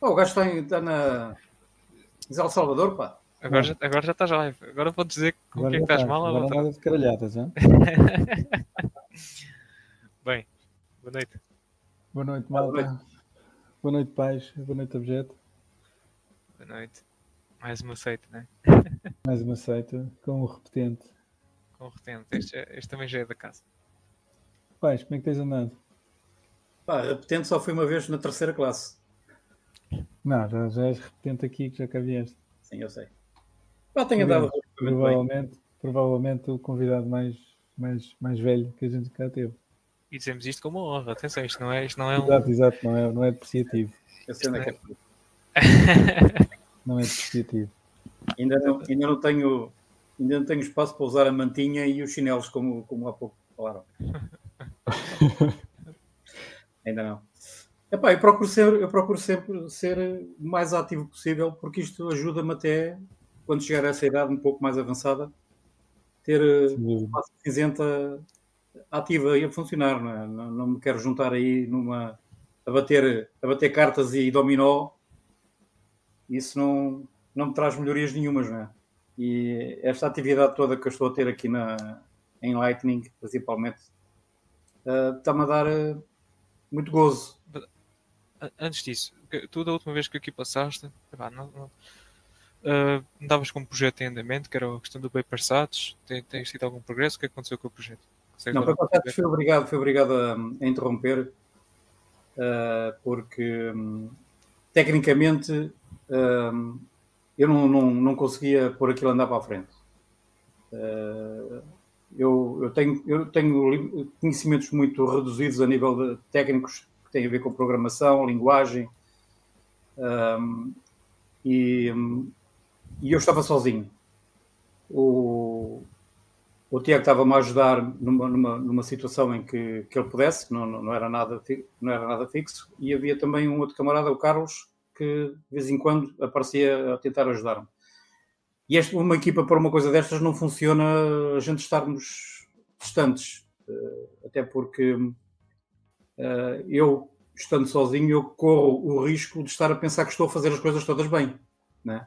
Oh, o gajo está, em, está na El Salvador, pá. Agora já, agora já estás live. Agora vou dizer com o que é que estás tá. mal. Agora ou nada de caralhadas, hein? Bem, boa noite. Boa noite, malta. Boa noite, pais. Boa noite, objeto. Boa noite. Mais uma seita, né? Mais uma seita com o repetente. Com o retente. Este, este também já é da casa. Pais, como é que tens andado? Pá, repetente só foi uma vez na terceira classe. Não, já, já és repetente aqui que já cá vieste. Sim, eu sei. Pá, tenho andado relativamente bem. Provavelmente, provavelmente o convidado mais, mais, mais velho que a gente cá teve. E dizemos isto com uma honra. Atenção, isto não é, isto não é um. Exato, exato, não é, não é depreciativo. Eu sei onde é que é. Não é depreciativo. Ainda não, ainda não tenho ainda não tenho espaço para usar a mantinha e os chinelos como, como há pouco falaram. ainda não. Epá, eu procuro sempre, eu procuro sempre ser o mais ativo possível porque isto ajuda-me até quando chegar a essa idade um pouco mais avançada ter eh, uma cinzenta ativa e a funcionar, não, é? não, não me quero juntar aí numa a bater, a bater cartas e dominó. Isso não, não me traz melhorias nenhumas, não é? E esta atividade toda que eu estou a ter aqui na, em Lightning, principalmente, eh, está-me a dar eh, muito gozo. Antes disso, tu da última vez que aqui passaste, epá, não, não, ah, andavas com um projeto em andamento, que era a questão do Paper Sats. Tem, tens tido algum progresso? O que é aconteceu com o projeto? Não, fui obrigado, fui obrigado a, a interromper, eh, porque hum, tecnicamente hum, eu não, não, não conseguia pôr aquilo a andar para a frente. Eh, eu, eu tenho, eu tenho conhecimentos muito reduzidos a nível de técnicos têm a ver com programação, linguagem, hum, e, e eu estava sozinho. O, o Tiago estava-me a ajudar numa, numa, numa situação em que, que ele pudesse, não, não, era nada, não era nada fixo, e havia também um outro camarada, o Carlos, que de vez em quando aparecia a tentar ajudar-me. E esta, uma equipa para uma coisa destas não funciona a gente estarmos distantes, eh, até porque eu, estando sozinho, eu corro o risco de estar a pensar que estou a fazer as coisas todas bem, né?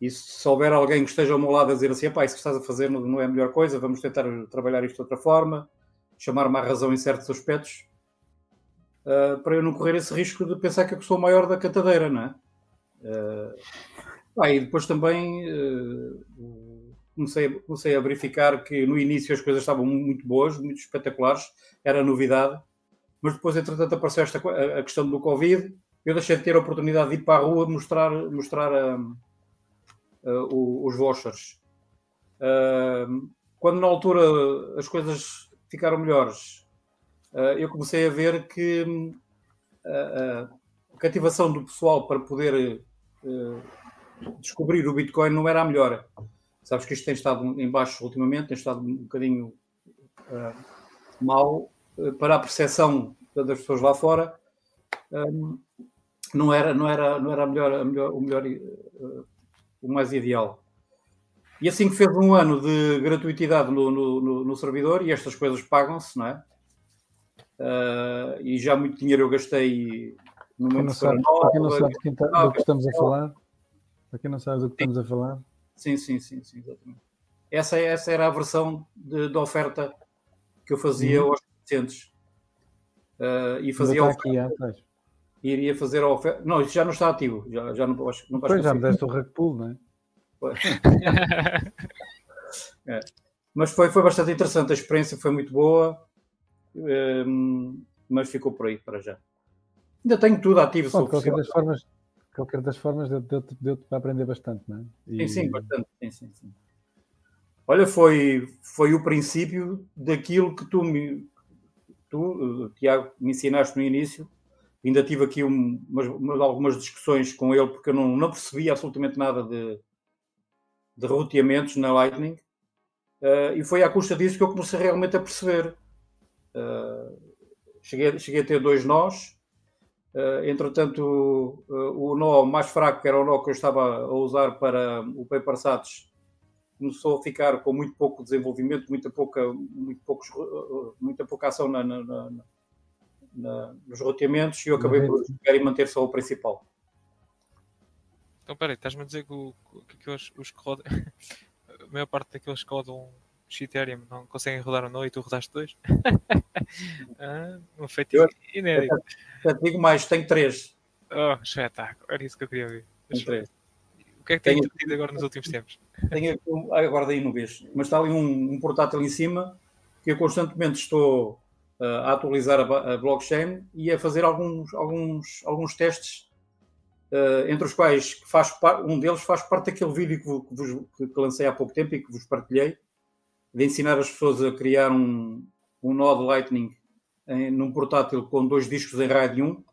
E se houver alguém que esteja ao meu lado a dizer assim, pá, isso que estás a fazer não é a melhor coisa, vamos tentar trabalhar isto de outra forma, chamar-me à razão em certos aspectos, ah, para eu não correr esse risco de pensar que eu sou o maior da cantadeira, não é? Ah, pá, e depois também ah, comecei, comecei a verificar que no início as coisas estavam muito boas, muito espetaculares, era novidade, mas depois, entretanto, apareceu esta, a, a questão do Covid, eu deixei de ter a oportunidade de ir para a rua mostrar, mostrar uh, o- os vouchers. Uh, quando na altura as coisas ficaram melhores, uh, eu comecei a ver que hum, a, cativação do pessoal para poder uh, descobrir o Bitcoin não era a melhor. Sabes que isto tem estado em baixo ultimamente, tem estado um bocadinho mal para a percepção das pessoas lá fora. Um, não era, não era, não era a melhor, a melhor, o melhor uh, o mais ideal. E assim que fez um ano de gratuitidade no, no, no- servidor, e estas coisas pagam-se, não é? Ah, e já muito dinheiro eu gastei no meu não sabe, para quem não sabe tá- do que estamos a falar, para quem não sabe do que estamos a falar, Sim, sim, sim, sim, exatamente. Essa, essa era a versão de, de oferta que eu fazia Uhum. aos clientes. Ah, e fazia a aqui oferta, atrás. iria fazer a oferta. Não, isso já não está ativo. Já, já não, acho, não Depois já me deste o pull, não é? É. Mas foi, foi bastante interessante, a experiência foi muito boa, hum, mas ficou por aí para já. Ainda tenho tudo ativo, Bom, qualquer das formas, qualquer das formas deu- deu-te deu para aprender bastante, não é? E- Sim, sim, bastante. Sim, sim, sim. Olha, foi, foi o princípio daquilo que tu, me, tu, eh, Tiago, me ensinaste no início. Ainda tive aqui um- umas, umas- algumas discussões com ele, porque eu não, não percebi absolutamente nada de, de roteamentos na Lightning. Eh, e foi à custa disso que eu comecei realmente a perceber. Eh, cheguei, cheguei a ter dois nós. Eh, entretanto, eh, o nó mais fraco, que era o nó que eu estava a usar para o PaperSats, começou a ficar com muito pouco desenvolvimento, muita pouca, muito poucos, eh, muita pouca ação na- na- na- na- nos roteamentos e eu acabei por pegar e manter só o principal. Então, peraí, estás-me a dizer que, o, que aqueles, os que rodam. a maior parte daqueles que rodam Ethereum não conseguem rodar um nó e tu rodaste dois? ah, um feito Eu- inédito. Já te digo mais, tenho três. Oh, espetáculo. Era isso que eu queria ouvir. Tenho três. O que é que tem Tenho- acontecido agora nos últimos tempos? Tenho aqui agora daí não vês, mas está ali um, um portátil em cima que eu constantemente estou ah, a atualizar a, a blockchain e a fazer alguns, alguns, alguns testes, ah, entre os quais faz par- um deles faz parte daquele vídeo que, que vos- que- lancei há pouco tempo e que vos partilhei, de ensinar as pessoas a criar um, um nó de Lightning em, num portátil com dois discos em RAID 1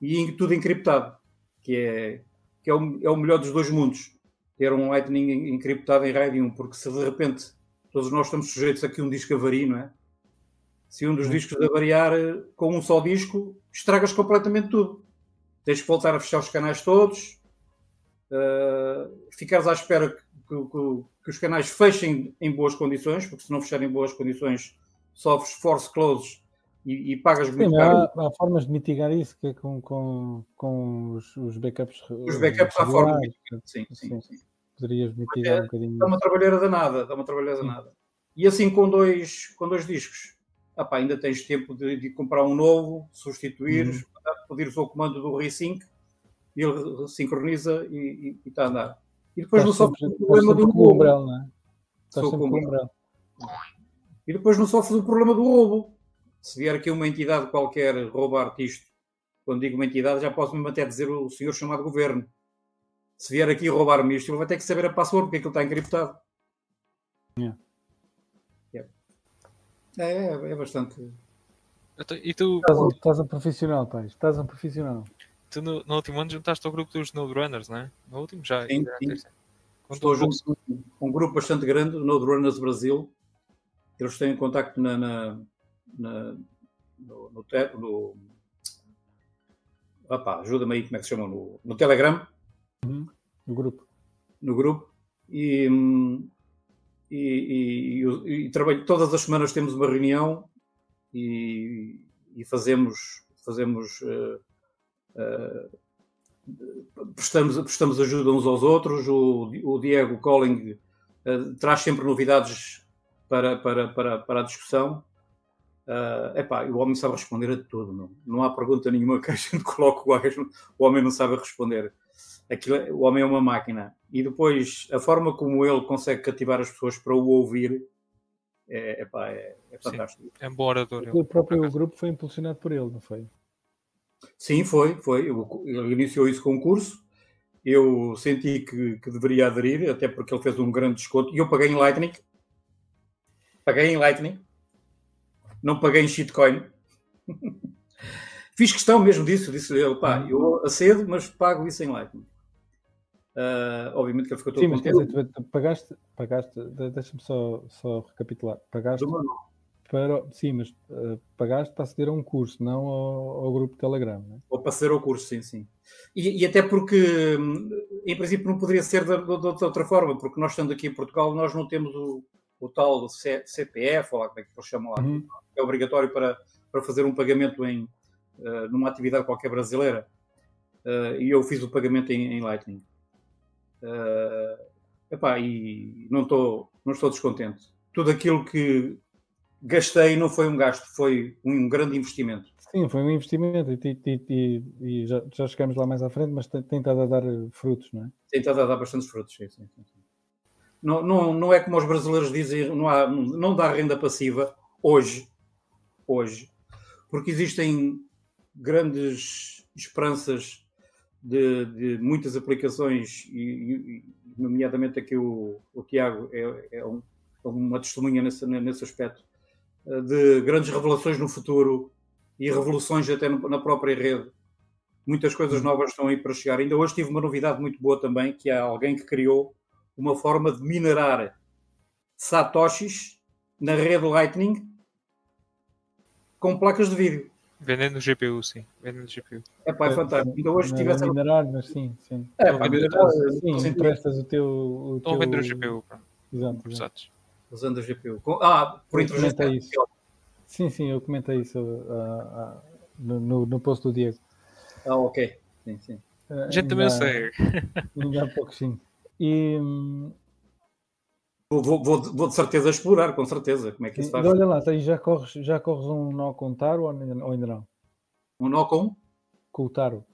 e tudo encriptado, que é, que é, o, é o melhor dos dois mundos ter um Lightning encriptado em RAID 1, porque se de repente todos nós estamos sujeitos a que um disco avarie, não é? Se um dos discos avariar eh, com um só disco, estragas completamente tudo. Tens que voltar a fechar os canais todos, uh, ficares à espera que, que- que- que os canais fechem em boas condições, porque se não fecharem em boas condições, sofres force closes e, e pagas muito Sim, caro. há, há formas de mitigar isso, que é com, com, com os, os backups. Os backups há forma de mitigar. Sim, sim, sim. Poderias mitigar um bocadinho. dá uma trabalheira danada, dá uma trabalheira danada. E assim com dois, com dois discos, ah pá, ainda tens tempo de, de comprar um novo, substituir, Uhum. pedires o comando do Resync e ele sincroniza e, está a andar. E depois Estás não sofres sempre, o estás problema do roubo. Umbrel, não é? Sempre com Umbrel. E depois não sofres o problema do roubo. Se vier aqui uma entidade qualquer roubar-te isto, quando digo uma entidade, já posso mesmo até dizer o senhor chamado governo. Se vier aqui roubar-me isto, ele vai ter que saber a password, porque aquilo está encriptado. Yeah. Yeah. É, é, é bastante. Então, E tu, Estás, a- estás a profissional, pai. Estás a profissional. tu no, no último ano juntaste ao grupo dos Node Runners, não é? No último já. Sim, já- sim. Estou junto com um grupo bastante grande, o Node Runners Brasil. Eles têm contacto na, na, na- no, no, no, Opá, ajuda-me aí, como é que se chama? No, no Telegram, O grupo. no grupo. E, e, e, e, e trabalho, todas as semanas temos uma reunião e, e fazemos, fazemos eh, eh, prestamos, prestamos ajuda uns aos outros. O, o Diego Colling eh, traz sempre novidades para, para, para, para a discussão. Uh, epá, o homem sabe responder a tudo, não, não há pergunta nenhuma que a gente coloque o gajo, o homem não sabe responder. Aquilo, é- o homem é uma máquina. E depois, a forma como ele consegue cativar as pessoas para o ouvir é, epá, é, é Sim. fantástico. É um bom orador. O próprio grupo foi impulsionado por ele, não foi? Sim, foi, foi. Ele iniciou isso com um curso. Eu senti que, que deveria aderir, até porque ele fez um grande desconto. E eu paguei em Lightning. Paguei em Lightning. Não paguei em shitcoin. Fiz questão mesmo disso. Disse ele, pá, eu acedo, mas pago isso em Lightning. Ah, obviamente que ele ficou todo Sim, mas quer dizer, tu pagaste, pagaste de- deixa-me só, só recapitular. Pagaste para. Sim, mas eh, pagaste para aceder a um curso, não ao, ao grupo Telegram, não é? Ou para aceder ao curso, sim, sim. E, e até porque, hum, em princípio, não poderia ser de, de- de outra forma, porque nós estando aqui em Portugal, nós não temos o, o tal C- CPF, ou lá como é que eles chamam lá, Uhum. é obrigatório para, para fazer um pagamento em, eh, numa atividade qualquer brasileira. Eh, e eu fiz o pagamento em, em Lightning. Eh, epá, e não estou, não estou descontente. Tudo aquilo que gastei não foi um gasto, foi um grande investimento. Sim, foi um investimento e, e- e- e- já, já chegamos lá mais à frente, mas tem, estado a dar frutos, não é? tem estado a dar bastantes frutos. Sim, sim, sim. Não, não, não é como os brasileiros dizem, não, há, não dá renda passiva hoje, hoje, porque existem grandes esperanças de, de muitas aplicações, e, e- nomeadamente aqui o, o Tiago é, é um- é uma testemunha nesse, nesse aspecto, eh, de grandes revelações no futuro e revoluções até na própria rede muitas coisas novas estão aí para chegar. Ainda hoje tive uma novidade muito boa também, que há alguém que criou uma forma de minerar satoshis na rede Lightning com placas de vídeo. Vendendo no GPU, sim. Vendendo GPU. É pá, é fantástico. Ainda hoje Não é essa... minerar, mas sim, sim. É, pá, Vender- minerar, Sim, no sentido- emprestas o teu. O Estão a teu... vender o GPU, pá, Exato, usando a GPU. Com- Ah, por inteligência comentei isso. artificial. Sim, sim, eu comentei isso ah, ah, no, no, post do Diego. Ah, ok. Sim, sim. A gente também ainda- sei. Ainda há pouco sim. E, Vou, vou, vou, de certeza explorar, com certeza, como é que isso e faz. olha lá, tens- já corres, já corres um nó com Taro ou ainda, ou ainda não? Um nó com? Com o Taro.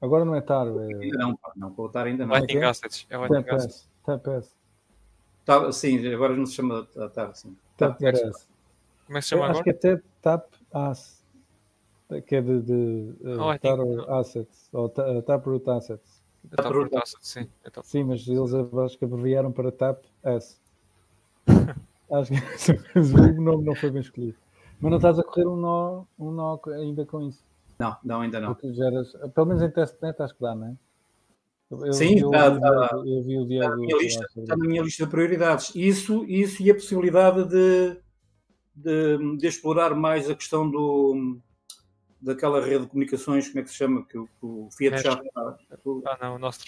Agora não é Taro, é Ainda não, não, com o Tar ainda não. Lightning é? Assets. É Lightning Assets. TAPS. TAPS. Tá, sim, agora não se chama Tar, sim. Tá, TAPS. Como é que se chama Acho agora? que até TAP As. Que é de, de uh, Lightning. Taro Assets. Ou ta- Taproot Assets. Assets, sim. Sim, mas eles acho que abreviaram para TAP S. acho que o nome não foi bem escolhido. Mas não estás a correr um nó, um nó ainda com isso. Não, não, ainda não. Porque geras, pelo menos em testnet acho que dá, não é? Eu- Sim, eu, dá, eu vi o Está na minha lista, está na minha lista de prioridades. Isso, isso e a possibilidade de, de, de explorar mais a questão do, daquela rede de comunicações, como é que se chama? Que, o- que o Fiat Mestre. já o, Ah, não, o nosso.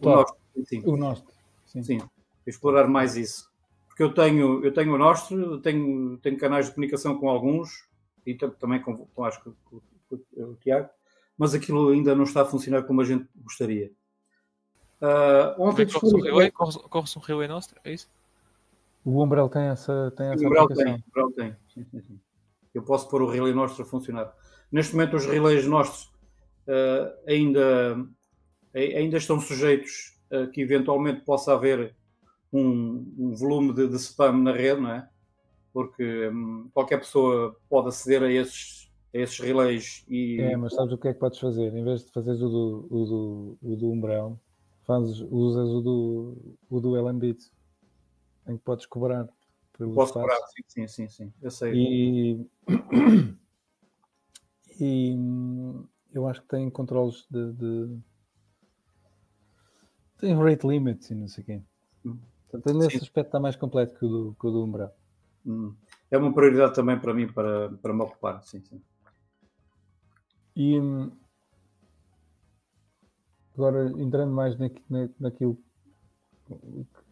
O o nosso, sim, o nosso. Sim. sim, explorar mais isso. Porque eu tenho, eu tenho o nosso, eu tenho, tenho canais de comunicação com alguns e tam- também com, com acho que com, com o Tiago, mas aquilo ainda não está a funcionar como a gente gostaria. Ah, ontem Também corre-se um descobri-? Corre-se um relay nosso? É isso? O Umbrel tem essa, tem essa O Umbrel aplicação. tem, o Umbrel tem. Sim, sim, sim. Eu posso pôr o relay nosso a funcionar. Neste momento, os relays nossos eh, ainda, ai- ainda estão sujeitos a que eventualmente possa haver um, um volume de, de spam na rede, não é? Porque hum, qualquer pessoa pode aceder a esses, a esses relays e É, mas sabes o que é que podes fazer? Em vez de fazeres o do, o do, o do Umbrel, fazes, usas o do, o do Elambit, em que podes cobrar posso espaço. cobrar. Sim, sim, sim, sim. Eu sei. E, e hum, eu acho que tem controles de, de- tem rate limits e não sei quê. Hum. Portanto, nesse Sim. aspecto está mais completo que o do, que o do Umbrel. Hum. É uma prioridade também para mim para, para me ocupar. Sim, sim. E agora entrando mais naqui- na- naquilo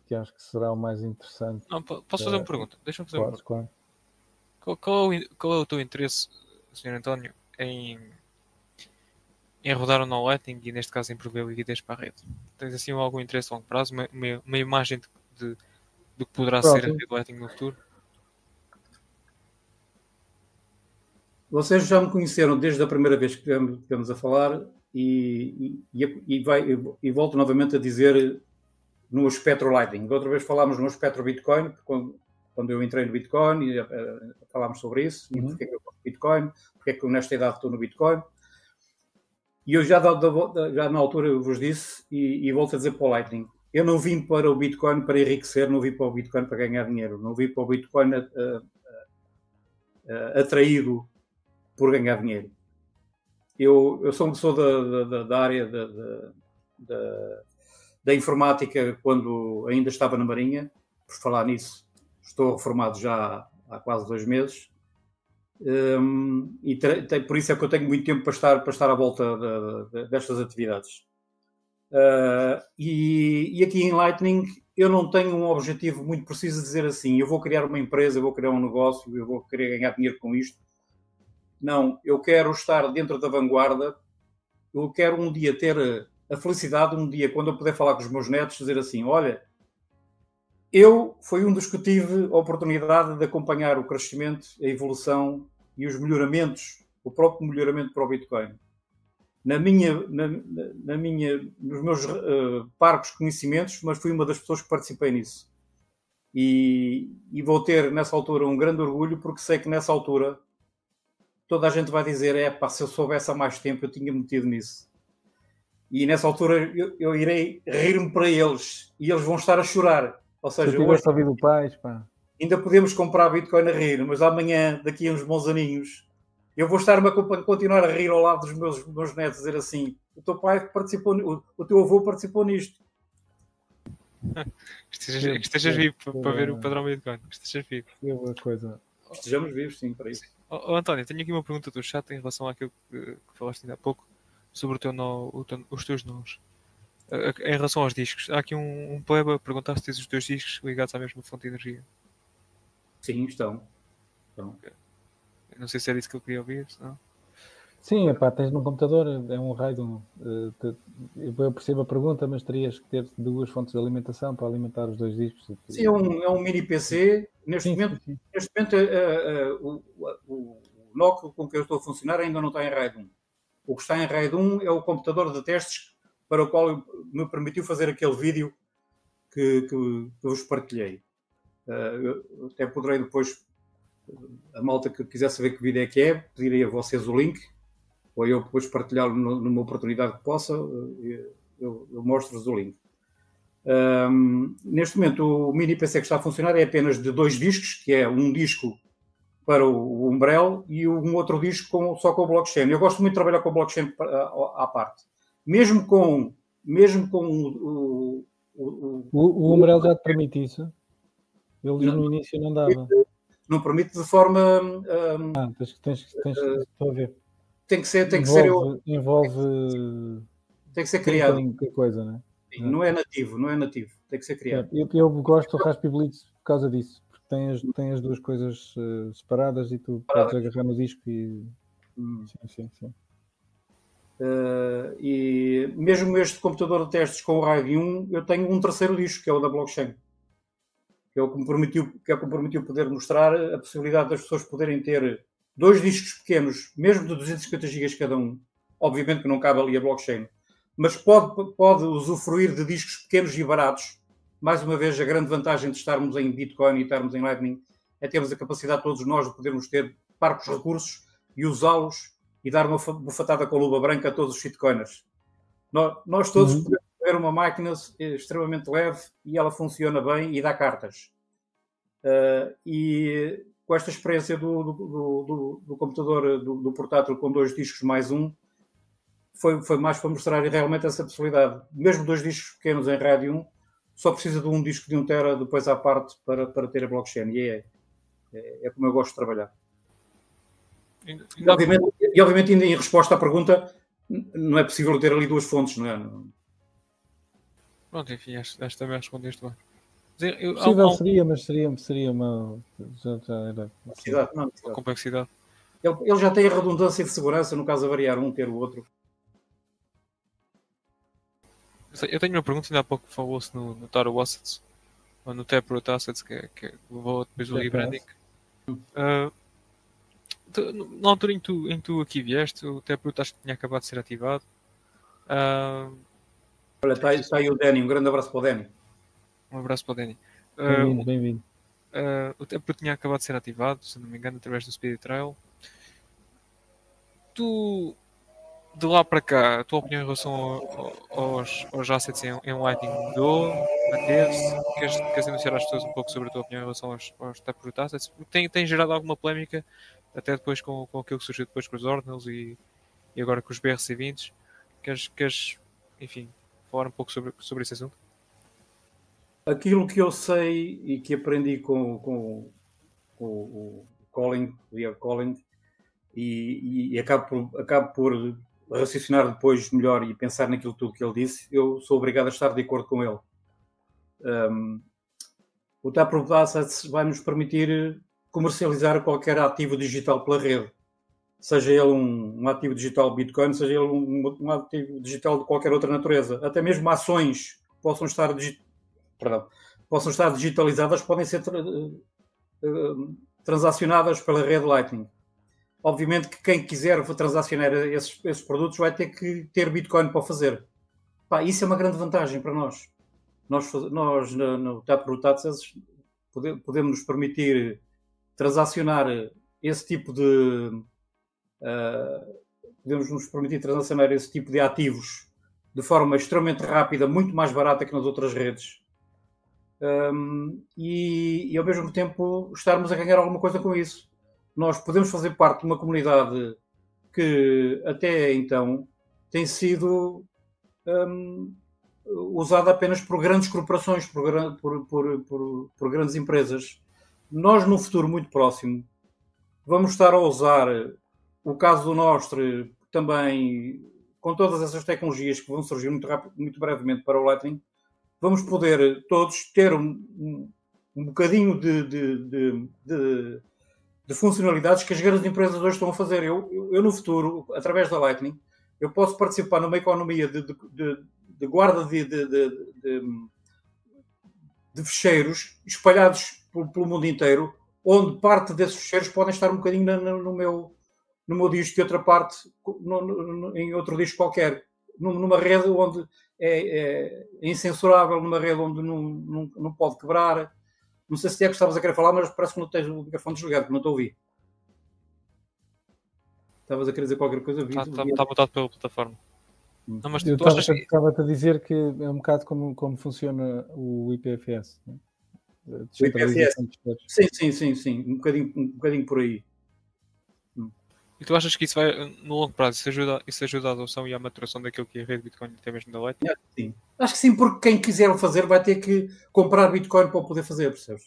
que acho que será o mais interessante, Não, po- posso fazer uma pergunta? Deixa-me fazer uma claro, pergunta. claro. Qual, qual é o, qual é o teu interesse, Sr. António, em, em rodar o no Lightning e, neste caso, em prover liquidez para a rede? Tens assim algum interesse a longo prazo? Uma, uma, uma imagem de, do que poderá ser a rede Lightning no futuro? Vocês já me conheceram desde a primeira vez que tivemos a falar e, e, e, vai, e volto novamente a dizer no espectro Lightning. Da outra vez falámos no espectro Bitcoin, quando, quando eu entrei no Bitcoin e eh, falámos sobre isso, Uhum. porque é que eu gosto de Bitcoin, porque é que nesta idade estou no Bitcoin. E eu já, da- da- já na altura vos disse e, e volto a dizer para o Lightning. Eu não vim para o Bitcoin para enriquecer, não vim para o Bitcoin para ganhar dinheiro, não vim para o Bitcoin a- a- a- atraído por ganhar dinheiro. Eu, eu sou uma pessoa da, da, da área da, da informática quando ainda estava na Marinha. Por falar nisso, estou reformado já há quase dois meses. Hum, e te- te- por isso é que eu tenho muito tempo para estar, para estar à volta da- da- destas atividades. Ah, e, e aqui em Lightning eu não tenho um objetivo muito preciso de dizer assim: eu vou criar uma empresa, eu vou criar um negócio, eu vou querer ganhar dinheiro com isto. Não, eu quero estar dentro da vanguarda. Eu quero um dia ter a felicidade, um dia, quando eu puder falar com os meus netos, dizer assim: olha, eu fui um dos que tive a oportunidade de acompanhar o crescimento, a evolução e os melhoramentos, o próprio melhoramento para o Bitcoin. Na minha, na, na- minha, nos meus eh, parcos conhecimentos, mas fui uma das pessoas que participei nisso. E, e vou ter nessa altura um grande orgulho, porque sei que nessa altura toda a gente vai dizer: é pá, se eu soubesse há mais tempo, eu tinha metido nisso. E nessa altura eu, eu irei rir-me para eles e eles vão estar a chorar. Ou Se eu seja, hoje tivesse ouvido o pais, pá. ainda podemos comprar Bitcoin a rir, mas amanhã, daqui a uns bons aninhos, eu vou estar-me a continuar a rir ao lado dos meus, meus netos, dizer assim: o teu pai participou, o, o teu avô participou nisto. Estejas, estejas vivo para, para ver o padrão Bitcoin. Estejas vivo. A coisa. Estejamos vivos, sim, para isso. Oh, oh, António, tenho aqui uma pergunta do chat em relação àquilo que, que falaste ainda há pouco sobre o teu nó, o teu- os teus nós. Eh, Em relação aos discos, há aqui um, um pleba a perguntar se tens os teus discos ligados à mesma fonte de energia. Sim, estão. estão. Eu não sei se era isso que eu queria ouvir, não. Sim, epá, tens num computador, é um raio. Uh, eu percebo a pergunta, mas terias que ter duas fontes de alimentação para alimentar os dois discos. Sim, é um, é um mini PC. Neste sim, momento, sim. Neste momento uh, uh, o, o, NOC com que eu estou a funcionar ainda não está em RAID 1. O que está em RAID 1 é o computador de testes para o qual me permitiu fazer aquele vídeo que, que, que vos partilhei. Uh, até poderei depois, a malta que quiser saber que vídeo é que é, pedirei a vocês o link ou eu depois partilhá-lo numa oportunidade que possa, eh, eu, eu mostro-vos o link. Um, neste momento, o mini PC que está a funcionar é apenas de dois discos, que é um disco para o Umbrel e um outro disco com, só com o blockchain. Eu gosto muito de trabalhar com o blockchain à, parte. Mesmo com, mesmo com o, o, o, o Umbrel já te permite isso? Ele no início não dava. Não permite de forma. Um, ah, tens, tens, tens, uh, estou a ver tem que ser, tem envolve, que ser eu. Envolve. Tem que ser criado. Tem coisa, né? Sim, não é nativo, não é nativo. Tem que ser criado. Eu, eu gosto do Raspi Blitz por causa disso, porque tem as, tem as duas coisas uh, separadas e tu podes agarrar no disco e. Hum. Sim, sim, sim. Uh, e mesmo este computador de testes com o RAID 1, eu tenho um terceiro disco, que é o da blockchain. Que é o que me permitiu, que é o que permitiu poder mostrar a possibilidade das pessoas poderem ter dois discos pequenos, mesmo de 250 GB cada um, obviamente que não cabe ali a blockchain, mas pode, pode usufruir de discos pequenos e baratos. Mais uma vez, a grande vantagem de estarmos em Bitcoin e estarmos em Lightning é termos a capacidade, todos nós, de podermos ter parcos recursos e usá-los e dar uma bufatada com a luva branca a todos os shitcoiners. Nós, nós todos uhum. podemos ter uma máquina extremamente leve e ela funciona bem e dá cartas. Uh, e com esta experiência do, do, do, do computador, do, portátil com dois discos mais um, foi, foi mais para mostrar realmente essa possibilidade. Mesmo dois discos pequenos em rádio 1, só precisa de um disco de 1 tera depois à parte para, para ter a blockchain. E é, é, é como eu gosto de trabalhar. E obviamente, e obviamente, em resposta à pergunta, não é possível ter ali duas fontes, não é? Pronto, enfim, acho, acho que também respondeste bem. Eu, Possível seria, mas seria, seria uma. Já, já era. Complexidade, não, uma complexidade. Ele, ele, já tem a redundância de segurança no caso de variar um ter o outro. Eu tenho uma pergunta, ainda há pouco falou-se no, no Taro Assets, ou no Taproot Assets, que, que levou depois o rebranding. Uh, na altura em que tu, em tu aqui vieste, o Taproot acho que tinha acabado de ser ativado. Uh, Olha, está aí, está aí o Danny, um grande abraço para o Danny. Um abraço para o Danny. Bem-vindo, uh, bem-vindo. Uh, o tempo tinha acabado de ser ativado, se não me engano, através do Speed Trial. Tu, de lá para cá, a tua opinião em relação aos, aos assets em, em Lightning mudou? Manteve-se? Queres, queres anunciar às pessoas um pouco sobre a tua opinião em relação aos, aos Taproot Assets? Tem, tem gerado alguma polémica, até depois com, com aquilo que surgiu depois com os Ordinals e, e agora com os BRC20. Queres, queres, enfim, falar um pouco sobre, sobre esse assunto? aquilo que eu sei e que aprendi com, com, com o Colin, Leo Colin, e, e acabo, por, acabo por raciocinar depois melhor e pensar naquilo tudo que ele disse, eu sou obrigado a estar de acordo com ele. Um, o Assets vai nos permitir comercializar qualquer ativo digital pela rede, seja ele um, um ativo digital Bitcoin, seja ele um, um, ativo digital de qualquer outra natureza, até mesmo ações possam estar perdão, possam estar digitalizadas podem ser tra uh, transacionadas pela rede Lightning. Obviamente que quem quiser transacionar esses, esses produtos vai ter que ter Bitcoin para fazer. Pá, isso é uma grande vantagem para nós. Nós, nós no, no Taproot Access podemos nos permitir transacionar esse tipo de uh, podemos nos permitir transacionar esse tipo de ativos de forma extremamente rápida, muito mais barata que nas outras redes um, e, e, ao mesmo tempo estarmos a ganhar alguma coisa com isso. Nós podemos fazer parte de uma comunidade que até então tem sido um, usada apenas por grandes corporações, por, por, por, por, grandes empresas. Nós, no futuro muito próximo, vamos estar a usar o caso do Nostre também com todas essas tecnologias que vão surgir muito, rápido, muito brevemente para o Lightning vamos poder todos ter um, um, bocadinho de, de, de, de de funcionalidades que as grandes empresas hoje estão a fazer. Eu, eu, no futuro, através da Lightning, eu posso participar numa economia de, de, de guarda de, de, fecheiros espalhados pelo, mundo inteiro, onde parte desses fecheiros podem estar um bocadinho no, no meu, no meu disco e outra parte no, no, em outro disco qualquer. Numa rede onde é, é, incensurável, numa rede onde não, não, não pode quebrar. Não sei se é que estavas a querer falar, mas parece que não tens o microfone desligado, não estou a ouvir. Estavas a querer dizer qualquer coisa? Está, está, está mutado pela plataforma. Não, mas eu estava, achas... estava a dizer que é um bocado como, como funciona o IPFS. Né? O IPFS. Sim, sim, sim, sim. Um bocadinho, um bocadinho por aí. Hum. E tu achas que isso vai, no longo prazo, isso ajuda, isso ajuda a adoção e a maturação daquilo que é a rede Bitcoin, até mesmo da Lightning? Acho que sim. Acho que sim, porque quem quiser fazer vai ter que comprar Bitcoin para poder fazer, percebes?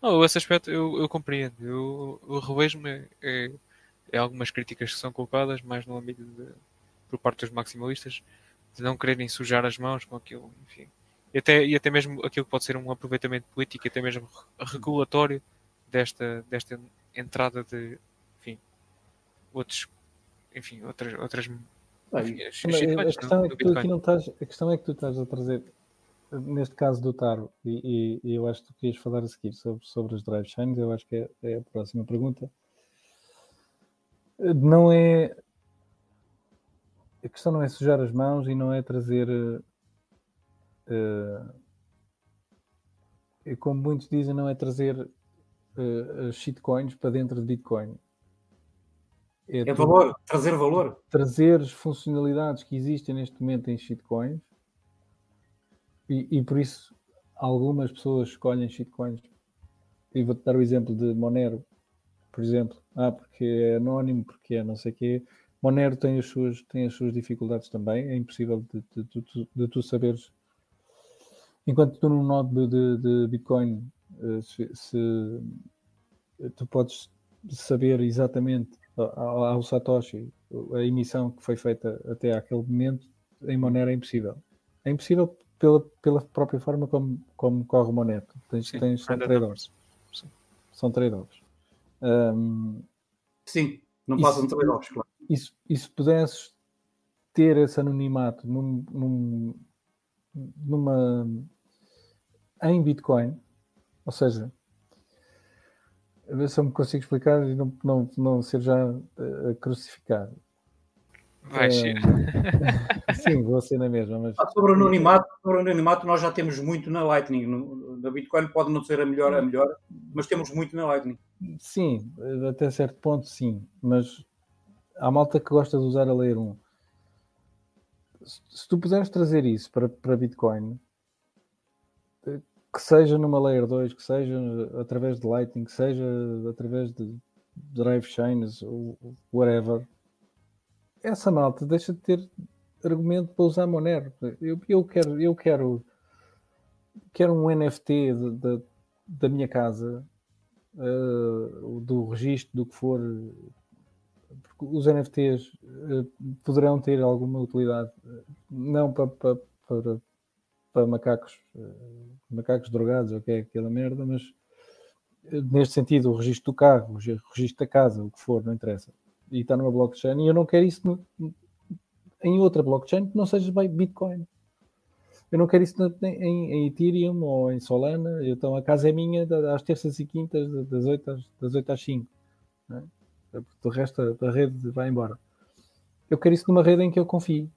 Não, esse aspecto eu, eu compreendo. Eu, eu revejo-me é, é, algumas críticas que são colocadas, mais no âmbito de, por parte dos maximalistas, de não quererem sujar as mãos com aquilo, enfim. E até, e até mesmo aquilo que pode ser um aproveitamento político, até mesmo regulatório desta, desta entrada de, enfim, outros, enfim, outras, outras a, questão é que tu aqui não estás, a questão é que tu estás a trazer neste caso do Taro, e, e, eu acho que tu querias falar a seguir sobre, sobre os drive chains, eu acho que é, é, a próxima pergunta. Não é. A questão não é sujar as mãos e não é trazer. Uh, como muitos dizem, não é trazer uh, shitcoins para dentro de Bitcoin. É, é valor, trazer valor. Trazer as funcionalidades que existem neste momento em shitcoins e, e, por isso algumas pessoas escolhem shitcoins. E vou-te dar o exemplo de Monero, por exemplo. Ah, porque é anónimo, porque é não sei o quê. Monero tem as suas, tem as suas dificuldades também. É impossível de, de, de, de tu saberes. Enquanto tu num node de, de Bitcoin, eh, se, se, tu podes saber exatamente ao, ao Satoshi a emissão que foi feita até aquele momento, em Monero é impossível. É impossível pela, pela própria forma como, como corre o Moneto. Tens, Sim, tens, são trade-offs. São trade-offs. Um, Sim, não passam trade-offs, claro. E se, e se pudesses ter esse anonimato num, num, numa em Bitcoin, ou seja, a ver se eu me consigo explicar e não, não, não ser já uh, crucificado. Vai ser. É, sim, vou ser na mesma. Mas... Sobre, o anonimato, sobre o anonimato, nós já temos muito na Lightning. No, na Bitcoin pode não ser a melhor, a melhor, mas temos muito na Lightning. Sim, até certo ponto, sim. Mas há malta que gosta de usar a Layer 1. Se tu puderes trazer isso para, para Bitcoin, que seja numa Layer 2, que seja através de Lightning, que seja através de Drive Chains, whatever essa malta deixa de ter argumento para usar Monero. Eu, eu quero, eu quero, quero um NFT de, da minha casa, uh, do registro, do que for. Porque os NFTs eh, poderão ter alguma utilidade, não para, para, para, para macacos, uh, macacos drogados ou que é aquela merda, mas neste sentido, o registro do carro, o registro da casa, o que for, não interessa e está numa blockchain e eu não quero isso no, em outra blockchain que não seja Bitcoin. Eu não quero isso em, em, Ethereum ou em Solana. Então a casa é minha às terças e quintas, das 8 às, das 8 às 5. Né? O resto da rede vai embora. Eu quero isso numa rede em que eu confio.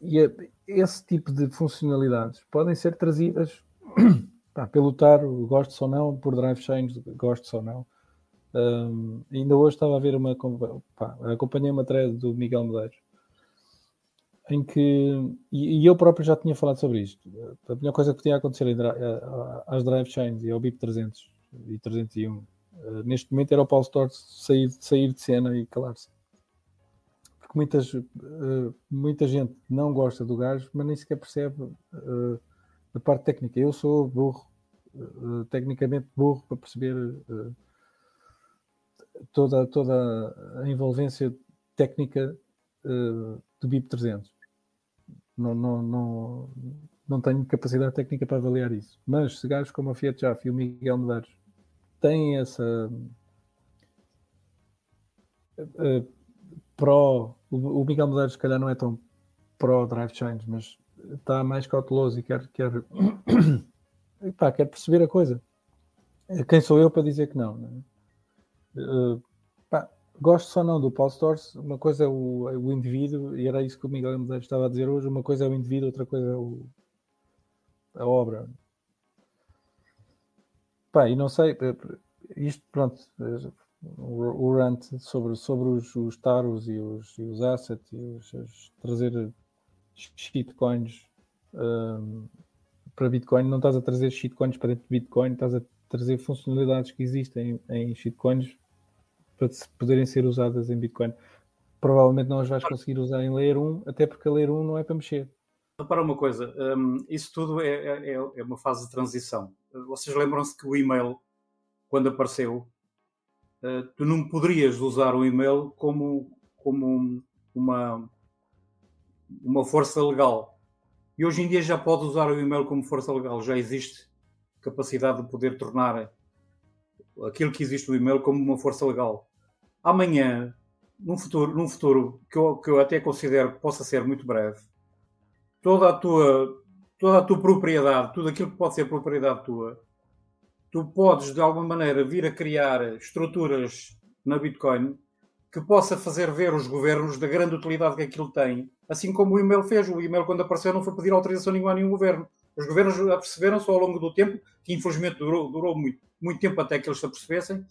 E esse tipo de funcionalidades podem ser trazidas pá, pelo TAR, gosto ou não, por drive chains, gosto ou não um, ainda hoje estava a ver uma. Pá, acompanhei uma thread do Miguel Medeiros em que. E, eu próprio já tinha falado sobre isto. A melhor coisa que podia acontecer às drive chains e ao BIP 300 e 301 ah, neste momento era o Paul Storrs sair, sair de cena e calar-se. Porque muitas, uh, muita gente não gosta do gajo, mas nem sequer percebe uh, a parte técnica. Eu sou burro, tecnicamente burro, para perceber toda, toda a envolvência técnica do BIP 300. Não, não, não, não tenho capacidade técnica para avaliar isso. Mas se gajos como a Fiat Jaffe e o Miguel Medeiros têm essa uh, pró. O, Miguel Medeiros, se calhar, não é tão pró drive chains, mas está mais cauteloso e quer, quer, pá, quer perceber a coisa. Quem sou eu para dizer que não? é? uh, pá, gosto só não do Paul Stores. Uma coisa é o, o, indivíduo, e era isso que o Miguel Medeiros estava a dizer hoje. Uma coisa é o indivíduo, outra coisa é o, a obra. Pá, e não sei, eh, isto pronto, eh, o, rant sobre, sobre os, os taros e os, e os assets e os, os trazer shitcoins um, para Bitcoin, não estás a trazer shitcoins para dentro de Bitcoin, estás a trazer funcionalidades que existem em shitcoins para poderem ser usadas em Bitcoin. Provavelmente não as vais conseguir usar em Layer 1, até porque a Layer 1 não é para mexer. Repara uma coisa, um, isso tudo é, é, é, uma fase de transição. Vocês lembram-se que o e-mail, quando apareceu, uh, tu não poderias usar o e-mail como, como uma, uma força legal. E hoje em dia já pode usar o e-mail como força legal, já existe capacidade de poder tornar aquilo que existe no e-mail como uma força legal. Amanhã, num futuro, num futuro que, eu, que eu até considero que possa ser muito breve, toda a tua toda a tua propriedade, tudo aquilo que pode ser propriedade tua, tu podes de alguma maneira vir a criar estruturas na Bitcoin que possa fazer ver os governos da grande utilidade que aquilo tem, assim como o e-mail fez. O e-mail, quando apareceu, não foi pedir autorização nenhuma a nenhum governo. Os governos aperceberam-se ao longo do tempo, que infelizmente durou, durou muito, muito tempo até que eles se apercebessem,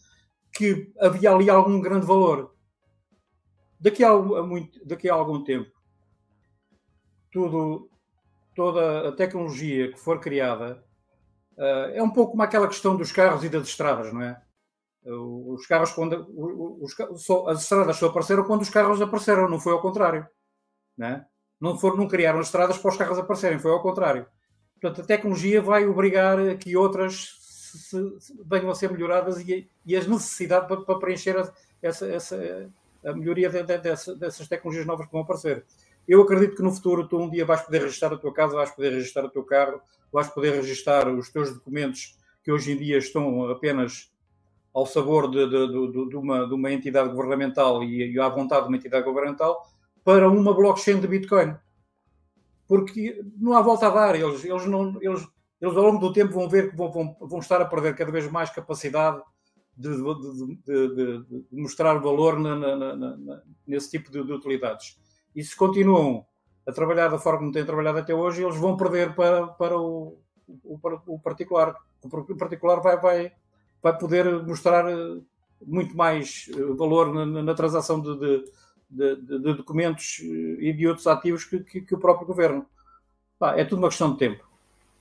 que havia ali algum grande valor. Daqui a, muito, daqui a algum tempo, tudo, toda a tecnologia que for criada uh, é um pouco como aquela questão dos carros e das estradas, não é? Os carros, quando os, só, as estradas só apareceram quando os carros apareceram, não foi ao contrário. Não, é? não, for, não criaram as estradas para os carros aparecerem, foi ao contrário. Portanto, a tecnologia vai obrigar que outras se, se, venham a ser melhoradas e, e as necessidades para, para preencher a, essa, essa, a melhoria de, de, dessa, dessas tecnologias novas que vão aparecer. Eu acredito que no futuro tu um dia vais poder registrar a tua casa, vais poder registrar o teu carro, vais poder registrar os teus documentos que hoje em dia estão apenas ao sabor de, de, de, de uma, de uma entidade governamental e, e à vontade de uma entidade governamental para uma blockchain de Bitcoin. Porque não há volta a dar, eles, eles, não, eles, eles ao longo do tempo vão ver que vão, vão, vão estar a perder cada vez mais capacidade de, de, de mostrar valor na, na, na, nesse tipo de, utilidades. E se continuam a trabalhar da forma como têm trabalhado até hoje, eles vão perder para, para o, o, o particular. O particular vai, vai, vai poder mostrar eh, muito mais eh, valor na, na transação de, de, de, de, documentos eh, e de outros ativos que, que, que o próprio governo. é tudo uma questão de tempo.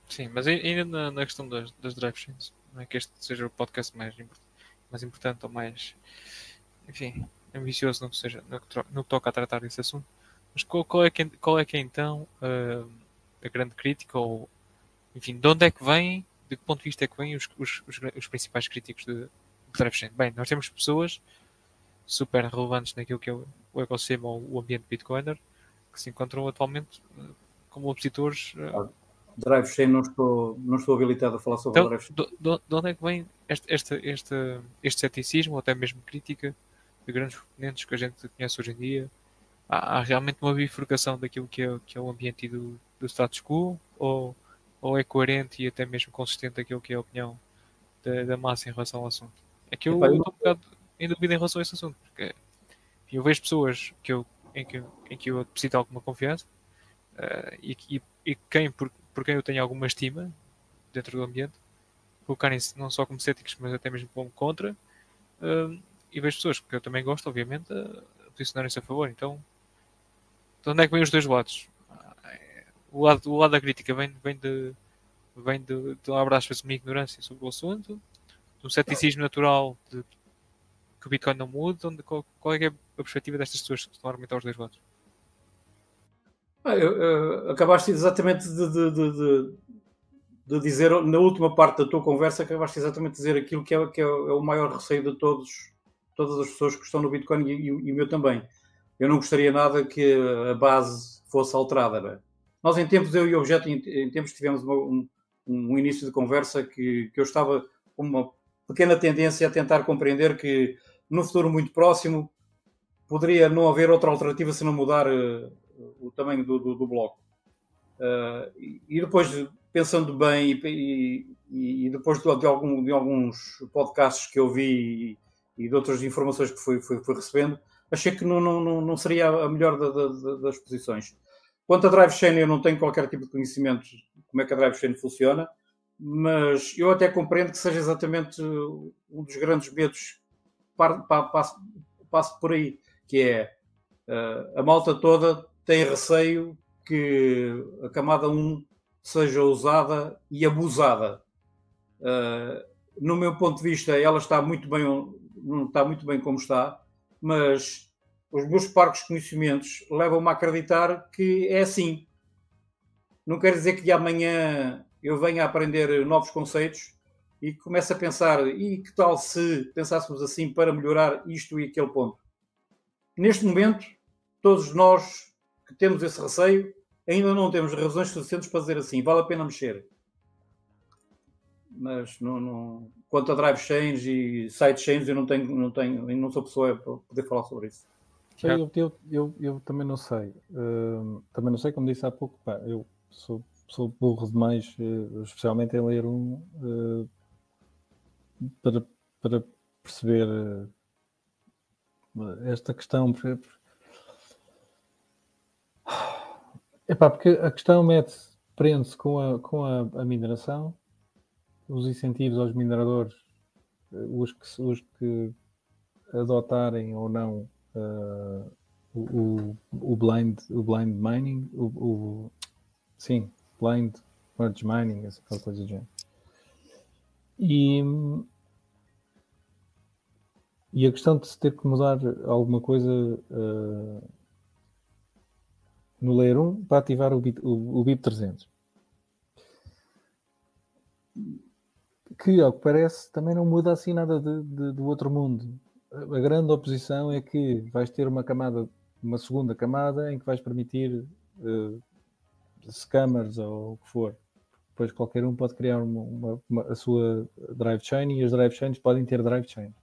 Sim, mas ainda na, na questão das, das drive chains, não é que este seja o podcast mais, mais importante ou mais, enfim, ambicioso no que, seja, no que, no que toca a tratar desse assunto. Mas qual, qual, é, que, qual é que é então uh, a grande crítica ou, enfim, de onde é que vem de que ponto de vista é que vêm os, os, os, principais críticos de, de DriveChain? Bem, nós temos pessoas super relevantes naquilo que é o, o ecossistema ou o ambiente Bitcoiner que se encontram atualmente eh, como opositores. Uh, DriveChain não estou, não estou habilitado a falar sobre então, DriveChain. De, de, onde é que vem este, este, este, este ceticismo ou até mesmo crítica de grandes componentes que a gente conhece hoje em dia? Há, há realmente uma bifurcação daquilo que é, que é o ambiente do, do status quo ou ou é coerente e até mesmo consistente aquilo que é a opinião da, da massa em relação ao assunto. É que eu estou um bocado em dúvida em relação a esse assunto, porque eu vejo pessoas que eu, em, que, em que eu deposito alguma confiança uh, e, e, e, quem, por, por quem eu tenho alguma estima dentro do ambiente, colocarem-se não só como céticos, mas até mesmo como contra, uh, e vejo pessoas que eu também gosto, obviamente, a posicionarem-se a favor. Então, de onde é que vêm os dois lados? o lado, o lado da crítica vem, vem de vem de, de abraço de uma ignorância sobre o assunto, de um ceticismo natural de que o Bitcoin não muda, onde, qual, qual é, é, a perspectiva destas pessoas que estão a argumentar os dois lados? Ah, eu, acabaste exatamente de, de, de, de, dizer, na última parte da tua conversa, acabaste exatamente de dizer aquilo que é, que é, é o maior receio de todos, todas as pessoas que estão no Bitcoin e, o meu também. Eu não gostaria nada que a base fosse alterada. Né? Nós, em tempos, eu e o Objeto, em, tempos, tivemos uma, um, um, início de conversa que, que eu estava com uma pequena tendência a tentar compreender que no futuro muito próximo poderia não haver outra alternativa se não mudar uh, o tamanho do, do, do bloco. Uh, e depois, pensando bem, e, e, e depois de, de, algum, de, alguns podcasts que eu vi e, e de outras informações que fui, fui, fui recebendo, achei que não, não, não seria a melhor da, da, das posições. Quanto a Drive Chain, eu não tenho qualquer tipo de conhecimento de como é que a Drive Chain funciona, mas eu até compreendo que seja exatamente um dos grandes medos passo, passo por aí, que é uh, a malta toda tem receio que a camada 1 seja usada e abusada. Uh, no meu ponto de vista, ela está muito bem, está muito bem como está, mas os meus parcos conhecimentos levam-me a acreditar que é assim. Não quer dizer que amanhã eu venha a aprender novos conceitos e comece a pensar, e que tal se pensássemos assim para melhorar isto e aquele ponto? Neste momento, todos nós que temos esse receio, ainda não temos razões suficientes para dizer assim, vale a pena mexer. Mas não, não... quanto a drive chains e side chains, eu não tenho, não tenho, não sou pessoa para poder falar sobre isso. Eu, eu, eu, eu também não sei. Uh, também não sei, como disse há pouco, pá, eu sou, sou burro demais, uh, especialmente em ler um uh, para, para perceber esta questão. Epá, porque a questão mete prende-se com, a, com a, a, mineração, os incentivos aos mineradores, os que, os que adotarem ou não uh, o, o, blind, o blind mining, o, o sim, blind merge mining, essa coisa do género. E, e a questão de se ter que mudar alguma coisa uh, no Layer 1 para ativar o BIP, o, o BIP 300. Que, ao que parece, também não muda assim nada de, de, do outro mundo a grande oposição é que vais ter uma camada, uma segunda camada em que vais permitir uh, scammers ou o que for. Depois qualquer um pode criar uma, uma, uma, a sua drive chain e as drive chains podem ter drive chain.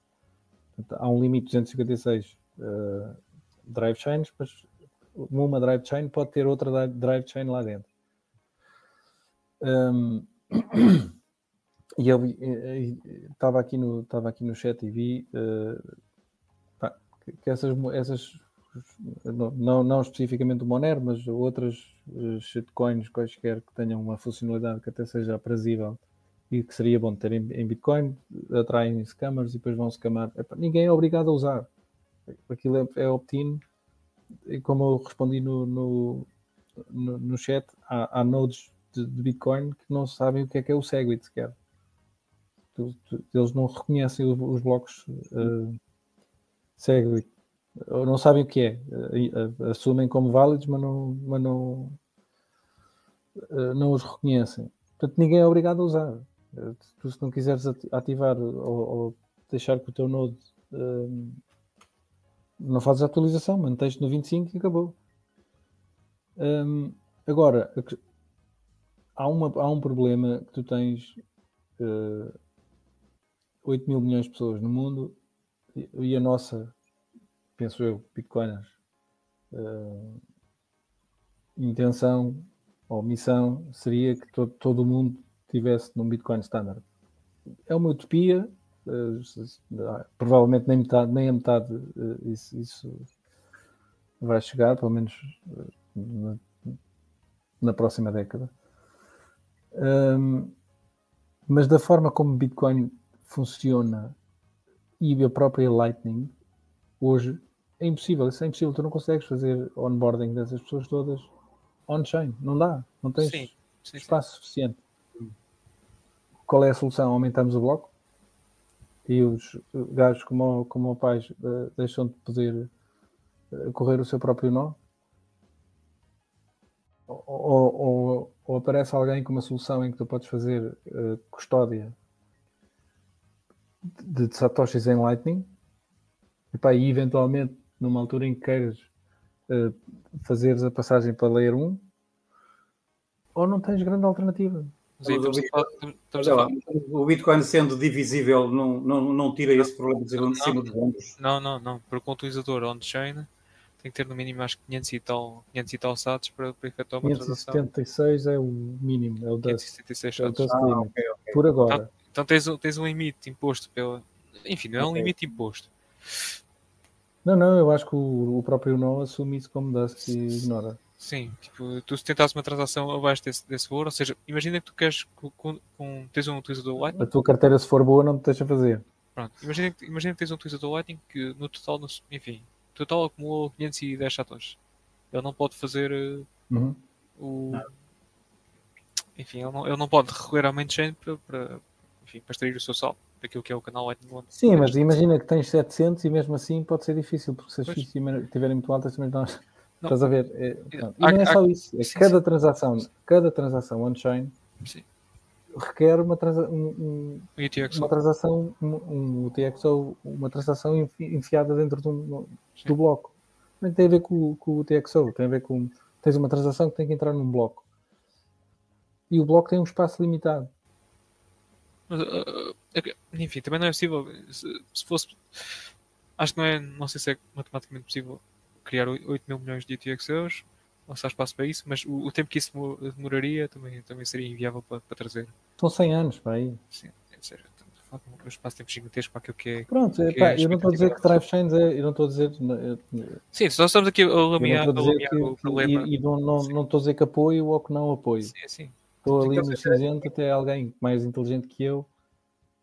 Portanto, há um limite de 256 uh, drive chains, mas uma drive chain pode ter outra drive chain lá dentro. Um, E eu estava aqui no estava aqui no chat e vi uh, pá, que essas essas não, não especificamente o Monero, mas outras uh, shitcoins quaisquer que tenham uma funcionalidade que até seja aprazível e que seria bom ter em, em Bitcoin, atraem scammers e depois vão scamar. Epá, ninguém é obrigado a usar. Aquilo é, é opt-in e como eu respondi no, no, no, no chat, há, há nodes de, de, Bitcoin que não sabem o que é que é o Segwit sequer eles não reconhecem os blocos uh, Segwit. Ou não sabem o que é. Uh, assumem como válidos, mas não, mas não, uh, não os reconhecem. Portanto, ninguém é obrigado a usar. tu, se não quiseres ativar ou, ou, deixar que o teu node não fazes a atualização, mantens no 25 e acabou. Um, agora, há, uma, há um problema que tu tens uh, 8 mil milhões de pessoas no mundo e a nossa, penso eu, Bitcoiners, uh, intenção ou missão seria que todo, todo o mundo tivesse num Bitcoin standard. É uma utopia, uh, provavelmente nem, metade, nem a metade uh, isso, isso, vai chegar, pelo menos na, na, próxima década. Um, mas da forma como Bitcoin funciona e a própria Lightning hoje é impossível, isso é impossível, tu não consegues fazer onboarding dessas pessoas todas on-chain, não dá, não tens sim, sim, espaço sim. suficiente. Qual é a solução? Aumentamos o bloco e os gajos como, como o pai uh, deixam de poder uh, correr o seu próprio nó? Ou, ou, ou, ou, aparece alguém com uma solução em que tu podes fazer uh, custódia de, de satoshis em Lightning e, pá, e eventualmente numa altura em que queiras uh, fazeres a passagem para Layer 1 ou não tens grande alternativa. O estamos Bitcoin- falar- estamos Olha a lá, falar- o Bitcoin sendo divisível não, não, não tira esse problema de Não, cima dos ombros. Não, não, não. Porque um utilizador on-chain tem que ter no mínimo acho que 500 e tal, 500 e tal SATs para, para efetuar uma transação. 576 é o mínimo, é o dust, 576 é o SATs. dust Ah, limit. ok, ok. Por agora. Então tens, um- tens um limite imposto pela. Enfim, não é um Ok. limite imposto. Não, não, eu acho que o, o próprio não assume isso como dust e ignora. Sim, tipo, tu se tentasses uma transação abaixo desse, desse valor, ou seja, imagina que tu queres com, com, tens um utilizador Lightning, A tua carteira, se for boa, não te deixa fazer. pronto, imagina, que- imagina que tens um utilizador Lightning que no total, no- enfim, total acumulou 510 satoshis. Ele não pode fazer eh, Uhum. o. Enfim, ele não, ele não pode recorrer à main chain para, para, enfim, para extrair o seu saldo daquilo que é o canal Lightning One. Sim, mas imagina que tens 700 e mesmo assim pode ser difícil, porque se as. FIIs estiverem muito altas também não... Não. Estás a ver? É, pronto. e Há- não é há- só isso. É sim, cada transação, cada transação on-chain Sim. requer uma, transa um- um- uma transação, um, um UTXO, uma transação enfi- enfiada dentro de um- Sim. do bloco. Não tem a ver com, com o UTXO, tem a ver com tens uma transação que tem que entrar num bloco. E o bloco tem um espaço limitado. Mas, uh, é enfim, também não é possível. Se, se fosse. Acho que não é. Não sei se é matematicamente possível criar 8 mil milhões de UTXOs. Não se há espaço para isso, mas o, o tempo que isso mo- demoraria também, também seria inviável para, para trazer. São 100 anos para aí. Sim, é sério. de um espaço-tempo gigantesco para aquilo que é. Pronto, Que é eu não estou a dizer que drive chains é, eu não estou a dizer, eu- Sim, só estamos aqui a lamear, a estou lamear que, o problema. e, e não, não, não estou a dizer que apoio ou que não apoio. Sim, sim. Estou ali no cinzento até alguém mais inteligente que eu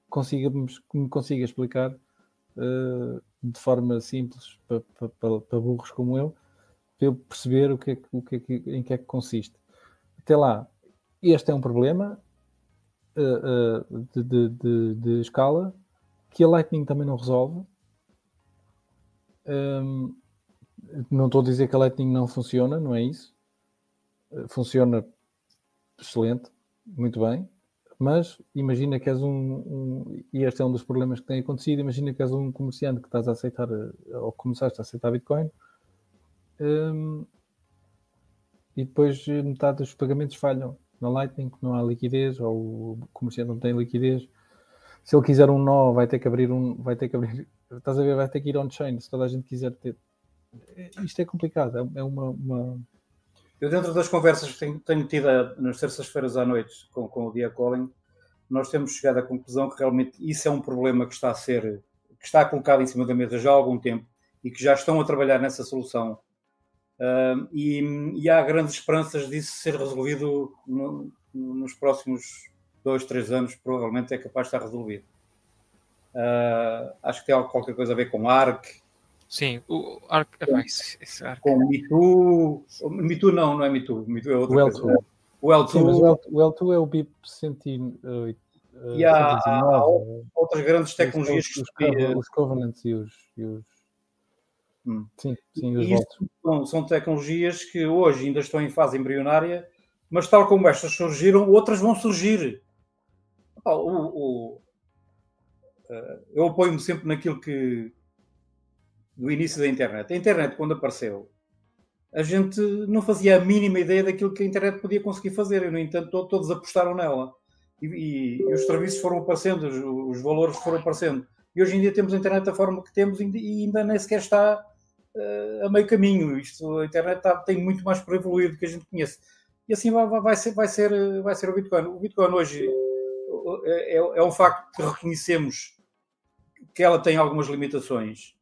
consiga me, consiga explicar eh, de forma simples para, para, para- para burros como eu, para eu perceber o que é, o que é em que é que consiste. Até lá, este é um problema eh, eh, de, de- de- de escala que a Lightning também não resolve. Hum, não estou a dizer que a Lightning não funciona, não é isso. Funciona excelente, muito bem, mas imagina que és um, um- e este é um dos problemas que tem acontecido, imagina que és um comerciante que estás a aceitar, eh, ou começaste a aceitar Bitcoin, hum, e depois eh, metade dos pagamentos falham na Lightning, não há liquidez, ou o comerciante não tem liquidez. Se ele quiser um nó, vai ter que abrir um, vai ter que abrir, estás a ver, vai ter que ir on-chain, se toda a gente quiser ter. Eh, Isto é complicado, é- é uma- uma, Eu, dentro das conversas que tenho, tenho tido a- nas terças-feiras à noite com, com o Dia Colin, nós temos chegado à conclusão que realmente isso é um problema que está a ser, que está colocado em cima da mesa já há algum tempo e que já estão a trabalhar nessa solução. Ahm, e, e há grandes esperanças disso ser resolvido no- nos próximos dois, três anos, provavelmente é capaz de estar resolvido. Ah, acho que tem qualquer coisa a ver com ARC, Sim, o Arc. epá, esse, esse Arc. com MeToo. MeToo não, não é MeToo. MeToo é outra O coisa. L2. O L2. Sim, mas o L- o L2 é o BIP 108. eh, E há- 119, outras grandes tecnologias os, que os, os covenants e os, e os- Hum. sim, sim, os E isso são, são tecnologias que hoje ainda estão em fase embrionária, mas tal como estas surgiram, outras vão surgir. O- o- eh, eu apoio-me sempre naquilo que do início da internet. A internet, quando apareceu, a gente não fazia a mínima ideia daquilo que a internet podia conseguir fazer, e no entanto to- todos apostaram nela. E, e- e os serviços foram aparecendo, os, os valores foram aparecendo. E hoje em dia temos a internet da forma que temos e ainda- nem sequer está eh, a meio caminho. Isto, a internet está- tem muito mais para evoluir do que a gente conhece. E assim vai, vai- ser, vai, ser, vai ser o Bitcoin. O Bitcoin hoje eh, é, é um facto que reconhecemos que ela tem algumas limitações.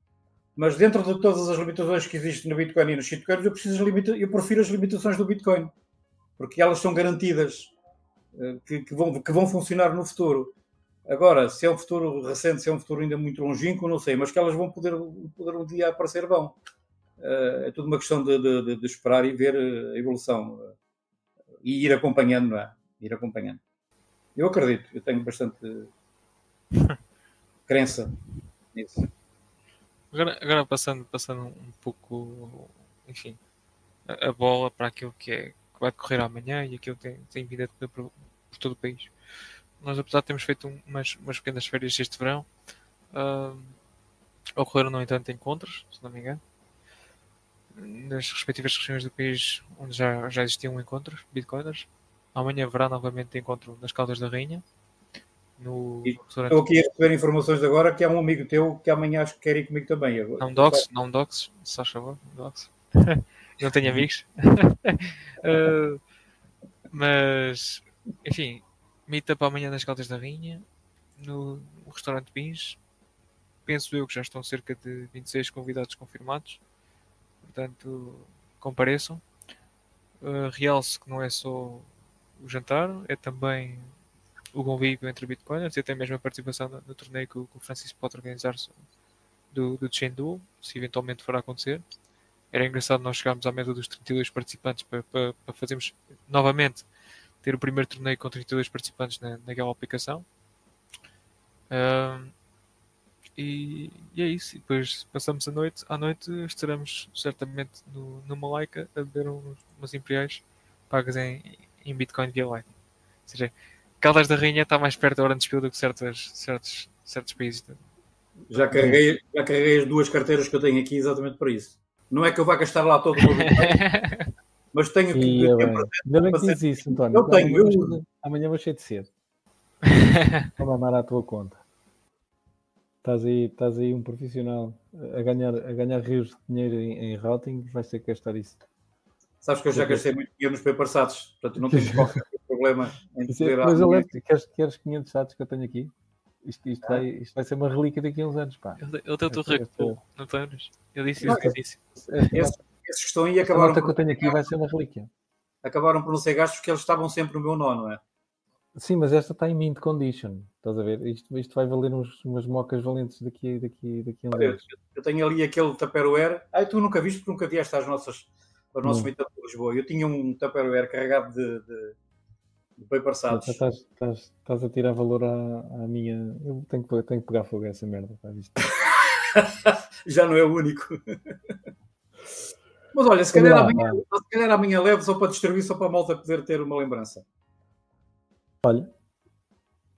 Mas dentro de todas as limitações que existem no Bitcoin e nos shitcoins, eu, preciso limita- eu prefiro as limitações do Bitcoin. Porque elas são garantidas eh, que, que vão, que vão funcionar no futuro. Agora, se é um futuro recente, se é um futuro ainda muito longínquo, não sei, mas que elas vão poder, poder um dia aparecer, vão. Eh, é tudo uma questão de, de- de- esperar e ver eh, a evolução e ir acompanhando, não é? Ir acompanhando. Eu acredito, eu tenho bastante crença nisso. Agora, agora passando, passando um pouco, enfim, a, a bola para aquilo que, é, que vai decorrer amanhã e aquilo que tem, tem vindo a decorrer por, por todo o país. Nós, apesar de termos feito um- umas, umas pequenas férias este verão, ah, ocorreram, no entanto, encontros, se não me engano, nas respectivas regiões do país onde já, já existiam encontros, bitcoiners. Amanhã haverá novamente encontro nas Caldas da Rainha. No E restaurante. Estou aqui a receber informações agora que há um amigo teu que amanhã acho que quer ir comigo também. Não dox, não dox, se faz favor, dox. não tenho amigos. Uh, mas, enfim, meet up amanhã nas Caldas da Rainha, no, restaurante Pins. Penso eu que já estão cerca de 26 convidados confirmados. Portanto, compareçam. Uh, realce que não é só o jantar, é também o convívio entre bitcoiners e até mesmo a participação no, no torneio que o, que o Francisco pode organizar do, do Chengdu, se eventualmente for a acontecer. Era engraçado nós chegarmos à meta dos 32 participantes para, para, para fazermos novamente ter o primeiro torneio com 32 participantes na, naquela aplicação. Ahm, e, e é isso. E depois passamos a noite. À noite estaremos certamente no, no a beber uns, umas imperiais pagas em, em Bitcoin via Lightning. Ou seja, Caldas da Rainha está mais perto da hora de do que certas, certos, certos países. Já carreguei, já carreguei as duas carteiras que eu tenho aqui exatamente para isso. Não é que eu vá gastar lá todo o meu dinheiro, mas tenho que E, é ter Ainda bem que para diz isso, António. Eu tenho, amanhã, eu- vou- amanhã vou cheio de cedo. Vou mandar à tua conta. Estás aí, estás aí um profissional a ganhar, a ganhar rios de dinheiro em, em routing, vais ter que gastar isso. Sabes que eu já gastei muito dinheiro nos papersados, portanto não tenho qualquer problema em é- poder Mas eu queres, queres 500 chatos que eu tenho aqui? Isto, isto, vai, isto vai ser uma relíquia daqui a uns anos, pá. Tentou Esta- esta- recuar, não tens? Eu disse isso, eu disse. Esses, que estão aí acabaram nota que eu tenho aqui vai ser uma relíquia. acabaram por não ser gastos porque eles estavam sempre no meu nó, não é? Sim, mas esta está em mint condition. Estás a ver? Isto, isto vai valer uns, umas mocas valentes daqui, daqui, daqui a uns anos. Eu tenho ali aquele Tupperware. Ai, tu nunca viste porque nunca vieste às nossas, aos nossos Não. meetups de Lisboa. Eu tinha um Tupperware carregado de, de, de papersados. Já Estás, estás, estás a tirar valor à, à minha. Eu tenho que, tenho que pegar fogo a essa merda. Pá. Já não é o único. Mas olha, se calhar, lá, amanhã, se calhar amanhã levo só para distribuir, só para a malta poder ter uma lembrança. Olha.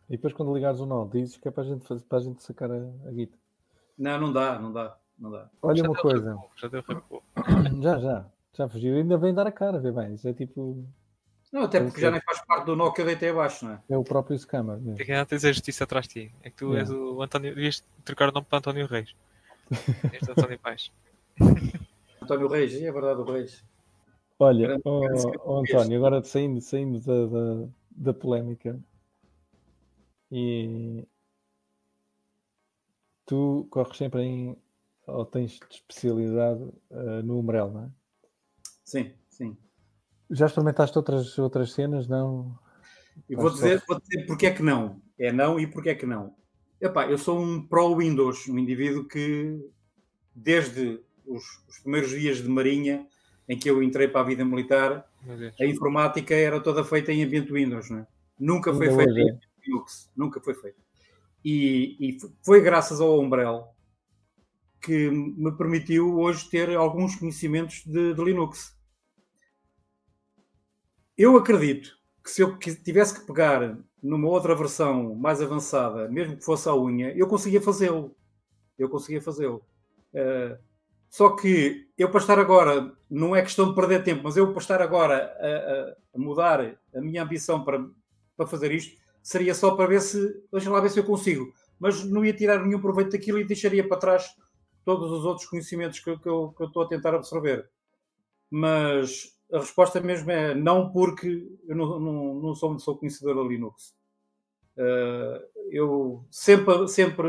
E depois quando ligares o nó, dizes que é para a gente, fazer, para a gente sacar a, a guita. Não, não dá, não dá, não dá. Olha Já uma coisa. Já deu recuo. Já, já. Já fugiu. Ainda vem dar a cara, vê bem. Isso é tipo. Não, até porque já nem faz parte do nó que eu deitei abaixo, não é? É o próprio scammer mesmo. Tem que ainda tens a justiça atrás de ti. É que tu É. és o António. Devias trocar o nome para António Reis. És o António Paz. António Reis, é verdade, o Reis. Olha, secretário. António, agora saindo, saindo da, da, da polémica, e tu corres sempre em, ou tens de especialidade eh, no Umbrella, não é? Sim, sim. Já experimentaste outras, outras cenas, não? E vou dizer, vou dizer porque é que não. É não e porque é que não. Epá, eu sou um pró-Windows, um indivíduo que, desde os, os primeiros dias de Marinha, em que eu entrei para a vida militar, a informática era toda feita em ambiente Windows, não é? Nunca foi feita em Linux. Nunca foi feita. E, e foi graças ao Umbrella que me permitiu hoje ter alguns conhecimentos de, de Linux. Eu acredito que se eu tivesse que pegar numa outra versão mais avançada, mesmo que fosse à unha, eu conseguia fazê-lo. Eu conseguia fazê-lo. Eh, só que eu para estar agora, não é questão de perder tempo, mas eu para estar agora a, a- a mudar a minha ambição para, para fazer isto, seria só para ver se, deixa lá ver se eu consigo. Mas não ia tirar nenhum proveito daquilo e deixaria para trás todos os outros conhecimentos que, que eu, que eu estou a tentar absorver. Mas a resposta mesmo é não, porque eu não, não, não sou, sou conhecedor da Linux. Eh, eu sempre, sempre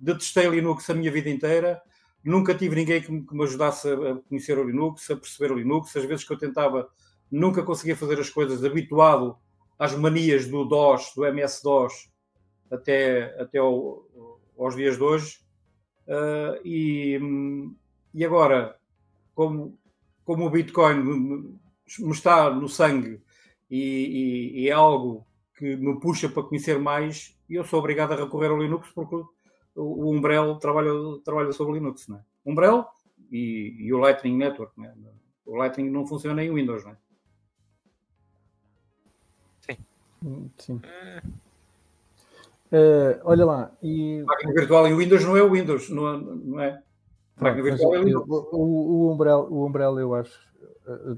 detestei Linux a minha vida inteira. Nunca tive ninguém que me, que me ajudasse a conhecer o Linux, a perceber o Linux. As vezes que eu tentava, nunca conseguia fazer as coisas habituado às manias do DOS, do MS-DOS, até, até ao- aos dias de hoje. Uh, e, e agora, como, como o Bitcoin me, está no sangue e, e- e é algo que me puxa para conhecer mais, eu sou obrigado a recorrer ao Linux porque o, o Umbrel trabalha, trabalha sobre Linux. Não é? Umbrel e, e o Lightning Network. não é? O Lightning não funciona em Windows. Não é? Hum, Sim. Eh, olha lá, e Máquina virtual em Windows não é o Windows, não é? Não é? Pronto, mas é eu- o, o, Umbrella, o Umbrella, eu acho, eh,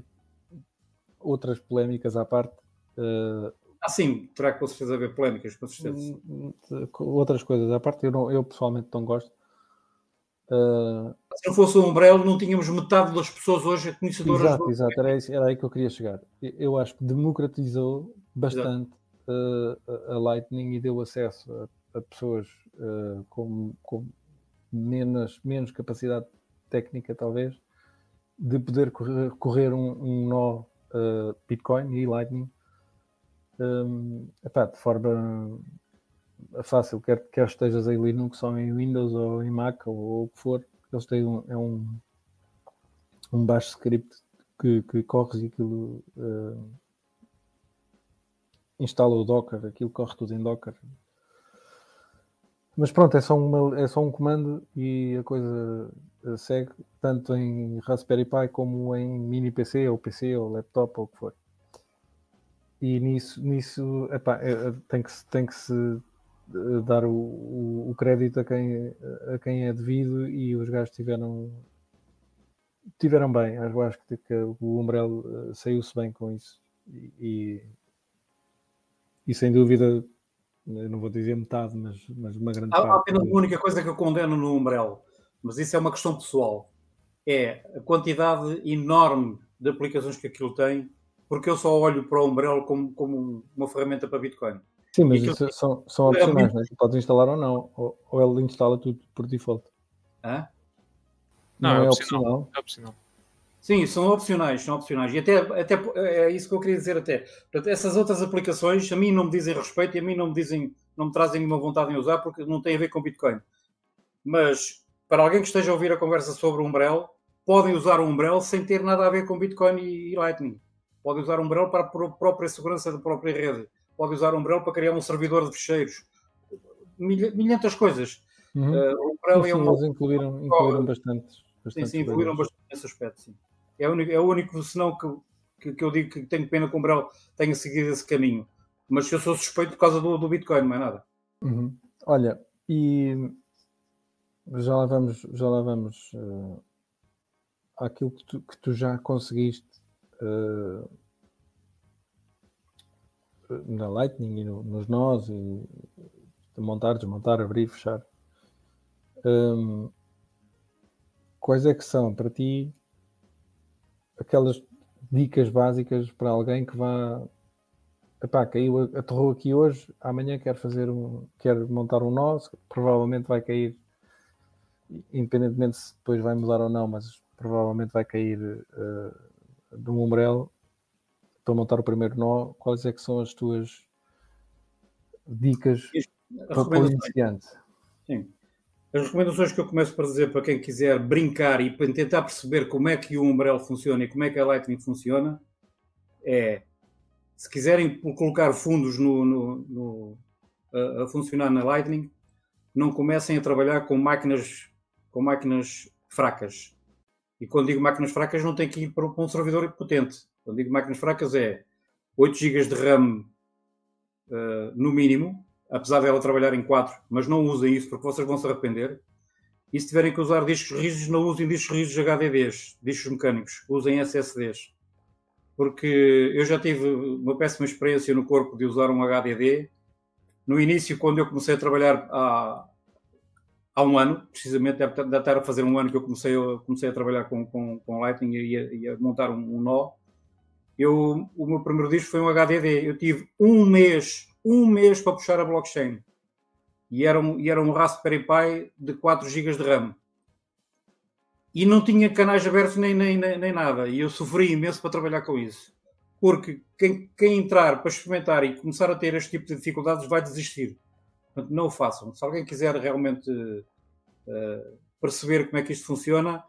outras polémicas à parte, Uh, ah, sim, terá com certeza haver polémicas, com certeza. Outras coisas, à parte, eu, não, eu pessoalmente não gosto. Uh... Se não fosse o Umbrello, não tínhamos metade das pessoas hoje conhecedoras. Exato, do... exato, era, isso, era aí que eu queria chegar. Eu acho que democratizou bastante uh, a Lightning e deu acesso a, a pessoas uh, com, com menos, menos capacidade técnica, talvez, de poder correr, correr um, um nó uh, Bitcoin e Lightning um, epá, de forma fácil, quer, quer estejas em Linux ou em Windows ou em Mac ou, ou o que for, eles têm um, é um, um baixo script que, que corres e aquilo uh, instala o Docker, aquilo corre tudo em Docker. Mas pronto, é só, uma, é só um comando e a coisa eh, segue tanto em Raspberry Pi como em mini PC ou PC ou laptop ou o que for. E nisso, nisso epá, é, é, tem, que, tem que se eh, dar o, o, o, crédito a quem, a quem é devido e os gajos tiveram tiveram bem. Eu acho que, que o Umbrella eh, saiu-se bem com isso. E, e, sem dúvida, não vou dizer metade, mas, mas uma grande há, parte. Há apenas uma única coisa que eu condeno no Umbrella, mas isso é uma questão pessoal. É a quantidade enorme de aplicações que aquilo tem porque eu só olho para o Umbrella como, como uma ferramenta para Bitcoin. Sim, mas isso são, são é opcionais, é né? podes instalar ou não, ou, ou ele instala tudo por default. Hã? Não, não é, é opcional. opcional. É opcional. Sim, são opcionais, são opcionais. E até, até é isso que eu queria dizer até. Portanto, essas outras aplicações a mim não me dizem respeito e a mim não me dizem, não me trazem nenhuma vontade em usar porque não tem a ver com Bitcoin. Mas para alguém que esteja a ouvir a conversa sobre o Umbrella, podem usar o Umbrella sem ter nada a ver com Bitcoin e, Lightning pode usar Umbrella para a própria segurança da própria rede, pode usar Umbrella para criar um servidor de fecheiros, milhentas coisas. Uhum. Uh, Umbrella sim, é uma... eles incluíram, incluíram bastante. bastante sim, sim, incluíram bastante nesse aspecto, sim. É o único, é o único senão que, que, que eu digo que tenho pena que o Umbrella tenha seguido esse caminho. Mas eu sou suspeito por causa do, do Bitcoin, não é nada. Uhum. Olha, e já lá vamos, já lá vamos uh, àquilo que tu, que tu já conseguiste uh, na Lightning e no, nos nós e de montar, desmontar, abrir, fechar. Um, quais é que são para ti aquelas dicas básicas para alguém que vá epá, caiu, aterrou aqui hoje, amanhã quer fazer um, quer montar um nó, provavelmente vai cair, independentemente se depois vai mudar ou não, mas provavelmente vai cair uh, de um umbrello para montar o primeiro nó, quais é que são as tuas dicas para, para o iniciante? Sim. As recomendações que eu começo para dizer para quem quiser brincar e tentar perceber como é que o Umbrella funciona e como é que a Lightning funciona é se quiserem colocar fundos no, no, no a, a, funcionar na Lightning, não comecem a trabalhar com máquinas com máquinas fracas. E quando digo máquinas fracas, não tem que ir para um servidor potente. Quando digo máquinas fracas, é 8 GB de RAM uh, no mínimo, apesar dela trabalhar em 4, mas não usem isso porque vocês vão se arrepender. E se tiverem que usar discos rígidos, não usem discos rígidos HDDs, discos mecânicos, usem SSDs. Porque eu já tive uma péssima experiência no corpo de usar um HDD. No início, quando eu comecei a trabalhar há, há um ano, precisamente, deve estar a fazer um ano que eu comecei, a, comecei a trabalhar com, com, com Lightning e a, e a montar um, um, nó. Eu, o meu primeiro disco foi um HDD. Eu tive um mês, um mês para puxar a blockchain. E era um, e era um Raspberry Pi de 4 GB de RAM. E não tinha canais abertos nem, nem, nem, nada. E eu sofri imenso para trabalhar com isso. Porque quem, quem entrar para experimentar e começar a ter este tipo de dificuldades vai desistir Portanto, não o façam. Se alguém quiser realmente uh, perceber como é que isto funciona,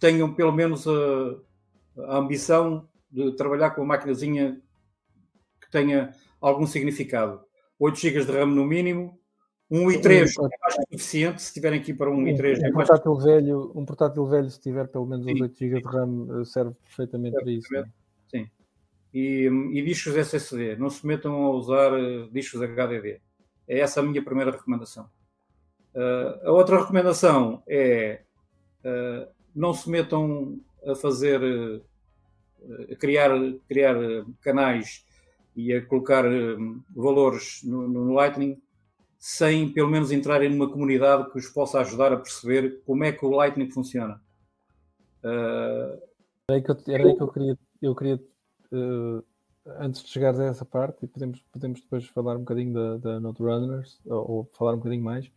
tenham pelo menos a, a ambição de trabalhar com uma maquinazinha que tenha algum significado. 8 GB de RAM no mínimo, 1 e 3 é mais suficiente se tiverem aqui para 1 e 3. Um, é portátil velho, um portátil velho, se tiver pelo menos os 8 GB de RAM, eh, serve perfeitamente para isso. Né? Sim. E, e discos SSD, não se metam a usar uh, discos HDD. É essa a minha primeira recomendação. Uh, a outra recomendação é uh, não se metam a fazer, uh, a criar, criar canais e a colocar um, valores no, no, Lightning sem pelo menos entrarem numa comunidade que os possa ajudar a perceber como é que o Lightning funciona. Uh, era aí que eu, era aí que eu queria, eu queria uh, antes de chegares a essa parte, e podemos, podemos depois falar um bocadinho da, da Node Runners, ou, ou falar um bocadinho mais.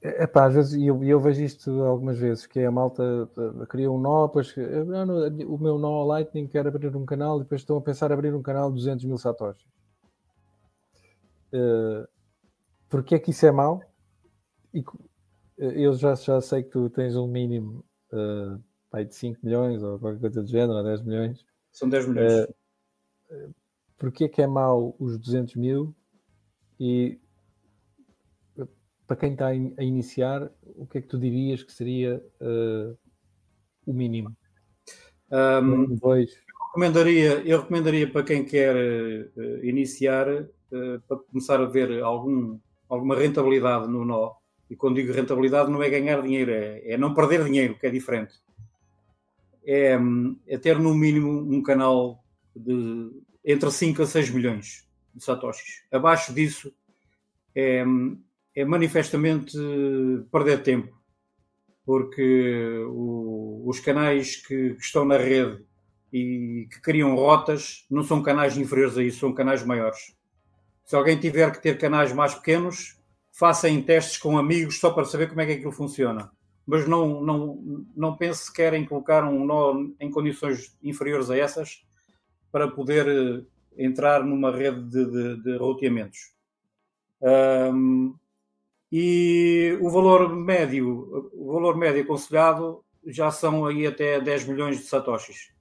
É pá, às vezes, e eu, eu, vejo isto algumas vezes, que é a malta uh, cria um nó, depois uh, o meu nó Lightning quer abrir um canal e depois estão a pensar em abrir um canal de 200 mil satoshis. Uh, porque é que isso é mau? E, eu já, já sei que tu tens um mínimo uh, de 5 milhões ou qualquer coisa do género, ou 10 milhões. São 10 milhões. Uh, porque é que é mau os 200 mil e para quem está a iniciar, o que é que tu dirias que seria uh, o mínimo? Um, Depois... eu, recomendaria, eu recomendaria para quem quer uh, iniciar, uh, para começar a ver algum, alguma rentabilidade no nó. E quando digo rentabilidade, não é ganhar dinheiro, é, é não perder dinheiro, que é diferente. É, é, ter no mínimo um canal de entre 5 a 6 milhões de satoshis. Abaixo disso é, é manifestamente perder tempo, porque o, os canais que, que, estão na rede e que criam rotas não são canais inferiores a isso, são canais maiores. Se alguém tiver que ter canais mais pequenos, façam testes com amigos só para saber como é que aquilo funciona. Mas não, não, não pense sequer em colocar um nó em condições inferiores a essas para poder eh, entrar numa rede de, de, de roteamentos. Um, e o valor médio, o valor médio aconselhado já são aí até 10 milhões de satoshis,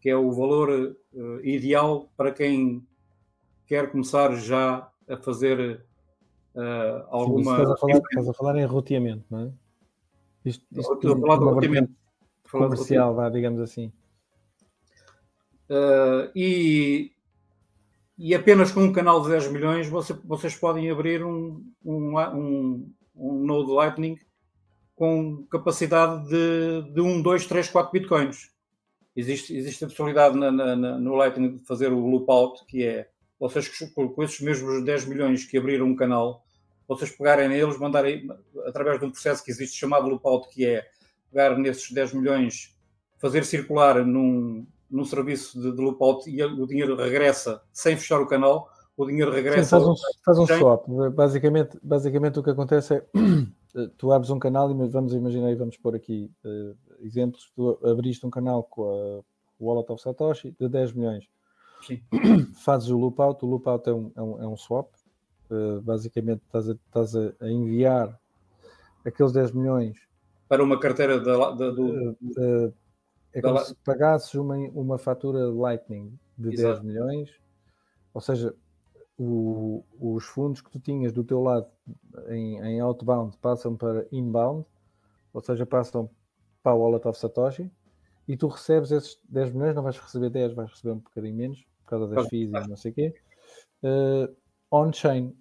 que é o valor uh, ideal para quem quer começar já a fazer uh, alguma. Sim, estás, a falar, estás, a falar, em roteamento, não é? Isto, isto Estou a falar de roteamento comercial, vá, digamos assim. Uh, e e apenas com um canal de 10 milhões você, vocês podem abrir um, um, um, um Node Lightning com capacidade de, de 1, 2, 3, 4 bitcoins. Existe, existe a possibilidade na, na, no Lightning de fazer o loop out, que é vocês com esses mesmos 10 milhões que abriram um canal, vocês pegarem neles, mandarem através de um processo que existe chamado loop out, que é pegar nesses 10 milhões, fazer circular num, num serviço de, de loopout e o dinheiro regressa sem fechar o canal, o dinheiro regressa. Sim, faz um, faz um swap. Basicamente, basicamente o que acontece é tu abres um canal e vamos imaginar e vamos pôr aqui uh, exemplos. Tu abriste um canal com a Wallet of Satoshi de 10 milhões. Sim. Fazes o loopout, o loopout é um, é um, é um swap. Uh, basicamente estás a, estás a enviar aqueles 10 milhões para uma carteira da, da, do, uh, é como se pagasses uma, uma fatura Lightning de Exato. 10 milhões, ou seja, o, os fundos que tu tinhas do teu lado em, em outbound passam para inbound, ou seja, passam para o wallet of Satoshi, e tu recebes esses 10 milhões, não vais receber 10, vais receber um bocadinho menos, por causa das fees e não sei o quê, uh, on-chain.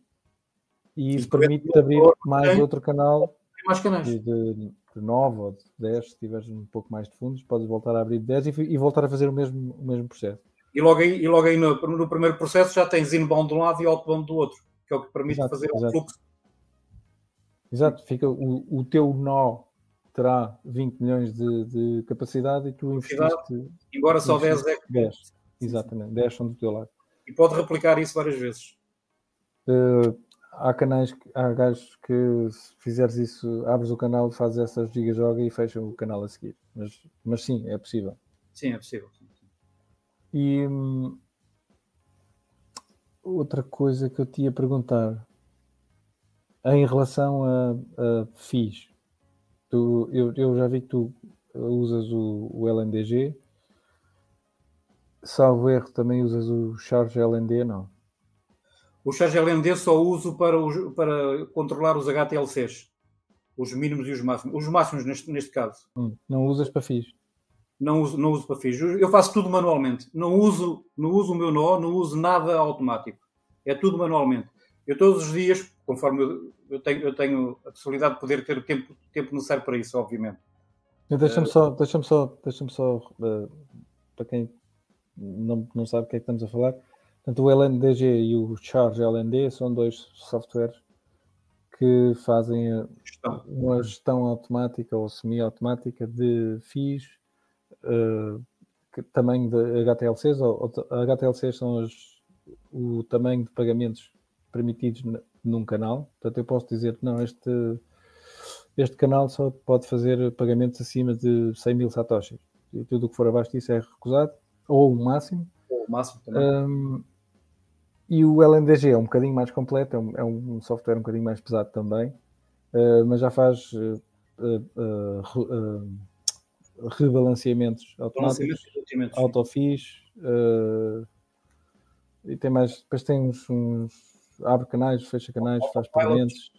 E isso permite-te abrir mais outro canal mais canais. De, de, de 9 ou de 10, se tiveres um pouco mais de fundos, podes voltar a abrir 10 e, e voltar a fazer o mesmo, o mesmo processo. E logo aí, e logo aí no, no primeiro processo já tens inbound de um lado e outbound do outro, que é o que permite exato, fazer exato. o fluxo. Exato, fica o, o teu nó terá 20 milhões de, de capacidade e tu investiste. Embora só 10 é. 10, exatamente, 10 são do teu lado. E pode replicar isso várias vezes. Uh, há canais, há gajos que se fizeres isso, abres o canal, fazes essas gigas joga e fecham o canal a seguir. Mas, mas sim, é possível. Sim, é possível. E hum, outra coisa que eu te ia perguntar em relação a, a FIIs, tu, eu, eu já vi que tu usas o, o LNDG, salvo erro, também usas o Charge LND, não? O ChargeLND só uso para, os, para controlar os HTLCs, os mínimos e os máximos. Os máximos neste, neste caso. Hum, não usas para FIS? Não uso, não uso para FIS. Eu faço tudo manualmente. Não uso, não uso o meu nó, não uso nada automático. É tudo manualmente. Eu todos os dias, conforme eu, eu tenho, eu tenho a possibilidade de poder ter o tempo, tempo necessário para isso, obviamente. Deixa-me só, deixa-me só, deixa-me só uh, para quem não, não sabe o que é que estamos a falar. Portanto, o LNDG e o Charge LND são dois softwares que fazem uma gestão automática ou semi-automática de FIIs, uh, tamanho de HTLCs, ou, ou HTLCs são as, o tamanho de pagamentos permitidos num canal. Portanto, eu posso dizer que não, este, este canal só pode fazer pagamentos acima de 100 mil satoshis. E tudo o que for abaixo disso é recusado, ou o máximo. Ou o máximo também. Um, e o LNDG é um bocadinho mais completo, é um, é um software um bocadinho mais pesado também, uh, mas já faz uh, uh, rebalanceamentos automáticos, autofis, e tem mais, depois tem uns, uns abre canais, fecha canais, faz pagamentos.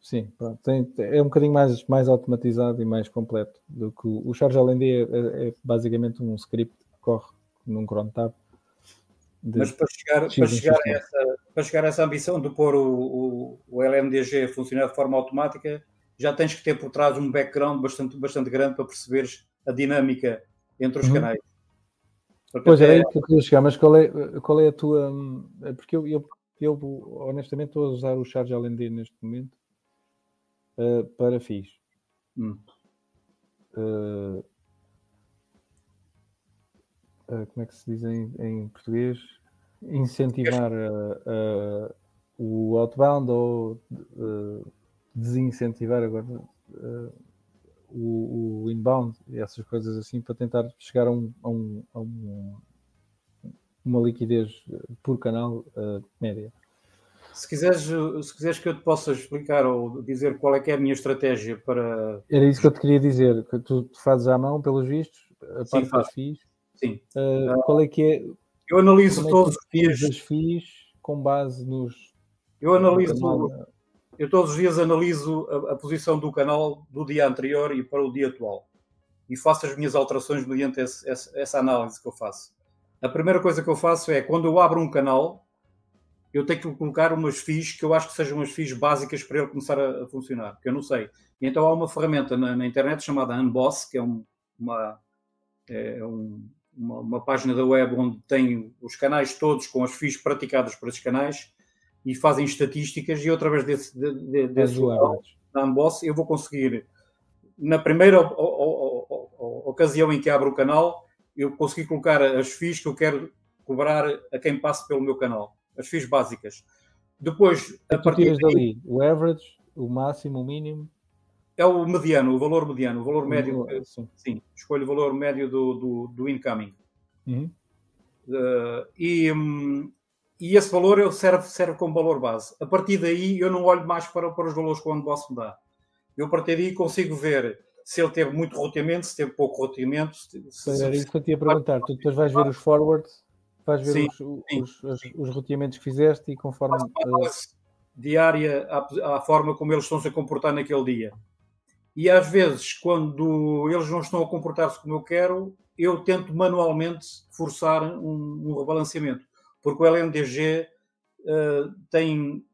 Sim, tem, é um bocadinho mais, mais automatizado e mais completo do que o, o Charge LND é, é, é basicamente um script que corre num cron tab mas para chegar, para, chegar a essa, para chegar a essa ambição de pôr o, o, o LMDG a funcionar de forma automática, já tens que ter por trás um background bastante, bastante grande para perceberes a dinâmica entre os uhum. canais. Porque pois até... é aí que eu queria chegar, mas qual é, qual é a tua. É porque eu, eu, eu honestamente estou a usar o Charge LND neste momento uh, para FIS. Hum. Uh, uh, como é que se diz em, em português? Incentivar uh, o outbound ou desincentivar agora o, o, inbound e essas coisas assim para tentar chegar a, um, a, um, a um, uma liquidez por canal média. Se quiseres, se quiseres que eu te possa explicar ou dizer qual é que é a minha estratégia para. Era isso que eu te queria dizer, que tu fazes à mão, pelos vistos, a parte Sim, das FIIs, Sim. Uh, qual é que é? Eu analiso é todos os dias. As FIIs com base nos. Eu analiso. Eu todos os dias analiso a, a, posição do canal do dia anterior e para o dia atual. E faço as minhas alterações mediante esse, esse, essa análise que eu faço. A primeira coisa que eu faço é, quando eu abro um canal, eu tenho que colocar umas FIIs que eu acho que sejam umas FIIs básicas para ele começar a, a funcionar, porque eu não sei. E então há uma ferramenta na, na internet chamada Unboss, que é um, uma, é um, uma, uma, página da web onde tem os canais todos com as FIIs praticadas por esses canais e fazem estatísticas e através desse, de, de, desse da eu vou conseguir na primeira o, o, o, ocasião em que abro o canal eu consegui colocar as FIIs que eu quero cobrar a quem passe pelo meu canal as FIIs básicas. Depois a partir daí o average o máximo o mínimo é o mediano, o valor mediano, o valor médio. sim. sim. escolho o valor médio do, do, do incoming. Uhum. Uh, e, um, e esse valor serve, serve como valor base. A partir daí, eu não olho mais para, para os valores que o OneBoss me dá. Eu, a partir daí, consigo ver se ele teve muito roteamento, se teve pouco roteamento. Se, Era isso que eu te ia perguntar. Tu depois vais ver os forwards, vais ver sim, os, os, sim. os, roteamentos que fizeste e conforme. Diária à, à forma como eles estão -se a comportar naquele dia. E às vezes, quando eles não estão a comportar-se como eu quero, eu tento manualmente forçar um, um rebalanceamento, porque o LMDG uh, tem,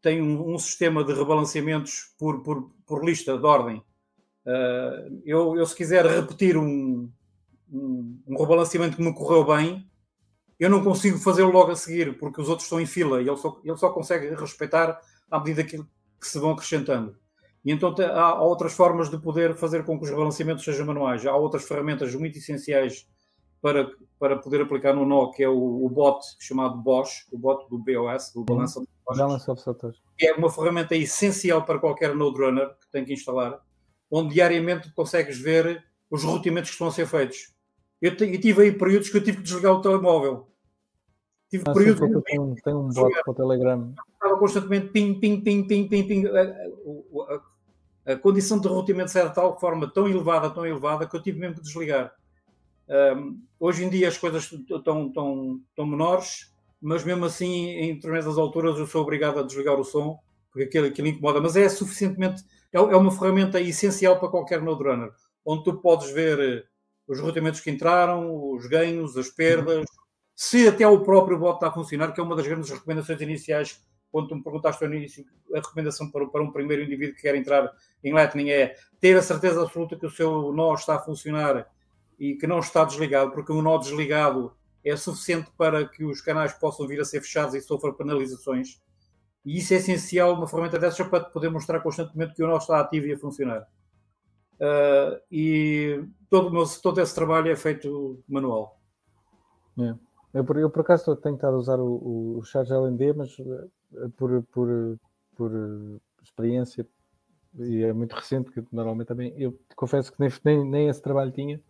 tem um, um, sistema de rebalanceamentos por, por, por lista de ordem. Uh, eu, eu, se quiser repetir um, um, um rebalanceamento que me correu bem, eu não consigo fazê-lo logo a seguir, porque os outros estão em fila e ele só, ele só consegue respeitar à medida que, que se vão acrescentando. E então há outras formas de poder fazer com que os rebalanceamentos sejam manuais. Há outras ferramentas muito essenciais para, para poder aplicar no nó, que é o, o bot chamado Bosch, o bot do BOS, do Balance of Balance of Satoshi. Que é uma ferramenta essencial para qualquer Node Runner que tem que instalar, onde diariamente consegues ver os roteamentos que estão a ser feitos. Eu, eu tive aí períodos que eu tive que desligar o telemóvel. Tive ah, períodos. Sim, tem, um, tem um bot para o Telegram. Estava constantemente ping, ping, ping, ping, ping, ping a condição de roteamento era de tal forma tão elevada, tão elevada, que eu tive mesmo que desligar. Um, hoje em dia as coisas estão, estão, estão menores, mas mesmo assim, em determinadas alturas, eu sou obrigado a desligar o som, porque aquilo, aquilo incomoda. Mas é suficientemente, é, é uma ferramenta essencial para qualquer node runner, onde tu podes ver eh, os roteamentos que entraram, os ganhos, as perdas, se até o próprio bot está a funcionar, que é uma das grandes recomendações iniciais quando me perguntaste no início, a recomendação para, para um primeiro indivíduo que quer entrar em Lightning é ter a certeza absoluta que o seu nó está a funcionar e que não está desligado, porque um nó desligado é suficiente para que os canais possam vir a ser fechados e sofram penalizações. E isso é essencial, uma ferramenta dessas, para poder mostrar constantemente que o nosso está ativo e a funcionar. Uh, e todo, meu, todo esse trabalho é feito manual. É. Eu, por, acaso, tenho estado a usar o, o, o mas por, por, por experiência, e é muito recente, que normalmente também, eu confesso que nem, nem, nem esse trabalho tinha,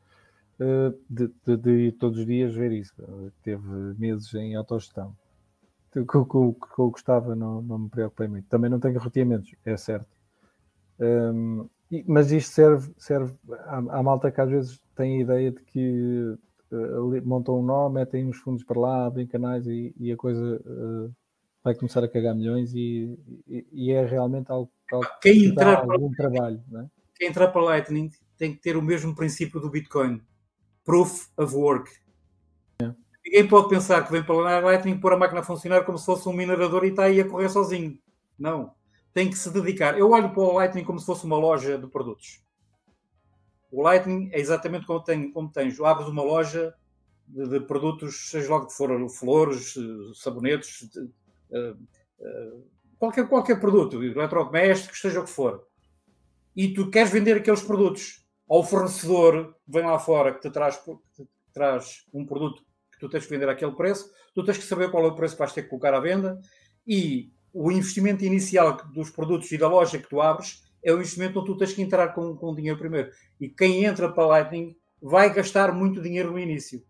de, de, de, todos os dias ver isso. Teve meses em autogestão. Com, com, com o Gustavo não, não me preocupei muito. Também não tenho roteamentos, é certo. Um, mas isto serve, serve à, à, malta que às vezes tem a ideia de que uh, montam um nó, metem uns fundos para lá, abrem canais e, e a coisa uh, vai começar a cagar milhões e, e, e é realmente algo, algo quem que entrar dá algum para, trabalho. É? Quem entrar para Lightning tem que ter o mesmo princípio do Bitcoin. Proof of Work. É. Ninguém pode pensar que vem para Lightning pôr a máquina a funcionar como se fosse um minerador e está aí a correr sozinho. Não tem que se dedicar. Eu olho para o Lightning como se fosse uma loja de produtos. O Lightning é exatamente como, tem, como tens. Abres uma loja de, de, produtos, seja logo que for flores, sabonetes, qualquer, qualquer produto, eletrodomésticos, seja o que for. E tu queres vender aqueles produtos ao fornecedor que vem lá fora que te traz, que te traz um produto que tu tens que vender àquele preço, tu tens que saber qual é o preço que vais ter que colocar à venda e o investimento inicial dos produtos e da loja que tu abres é o investimento onde tu tens que entrar com, com dinheiro primeiro. E quem entra para Lightning vai gastar muito dinheiro no início.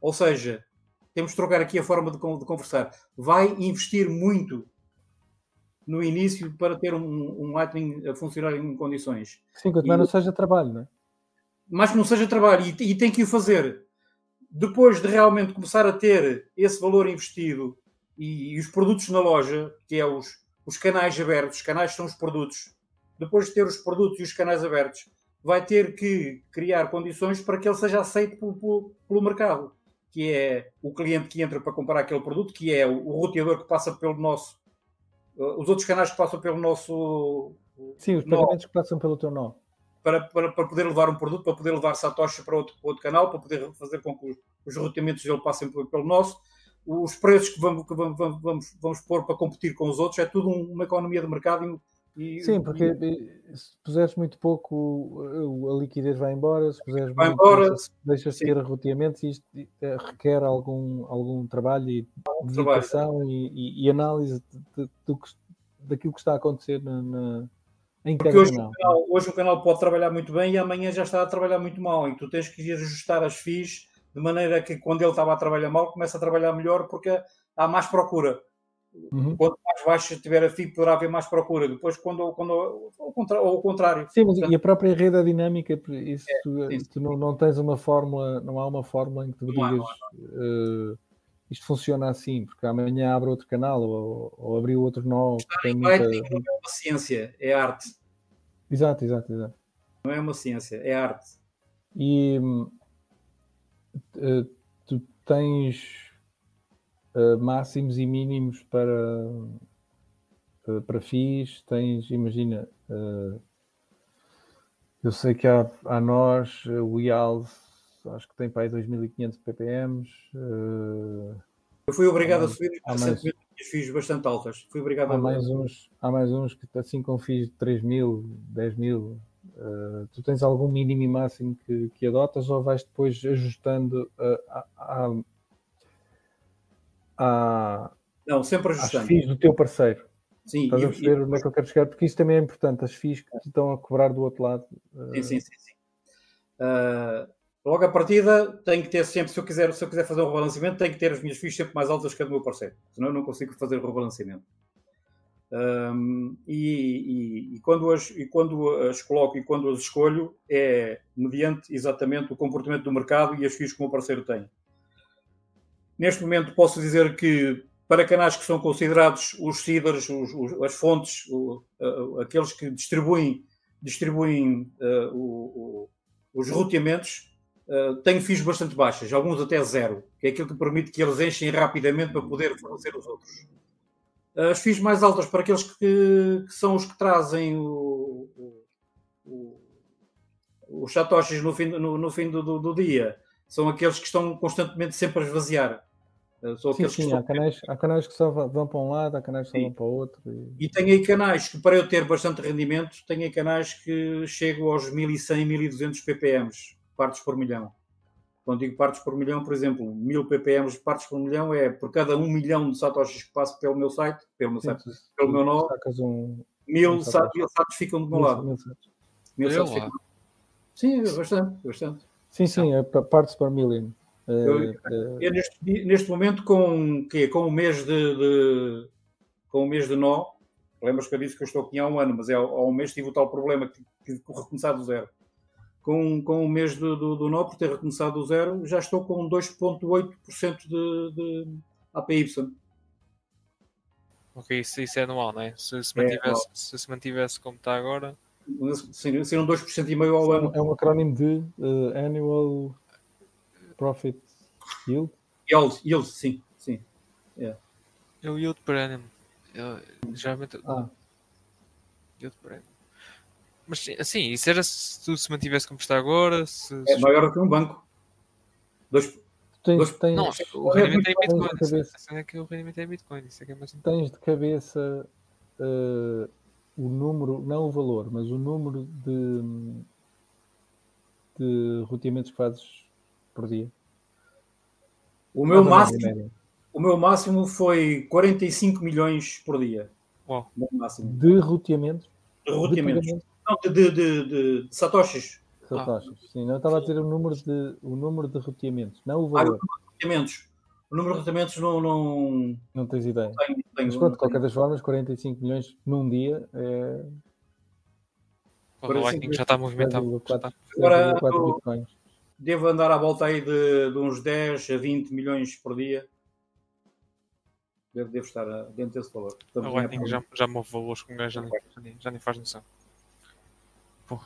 Ou seja, temos de trocar aqui a forma de, de conversar. Vai investir muito no início para ter um, um Lightning a funcionar em condições. Sim, mais não seja trabalho, não é? Mas que não seja trabalho e, e tem que o fazer. Depois de realmente começar a ter esse valor investido e, e, os produtos na loja, que é os, os canais abertos, os canais são os produtos. Depois de ter os produtos e os canais abertos, vai ter que criar condições para que ele seja aceito pelo, pelo, pelo mercado, que é o cliente que entra para comprar aquele produto, que é o, o roteador que passa pelo nosso, uh, os outros canais que passam pelo nosso. Sim, os pagamentos que passam pelo teu nó. Para, para, para, poder levar um produto, para poder levar Satoshi para outro, para outro canal, para poder fazer com que os, os roteamentos dele passem pelo, pelo nosso os preços que vamos, que vamos, vamos, vamos pôr para competir com os outros, é tudo uma economia de mercado. E, Sim, porque e, se puseres muito pouco, a liquidez vai embora, se puseres vai muito, embora, deixas de ter arroteamentos, isto eh, requer algum, algum trabalho e dedicação e, e, análise de, de, de, daquilo que está a acontecer na, na em Porque hoje o, canal, hoje o canal pode trabalhar muito bem e amanhã já está a trabalhar muito mal, e tu tens que ajustar as FIIs de maneira que quando ele estava a trabalhar mal, começa a trabalhar melhor porque há mais procura. Uhum. Quanto mais baixo tiver a FIB, poderá haver mais procura. Depois, quando, quando ou, ao contrário. Sim, mas Portanto, e a própria rede é dinâmica, isso é, tu, tu não, não, tens uma fórmula, não há uma fórmula em que tu digas uh, isto funciona assim, porque amanhã abre outro canal ou, ou abriu outro nó. Tem muita... Não é uma ciência, é arte. Exato, exato, exato. Não é uma ciência, é arte. E eh, tu tens uh, máximos e mínimos para, uh, para FIIs, tens, imagina, uh, eu sei que há, há nós, o IALS, acho que tem para aí 2500 ppm. eu fui obrigado a subir recentemente mais... FIIs bastante altas. Fui obrigado há a... mais uns Há mais uns que assim com FIIs de 3000, 10000, Uh, tu tens algum mínimo e máximo que, que adotas ou vais depois ajustando uh, a, a, Não, sempre ajustando. FIIs do teu parceiro. Sim, Estás e, a perceber e... onde é que eu quero chegar? Porque isso também é importante, as FIIs que te estão a cobrar do outro lado. Uh... Sim, sim, sim. sim. logo a partida tem que ter sempre, se eu, quiser, se eu quiser fazer um rebalanceamento, tem que ter as minhas FIIs sempre mais altas que a do meu parceiro. Senão eu não consigo fazer o rebalanceamento. Um, e, e, e, quando as, e quando as coloco e quando as escolho é mediante exatamente o comportamento do mercado e as FIIs que o meu parceiro tem. Neste momento posso dizer que para canais que são considerados os seeders, os, os, as fontes, o, uh, aqueles que distribuem, distribuem uh, os roteamentos, uh, tenho FIIs bastante baixas, alguns até zero, que é aquilo que permite que eles enchem rapidamente para poder fornecer os outros as FIIs mais altas para aqueles que, que são os que trazem o, o, o, os satoshis no fim, no, no fim do, do, dia são aqueles que estão constantemente sempre a esvaziar. São sim, sim, há, canais, há canais que só vão para um lado, há canais que só sim. vão para o outro. E... e tem aí canais que, para eu ter bastante rendimento, tem aí canais que chegam aos 1100, 1200 ppm, partes por milhão. Quando digo partes por milhão, por exemplo, 1000 ppm de partes por milhão é por cada 1 milhão de satoshis que passa pelo meu site, pelo meu, site, pelo meu nó, um, mil, um satoshis ficam do meu lado. Mil, mil satos ficam. Sim, bastante, bastante. Sim, sim, é partes por million. Eu, eh, eu, neste, neste, momento, com, que, com o mês de, de com o mês de nó, lembras que eu disse que eu estou aqui há um ano, mas é, há um mês tive o tal problema que tive que recomeçar do zero com, com o mês do, do, do nó, por ter recomeçado do zero, já estou com 2,8% de, de APY. Ok, isso, isso é anual, não é? Se se mantivesse, é, se, se mantivesse como está agora. Seriam 2,5% ao ano. É um acrónimo de uh, Annual Profit Yield? Yield, yield sim. sim. É. é o yield per annum. Eu, geralmente. Ah. Yield per annum. Mas assim, isso era se tu se mantivesse como está agora? Se... É maior do que um banco. Dois, tens, dois... Tens, não, o rendimento é Bitcoin. Isso é que o rendimento é Bitcoin. Isso é que é mais tens de cabeça uh, o número, não o valor, mas o número de, de roteamentos que fazes por dia. O meu, máximo, o meu máximo foi 45 milhões por dia. Uau. De roteamentos? De roteamentos. Não, de, de, de, de satoshis. Satoshis, ah. sim. Não estava a dizer o número de, o número de roteamentos, não o valor. Ah, o número de roteamentos. O número de roteamentos não. Não, não tens ideia. Tenho, tenho, Mas pronto, de qualquer das formas, 45 milhões num dia é. O Lightning já está movimentado. Agora devo andar à volta aí de, de, uns 10 a 20 milhões por dia. Devo, devo estar dentro desse valor. o Lightning já, já move valores com um gajo já, nem, já nem faz noção.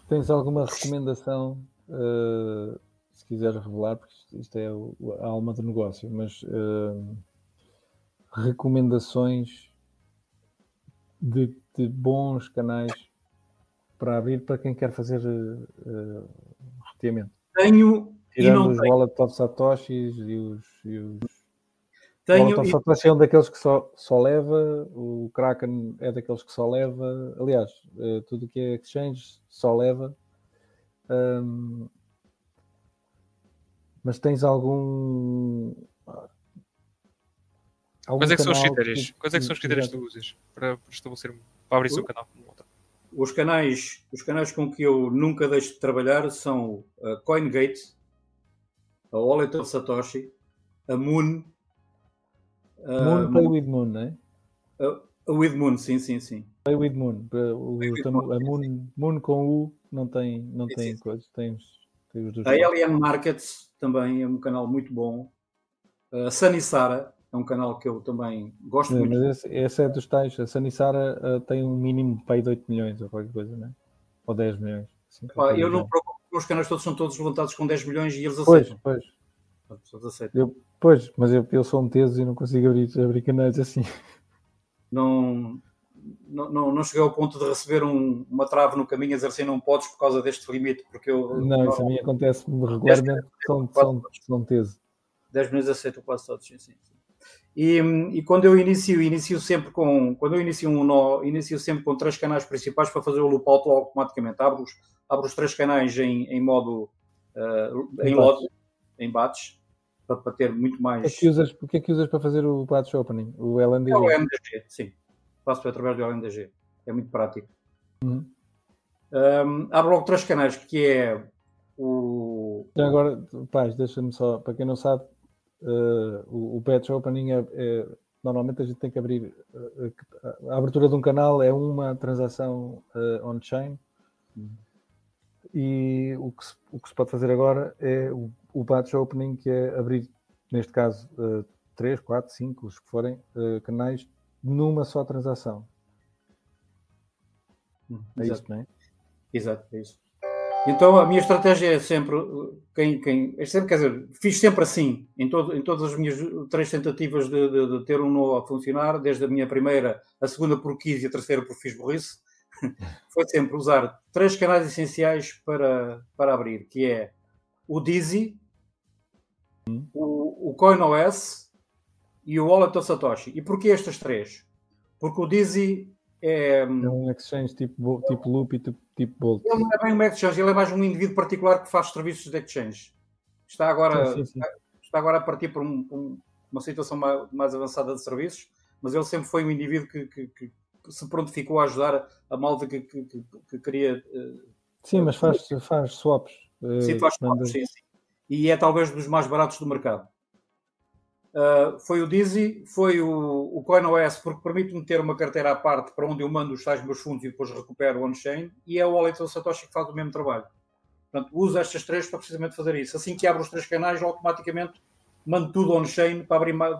Tens alguma recomendação, uh, se quiseres revelar, porque isto é a alma do negócio, mas uh, recomendações de, de, bons canais para abrir para quem quer fazer uh, roteamento? Tenho Tirando e não os tenho. Wallet Satoshis e os, e os tenho, o Satoshi é um daqueles que só, só leva, o Kraken é daqueles que só leva, aliás, eh, tudo que é exchange só leva. Um, mas tens algum. algum Quais é que são os critérios? Que... Quais é que são os critérios que tu usas para, para estabelecer para abrir o seu canal? Os canais, os canais com que eu nunca deixo de trabalhar são a CoinGate, a Wallet of Satoshi, a Moon Moon uh, Play with Moon, não é? Uh, with Moon, sim, sim, sim. Play with Moon. O, with moon. A moon, moon com U não tem, não sim, tem sim. coisas. Tem, tem os a LM Markets também é um canal muito bom. A Sunny Sara é um canal que eu também gosto muito. Mas esse, esse, é dos tais. A Sunny Sara uh, tem um mínimo de pay de 8 milhões ou qualquer coisa, não é? Ou 10 milhões. Assim, eu não procuro, os canais todos são todos levantados com 10 milhões e eles aceitam. Pois, pois. Eles aceitam. Eu, Pois, mas eu, eu sou um teso e não consigo abrir, abrir canais assim. Não, não, não cheguei ao ponto de receber um, uma trave no caminho a dizer assim não podes por causa deste limite, porque eu. Não, isso a mim acontece regularmente, são, são, são teso. 10 meses aceito quase todos, sim, sim. E, e, quando eu inicio, inicio sempre com. Quando eu inicio um nó, inicio sempre com três canais principais para fazer o loop out automaticamente. Abro os, abro os três canais em, em modo. Uh, em lote, em batch para, para ter muito mais. O que, é que usas, o que é que usas para fazer o batch opening? O LNDG? É o LNDG, sim. Faço através do LNDG. É muito prático. Uhum. Um, há logo três canais que é o. Já agora, paz, deixa-me só, para quem não sabe, uh, o, o batch opening é, é, Normalmente a gente tem que abrir. Uh, a abertura de um canal é uma transação uh, on-chain. Uhum. E o que, se, o que se pode fazer agora é o o batch opening, que é abrir, neste caso, uh, 3, 4, 5, os que forem, canais numa só transação. Hum, é exato. isso, não é? Exato, é isso. Então a minha estratégia é sempre, quem, quem, é sempre, quer dizer, fiz sempre assim, em, todo, em todas as minhas três tentativas de, de, de ter um nó a funcionar, desde a minha primeira, a segunda por quis e a terceira por fiz burrice, foi sempre usar três canais essenciais para, para abrir, que é o Dizzy, o, o CoinOS e o Wallet do Satoshi. E porquê estas três? Porque o Dizzy é. Um exchange tipo, tipo Loop e tipo, tipo Bolt. Ele não é bem um exchange, ele é mais um indivíduo particular que faz serviços de exchange. Está agora, sim, sim, sim. Está agora a partir por um, um, uma situação mais, mais, avançada de serviços, mas ele sempre foi um indivíduo que, que, que se prontificou a ajudar a malta que, que queria. Uh, sim, mas faz, faz swaps. Sim, faz swaps, sim, sim. E é talvez dos mais baratos do mercado. Uh, foi o Dizzy, foi o, o CoinOS, porque permite-me ter uma carteira à parte para onde eu mando os tais meus fundos e depois recupero on-chain, e é o Wallet do Satoshi que faz o mesmo trabalho. Portanto, uso estas três para precisamente fazer isso. Assim que abro os três canais, automaticamente mando tudo on-chain para abrir mais,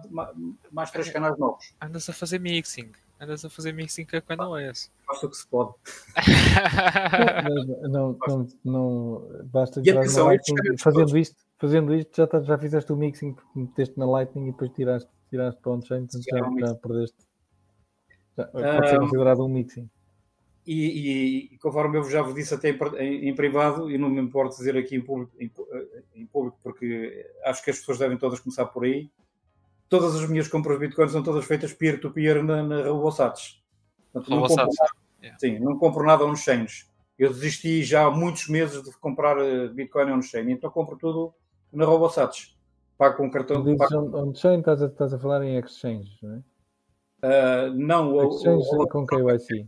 mais, três canais novos. Andas a fazer mixing. Andas a fazer mixing com a CoinOS. Faço o que se pode. não, não, não, basta e atenção, fazendo isto fazendo isto, já, tá, já fizeste o mixing, meteste na Lightning e depois tiraste, tiraste para on-chain, então já, é já perdeste. Já, pode ser considerado um mixing. E, e, conforme eu já vos disse até em, em, privado, e não me importo dizer aqui em público, em, em, público, porque acho que as pessoas devem todas começar por aí. Todas as minhas compras de Bitcoin são todas feitas peer-to-peer -peer na, na RoboSats. Portanto, não compro nada, yeah. sim, não compro nada on-chains. Eu desisti já há muitos meses de comprar eh, Bitcoin on-chain, então compro tudo na RoboSats. Pago com cartão. de On-chain estás, estás a falar em exchange, não é? Uh, não, exchange o, o, com KYC.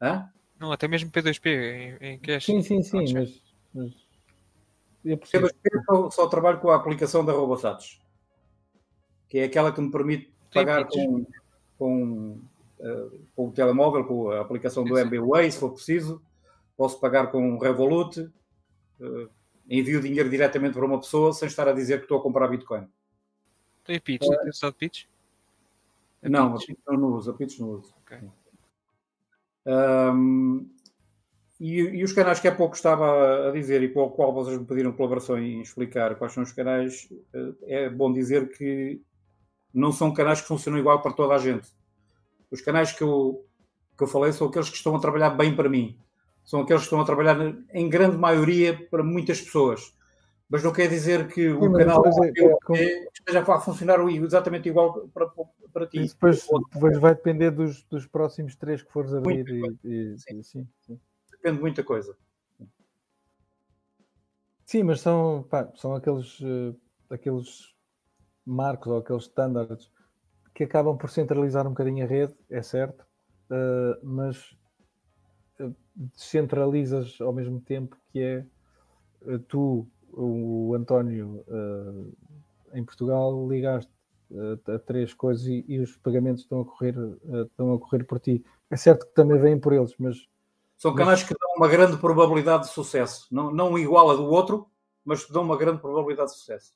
Hã? Não, até mesmo P2P em, em cash. Sim, sim, sim, mas, mas... P2P só, só trabalho com a aplicação da RoboSats, que é aquela que me permite pagar com, com, uh, com o telemóvel, com a aplicação do MBWay, se for preciso. Posso pagar com Revolut. Uh, envio dinheiro diretamente para uma pessoa sem estar a dizer que estou a comprar Bitcoin. Tem Pitch, uh, tem usado Pitch? É não, pitch? a não uso, a Pitch não uso. Okay. Um, e, e, os canais que há pouco estava a dizer e com o qual vocês me pediram colaboração em explicar quais são os canais, eh, é bom dizer que não são canais que funcionam igual para toda a gente. Os canais que eu, que eu falei são aqueles que estão a trabalhar bem para mim são aqueles que estão a trabalhar em grande maioria para muitas pessoas. Mas não quer dizer que o canal é, esteja a funcionar exatamente igual para, para ti. Isso depois, depois vai depender dos, dos próximos três que fores abrir. E, e, sim. Sim, sim. Depende de muita coisa. Sim, mas são, pá, são aqueles, uh, aqueles marcos ou aqueles standards que acabam por centralizar um bocadinho a rede, é certo, uh, mas descentralizas ao mesmo tempo que é eh, tu, o António, uh, em Portugal, ligaste uh, a três coisas e, e, os pagamentos estão a, correr, estão a correr por ti. É certo que também vêm por eles, mas. São canais mas... que dão uma grande probabilidade de sucesso. Não, não igual a do outro, mas que dão uma grande probabilidade de sucesso.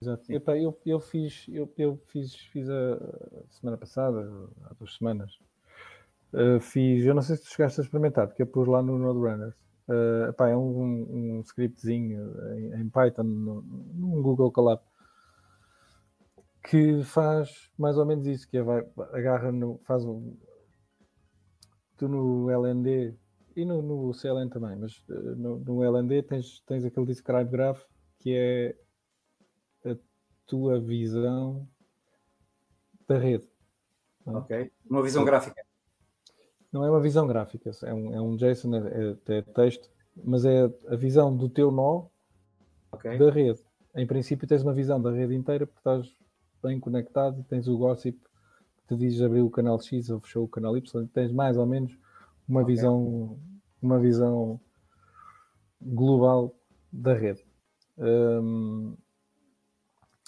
Exato. Epá, eu, eu fiz, eu, eu fiz, fiz a semana passada, há duas semanas, Uh, fiz, eu não sei se tu chegaste a experimentar, porque eu pus lá no Node Uh, epá, é um, um scriptzinho em, em Python, num Google Colab, que faz mais ou menos isso, que é vai, agarra no, faz um, tu no LND e no, no CLN também, mas uh, no, no, LND tens, tens aquele describe graph que é a tua visão da rede. Ok, uma visão gráfica. Não é uma visão gráfica, é um, é um JSON, é, é, texto, mas é a visão do teu nó okay. da rede. Em princípio, tens uma visão da rede inteira porque estás bem conectado e tens o gossip que te diz abrir o canal X ou fechou o canal Y. Tens mais ou menos uma okay. visão, uma visão global da rede. Um,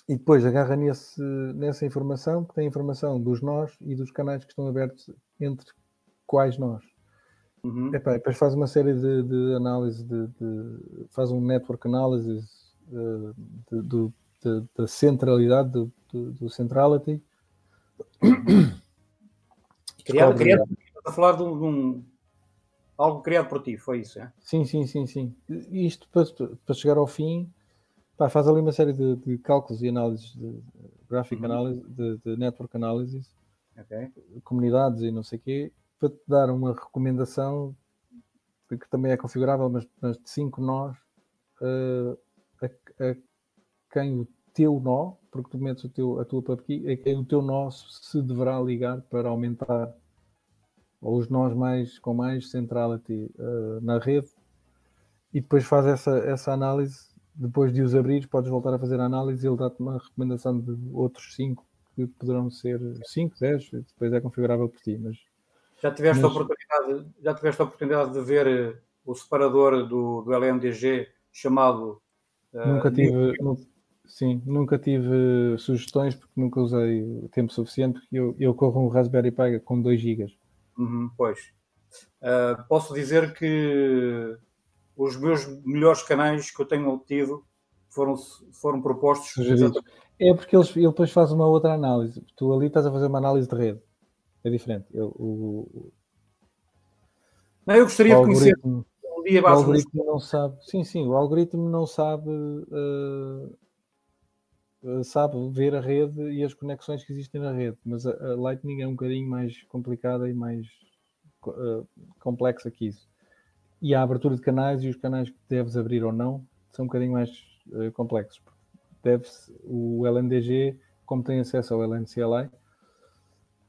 e depois agarra nesse, nessa informação, que tem informação dos nós e dos canais que estão abertos entre quais nós. Uhum. Epá, depois faz uma série de, de análise, de, de, faz um network analysis uh, da centralidade, do, do, centrality. Criado, criado, a falar de um, de um, algo criado por ti, foi isso, é? Sim, sim, sim, sim. E isto para, para chegar ao fim, pá, faz ali uma série de, de cálculos e análises de graphic uhum. analysis, de, de network analysis, okay. comunidades e não sei o quê, para te dar uma recomendação que também é configurável, mas, mas de 5 nós uh, a, a, quem o teu nó, porque tu metes o teu, a tua pubkey, a quem o teu nó se deverá ligar para aumentar ou os nós mais com mais centrality uh, na rede. E depois faz essa, essa análise. Depois de os abrir, podes voltar a fazer a análise e ele dá-te uma recomendação de outros 5 que poderão ser 5, 10, depois é configurável por ti, mas já tiveste, mas... a, oportunidade, já tiveste a oportunidade de ver eh, o separador do, do LMDG chamado. Uh, nunca tive. Nu, sim, nunca tive sugestões porque nunca usei tempo suficiente. Porque eu, eu corro um Raspberry Pi com 2 GB. Uhum, pois. Uh, posso dizer que os meus melhores canais que eu tenho obtido foram, foram propostos. É porque eles, ele depois faz uma outra análise. Tu ali estás a fazer uma análise de rede é diferente. Eu, o, não, eu gostaria de conhecer um dia O algoritmo não sabe, sim, sim, o algoritmo não sabe, uh, sabe ver a rede e as conexões que existem na rede, mas a, a Lightning é um bocadinho mais complicada e mais uh, complexa que isso. E a abertura de canais e os canais que deves abrir ou não são um bocadinho mais uh, complexos. Deve o LNDG, como tem acesso ao LNCLI,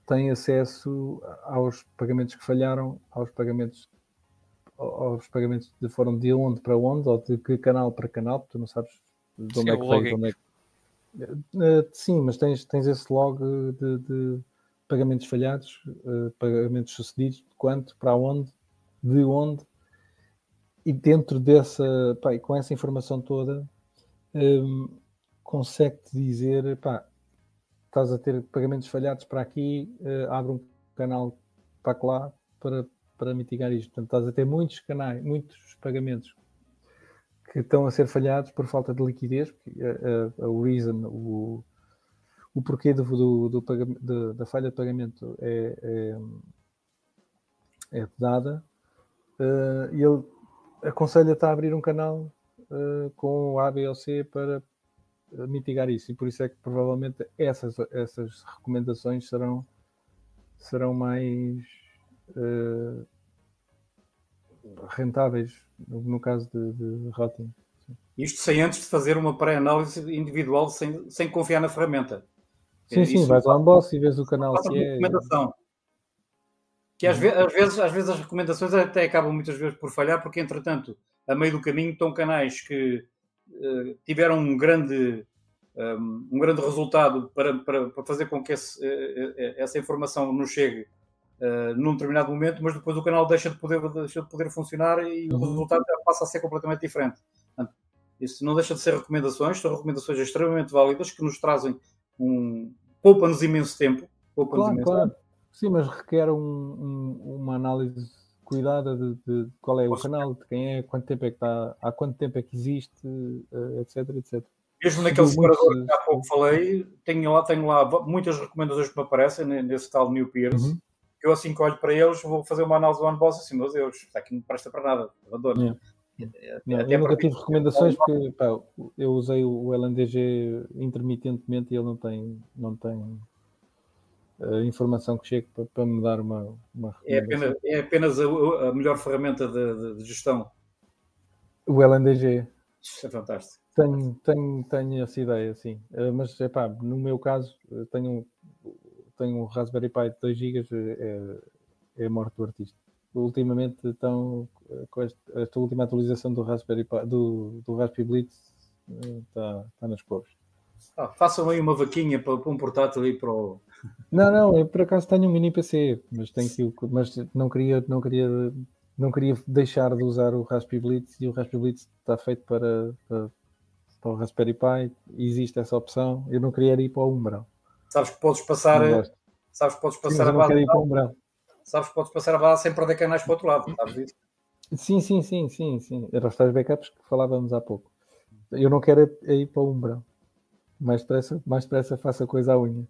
tem acesso aos pagamentos que falharam, aos pagamentos aos pagamentos de foram de onde para onde ou de que canal para canal, porque tu não sabes de onde sim, é que veio, onde é que... Uh, sim, mas tens, tens esse log de, de pagamentos falhados, uh, pagamentos sucedidos, de quanto, para onde, de onde, e dentro dessa, pá, com essa informação toda, um, consegue-te dizer, pá, estás a ter pagamentos falhados para aqui, uh, abre um canal para lá para, para mitigar isto. Portanto, estás a ter muitos canais, muitos pagamentos que estão a ser falhados por falta de liquidez, porque a, a, a reason, o, o porquê do, do, do de, da falha de pagamento é, é, é dada, uh, e ele aconselha-te a abrir um canal uh, com o A, B ou C para mitigar isso. E por isso é que provavelmente essas, essas recomendações serão, serão mais uh, rentáveis no, no, caso de, de routing. Isto sem antes de fazer uma pré-análise individual sem, sem confiar na ferramenta. Sim, sim, vais ao unbox e vês o canal que é. Recomendação. Que às, ve às, vezes, às vezes as recomendações até acabam muitas vezes por falhar, porque entretanto, a meio do caminho estão canais que tiveram um grande, um, um grande resultado para, para, para, fazer com que esse, eh, eh, essa informação nos chegue uh, num determinado momento, mas depois o canal deixa de poder, deixa de poder funcionar e uhum. o resultado passa a ser completamente diferente. Portanto, isso não deixa de ser recomendações, são recomendações extremamente válidas que nos trazem um. poupa-nos imenso tempo. Poupa claro, imenso claro. Tempo. Sim, mas requer um, um, uma análise cuidada de, de, qual é o canal, de quem é, quanto tempo é que está, há quanto tempo é que existe, etc, eh, etc. Mesmo naquele separador que há pouco falei, tenho lá, tenho lá muitas recomendações que me aparecem nesse tal New Peers. Uhum. Eu assim que olho para eles, vou fazer uma análise do OneBoss assim, meu Deus, está aqui não presta para nada, abandono. Yeah. eu nunca tive recomendações porque pá, eu usei o LNDG intermitentemente e ele não tem, não tem a informação que chega para, para me dar uma, uma é apenas, é apenas a, a melhor ferramenta de, de, gestão. O LNDG. Isso é fantástico. Tenho, tenho, tenho essa ideia, sim. Eh, mas, epá, no meu caso, eh, tenho, tenho um Raspberry Pi de 2 GB, é, é a morte do artista. Ultimamente, então, com esta, esta última atualização do Raspberry Pi, do, do Raspberry Blitz, está, está nas cores. Ah, façam aí uma vaquinha para, para um portátil aí para o, não, não, eu por acaso tenho um mini PC, mas tenho que, mas não queria, não queria, não queria deixar de usar o Raspberry Blitz e o Raspberry Blitz está feito para, para, para o Raspberry Pi, existe essa opção. Eu não queria ir para o Umbrão. Sabes que podes passar, sabes que podes passar sim, a base. Ir para o Umbrão. Sabes que podes passar a base sem perder canais para o outro lado, sabes isso? Sim, sim, sim, sim, sim. Eram os tais backups que falávamos há pouco. Eu não quero ir para o Umbrão. Mais depressa, mais depressa faça coisa à unha.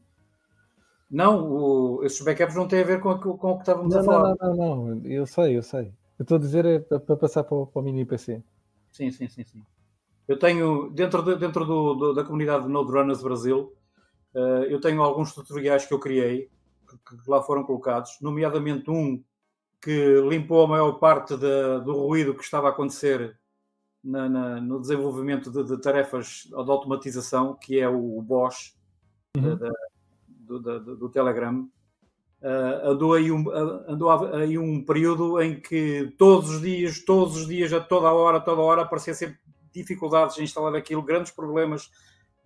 Não, o, esses backups não têm a ver com, a, com o que estávamos não, a falar. Não, não, não, eu sei, eu sei. Eu estou a dizer é para, passar para o, para o mini PC. Sim, sim, sim, sim. Eu tenho, dentro, de, dentro do, do, da comunidade de Node Runners Brasil, uh, eu tenho alguns tutoriais que eu criei, que, que, lá foram colocados, nomeadamente um que limpou a maior parte de, do ruído que estava a acontecer na, na, no desenvolvimento de, de, tarefas de automatização, que é o, o Bosch uhum. da, do, do, do, Telegram. Uh, andou, aí um, andou aí um período em que todos os dias, todos os dias, a toda hora, toda hora, aparecia sempre dificuldades em instalar aquilo, grandes problemas.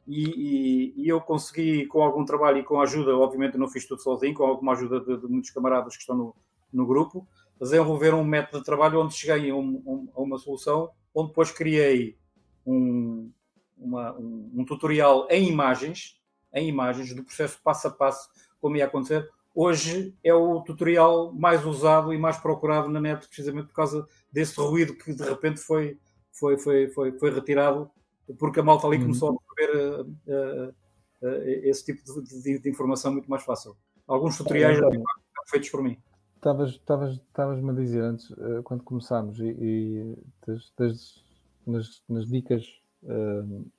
E, e, e, eu consegui, com algum trabalho e com ajuda, obviamente não fiz tudo sozinho, com alguma ajuda de, de muitos camaradas que estão no, no grupo, desenvolver um método de trabalho onde cheguei a, um, um, a uma solução, onde depois criei um, uma, um, tutorial em imagens, em imagens do processo passo a passo, como ia acontecer. Hoje é o tutorial mais usado e mais procurado na net, precisamente por causa desse ruído que de repente foi, foi, foi, foi, foi retirado, porque a malta ali uhum. começou a ver uh, uh, uh, esse tipo de, de, de, informação muito mais fácil. Alguns tutoriais é, feitos por mim. Estavas-me a dizer antes, uh, quando começámos, e, e das, das, nas, nas, dicas uh,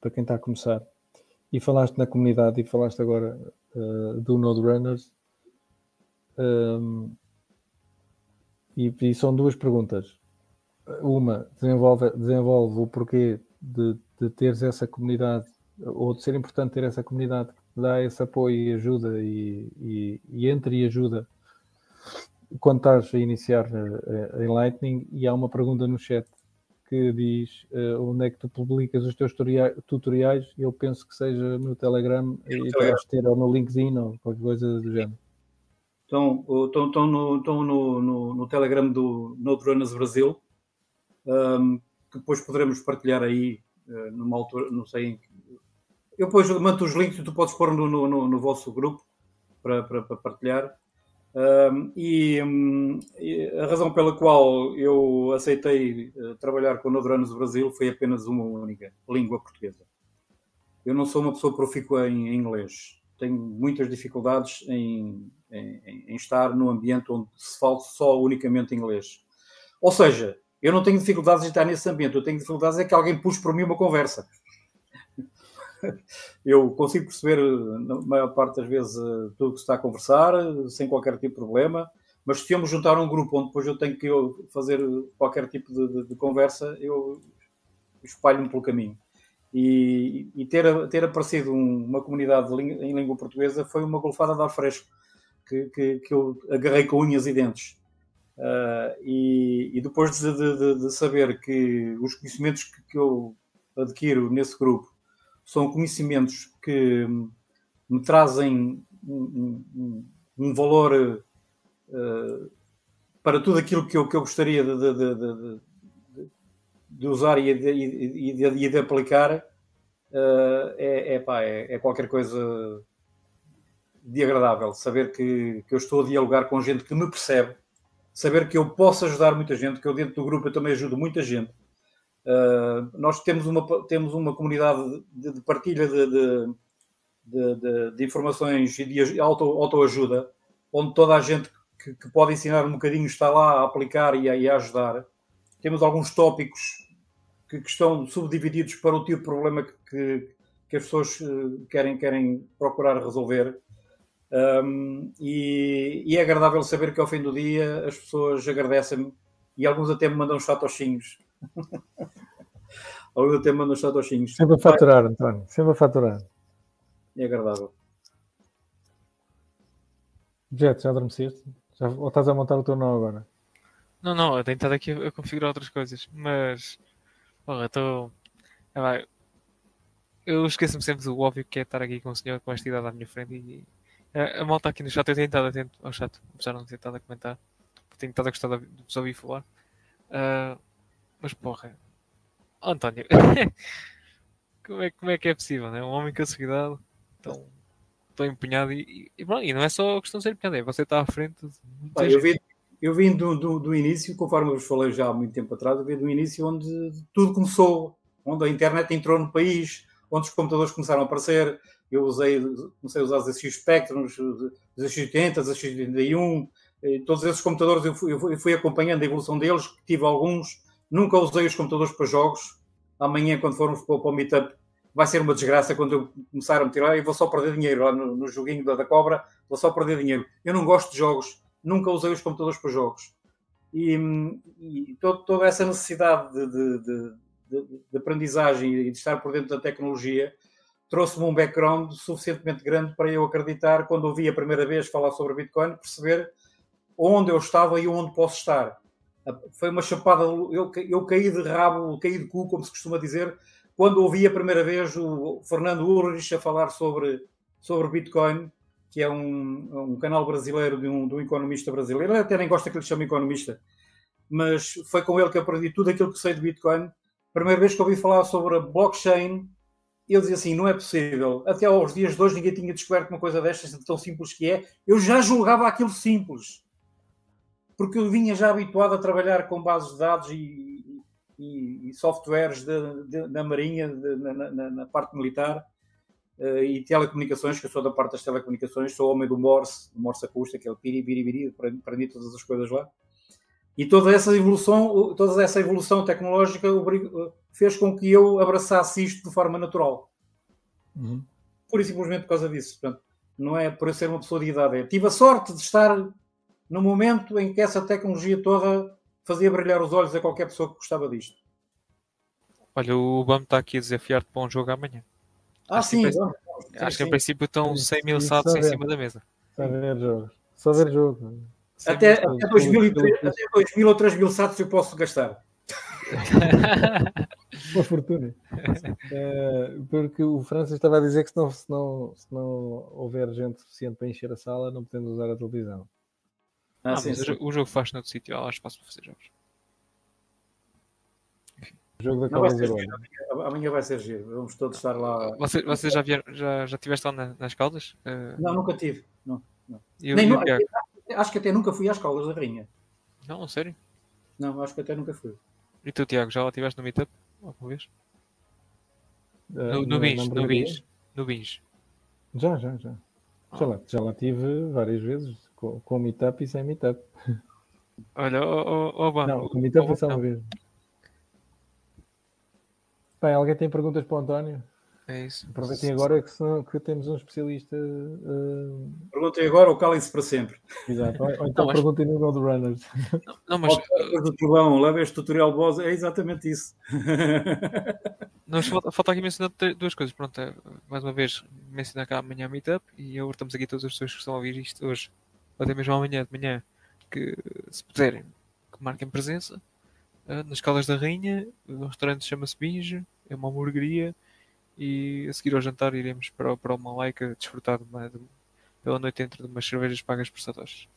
para quem está a começar, e falaste na comunidade e falaste agora uh, do Node Runners, um, e, e, são duas perguntas. Uma, desenvolve, desenvolve o porquê de, de teres essa comunidade, ou de ser importante ter essa comunidade que dá esse apoio e ajuda, e, e, e entra e ajuda quando estás a iniciar uh, em Lightning e há uma pergunta no chat que diz uh, onde é que tu publicas os teus tutoriais, eu penso que seja no Telegram e deves ter ou no LinkedIn ou qualquer coisa do género. Estão, estão, estão, no, estão no, no, no Telegram do Noterunners Brasil, um, que depois poderemos partilhar aí uh, numa altura, não sei. Eu depois mando os links e tu podes pôr no, no, no vosso grupo para, para, para partilhar. E, um, a razão pela qual eu aceitei uh, trabalhar com o Nodranos Brasil foi apenas uma única, língua portuguesa. Eu não sou uma pessoa profícua em, em inglês. Tenho muitas dificuldades em, em, em, estar num ambiente onde se fala só unicamente inglês. Ou seja, eu não tenho dificuldades em estar nesse ambiente, eu tenho dificuldades é que alguém puxe por mim uma conversa eu consigo perceber, na maior parte das vezes, eh, tudo que se está a conversar, sem qualquer tipo de problema, mas se eu me juntar a um grupo onde depois eu tenho que fazer qualquer tipo de, de, de conversa, eu espalho-me pelo caminho. E, e ter, ter aparecido um, uma comunidade em língua portuguesa foi uma golfada de ar fresco que, que, que eu agarrei com unhas e dentes. Uh, e, e, depois de, de, de, saber que os conhecimentos que, que eu adquiro nesse grupo são conhecimentos que me trazem um, um, um valor uh, para tudo aquilo que eu, que eu gostaria de, de, de, de usar e de, e de aplicar, uh, é, é, pá, é, é, qualquer coisa de agradável. Saber que, que eu estou a dialogar com gente que me percebe, saber que eu posso ajudar muita gente, que eu dentro do grupo eu também ajudo muita gente Uh, nós temos uma, temos uma comunidade de, de partilha de, de, de, informações e de auto, autoajuda, onde toda a gente que, que, pode ensinar um bocadinho está lá a aplicar e a, e a ajudar. Temos alguns tópicos que, que, estão subdivididos para o tipo de problema que, que as pessoas eh, querem, querem procurar resolver. Um, e, e, é agradável saber que ao fim do dia as pessoas agradecem-me e alguns até me mandam chinhos Alguns até mandam chinhos. Sempre a faturar, António, sempre a faturar. É agradável. Jet, já adormeceste? Já, ou estás a montar o teu nó agora? Não, não, eu tenho estado aqui a, configurar outras coisas, mas. Porra, estou. É, eu esqueço-me sempre do óbvio que é estar aqui com o senhor com esta idade à minha frente e. A, a malta aqui no chat, eu tenho estado atento ao chat, apesar de não ter estado a comentar, tenho estado a gostar de vos ouvir falar. Uh, mas porra, oh, António, como, é, como é que é possível, né? Um homem com a sua idade tão, tão empenhado e, e, e, não é só questão de ser empenhado, é você está à frente. Ah, eu, vim, eu vim do, do, do, início, conforme eu vos falei já há muito tempo atrás, eu vim do início onde tudo começou, onde a internet entrou no país, onde os computadores começaram a aparecer. Eu usei, comecei a usar os ZX Spectrum, os ZX80, os ZX81, todos esses computadores eu fui, eu fui acompanhando a evolução deles, tive alguns Nunca usei os computadores para jogos. Amanhã, quando formos para o Meetup, vai ser uma desgraça quando eu começar a me tirar e vou só perder dinheiro lá no, no joguinho da, da, cobra, vou só perder dinheiro. Eu não gosto de jogos, nunca usei os computadores para jogos. E, e todo, toda essa necessidade de, de, de, de, aprendizagem e de estar por dentro da tecnologia trouxe-me um background suficientemente grande para eu acreditar, quando ouvi a primeira vez falar sobre Bitcoin, perceber onde eu estava e onde posso estar. Foi uma chapada, eu, eu caí de rabo, caí de cu, como se costuma dizer, quando ouvi a primeira vez o Fernando Ulrich a falar sobre, sobre Bitcoin, que é um, um canal brasileiro de um, de um economista brasileiro. Ele até nem gosta que lhe chame economista, mas foi com ele que aprendi tudo aquilo que sei de Bitcoin. Primeira vez que ouvi falar sobre a blockchain, ele dizia assim: não é possível. Até aos dias de hoje ninguém tinha descoberto uma coisa destas, tão simples que é. Eu já julgava aquilo simples, porque eu vinha já habituado a trabalhar com bases de dados e, e, e softwares de, de, da Marinha, de, na, na, na, parte militar uh, e telecomunicações, que eu sou da parte das telecomunicações, sou homem do Morse, do Morse acústico, aquele piri, piri, piri, aprendi todas as coisas lá. E toda essa evolução, toda essa evolução tecnológica fez com que eu abraçasse isto de forma natural. Uhum. Pura e simplesmente por causa disso. Portanto, não é por eu ser uma pessoa de idade. É, tive a sorte de estar no momento em que essa tecnologia toda fazia brilhar os olhos a qualquer pessoa que gostava disto. Olha, o BAM está aqui a desafiar-te para um jogo amanhã. Ah, acho sim. Que, sim, acho que em princípio estão 100 mil saltos em cima da mesa. Só ver jogo. Só ver jogo. Até, até, 2000, até 2000 ou 3 mil satos eu posso gastar. Uma fortuna. É, porque o Francis estava a dizer que se não, se, não, se não houver gente suficiente para encher a sala, não podemos usar a televisão. Ah, ah sim, sim. O, jogo faz noutro sítio, há espaço para fazer jogos. O jogo da Caldas agora. Amanhã vai ser giro, vamos todos estar lá. Você, você já, vieram, já, já estiveste lá nas Caldas? Uh... Não, nunca tive. Não, não. Eu, Nem, acho que até nunca fui às Caldas da Rainha. Não, sério? Não, acho que até nunca fui. E tu, Tiago, já lá estiveste no Meetup? Alguma vez? Uh, no, no Bins, no Bins. No Bins. Já, já, já. Ah. Já, lá, já lá tive várias vezes, com, com Meetup e sem Meetup. Olha, oh, oh, oh, Não, com Meetup foi só uma vez. Bem, alguém tem perguntas para o António? É isso. Aproveitem agora que, são, que temos um especialista. Uh... Perguntem agora ou calem-se para sempre. Exato. Ou, ou então não, perguntem no Road Runners. Não, não mas. Do trovão, leva este tutorial de voz, é exatamente isso. Nós falta, falta aqui mencionar duas coisas. Pronto, é, mais uma vez, mencionar cá amanhã a Meetup e agora estamos aqui todas as pessoas que estão a ouvir isto hoje, ou até mesmo amanhã de manhã, que se puderem, que marquem presença uh, nas Caldas da Rainha. O restaurante chama-se Binge, é uma hamburgueria e a seguir ao jantar iremos para, para o Malaica desfrutar de uma, de, pela noite dentro de umas cervejas pagas por satoshis.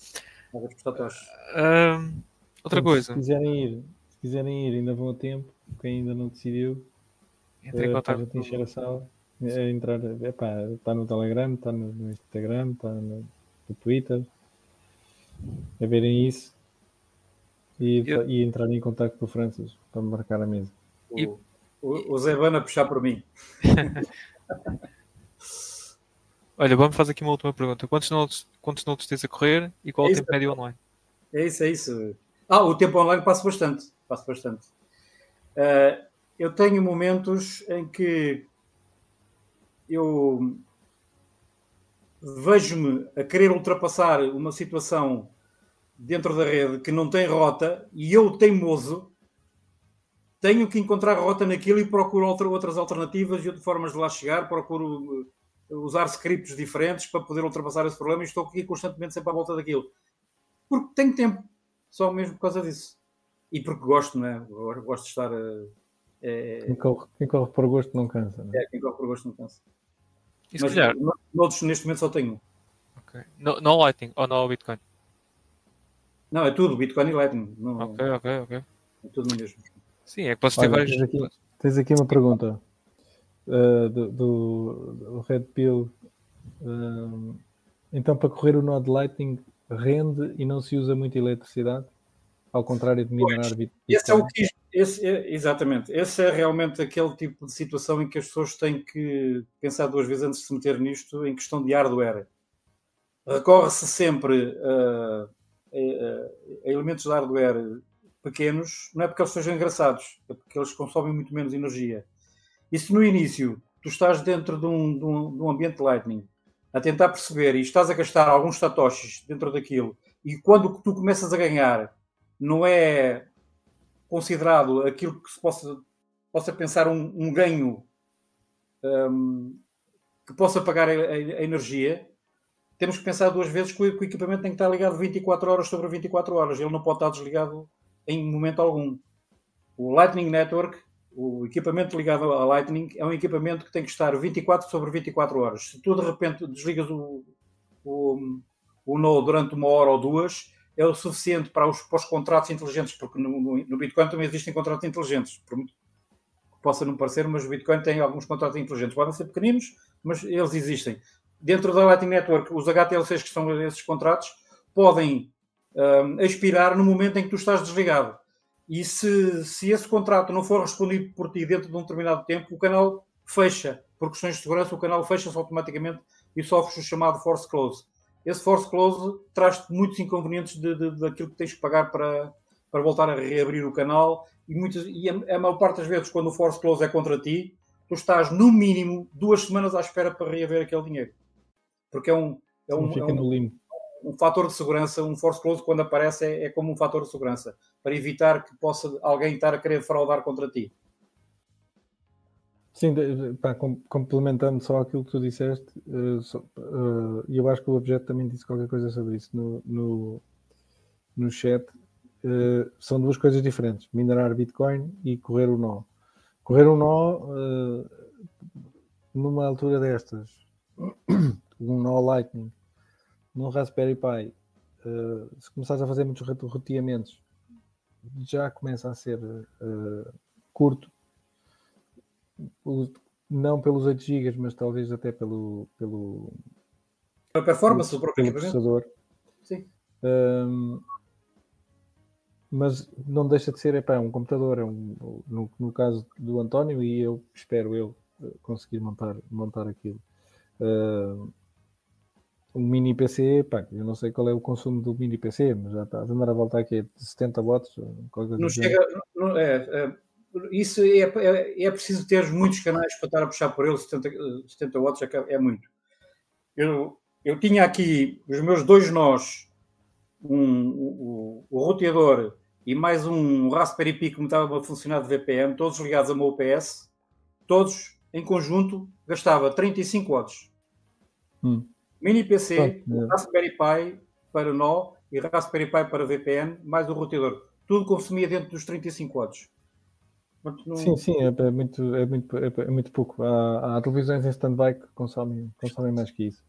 Pagas por satoshis. Uh, outra então, coisa. Se quiserem ir, se quiserem ir, ainda vão a tempo, quem ainda não decidiu. Entre em eh, contato. Para encher a sala. É entrar, epá, está no Telegram, está no, no Instagram, está no, no, Twitter. É verem isso e, Eu... e entrar em contato com o Francis para marcar a mesa. E, o, Zé Bana puxar por mim. Olha, vamos fazer aqui uma última pergunta. Quantos notes, quantos notes tens a correr e qual é o tempo médio online? É isso, é isso. Ah, o tempo online passo bastante. Passo bastante. Uh, eu tenho momentos em que eu vejo-me a querer ultrapassar uma situação dentro da rede que não tem rota e eu, teimoso, tenho que encontrar rota naquilo e procuro outra, outras alternativas e formas de lá chegar, procuro uh, usar scripts diferentes para poder ultrapassar esse problema e estou aqui constantemente sempre à volta daquilo. Porque tenho tempo, só mesmo por causa disso. E porque gosto, não é? Gosto de estar. Uh, é... Quem, corre, quem, corre, por gosto não cansa. Não é? é, quem corre por gosto não cansa. E se Mas calhar... noutros, neste momento só tenho um. Okay. No, no Lightning ou no Bitcoin? Não, é tudo, Bitcoin e Lightning. Não, ok, ok, ok. É tudo no mesmo. Sim, é que posso ter vários. Tens aqui, tens aqui uma pergunta uh, do, do, do, Red Pill. Uh, então, para correr o nó de Lightning, rende e não se usa muita eletricidade? Ao contrário de minerar Bitcoin. Esse é o que. Esse é, exatamente. Esse é realmente aquele tipo de situação em que as pessoas têm que pensar duas vezes antes de se meter nisto, em questão de hardware. Recorre-se sempre uh, a, a elementos de hardware pequenos, não é porque eles sejam engraçados, é porque eles consomem muito menos energia. E se no início tu estás dentro de um, de um, de um ambiente Lightning a tentar perceber e estás a gastar alguns satoshis dentro daquilo, e quando tu começas a ganhar, não é considerado aquilo que se possa, possa pensar um, um ganho um, que possa pagar a, a, energia, temos que pensar duas vezes que o, equipamento tem que estar ligado 24 horas sobre 24 horas. Ele não pode estar desligado em momento algum. O Lightning Network, o equipamento ligado à Lightning, é um equipamento que tem que estar 24 sobre 24 horas. Se tu de repente desligas o, o, o Node durante uma hora ou duas, é o suficiente para os, para os contratos inteligentes, porque no, no, no, Bitcoin também existem contratos inteligentes, por muito que possa não parecer, mas o Bitcoin tem alguns contratos inteligentes. Podem ser pequeninos, mas eles existem. Dentro da Lightning Network, os HTLCs, que são esses contratos, podem um, expirar no momento em que tu estás desligado. E se, se esse contrato não for respondido por ti dentro de um determinado tempo, o canal fecha. Por questões de segurança, o canal fecha-se automaticamente e sofre o chamado force close esse force close traz-te muitos inconvenientes de, de, daquilo que tens que pagar para, para voltar a reabrir o canal e, muitas, e a, a maior parte das vezes quando o force close é contra ti, tu estás no mínimo duas semanas à espera para reaver aquele dinheiro. Porque é um, é um, é um, um fator de segurança, um force close quando aparece é, é como um fator de segurança, para evitar que possa alguém estar a querer fraudar contra ti. Sim, pá, complementando só aquilo que tu disseste, uh, uh, eu acho que o objeto também disse qualquer coisa sobre isso no, no, no chat. Uh, são duas coisas diferentes: minerar Bitcoin e correr o nó. Correr um nó numa altura destas, um nó Lightning, num Raspberry Pi, se começares a fazer muitos roteamentos, já começa a ser curto não pelos 8 GB, mas talvez até pelo. pelo a performance pelo, do próprio pelo processador. Sim. Um, mas não deixa de ser epá, um computador, é um, no, no, caso do António, e eu espero eu conseguir montar, montar aquilo. Uh, um mini PC, epá, eu não sei qual é o consumo do mini PC, mas já está a andar a voltar aqui de 70 watts. Não chega, não, é, é, isso é, é, é, preciso ter muitos canais para estar a puxar por ele, 70, 70 watts é, é muito. Eu, eu tinha aqui os meus dois nós, um, o, o roteador e mais um Raspberry Pi que me estava a funcionar de VPN, todos ligados a meu UPS, todos em conjunto gastava 35 watts. Hum. Mini PC, oh, Raspberry Pi para nó e Raspberry Pi para VPN, mais o roteador. Tudo consumia dentro dos 35 watts. Não... Sim, sim, é, é, muito, é, muito, é, é muito pouco. Há, há televisões em stand-by que consomem, consomem mais que isso.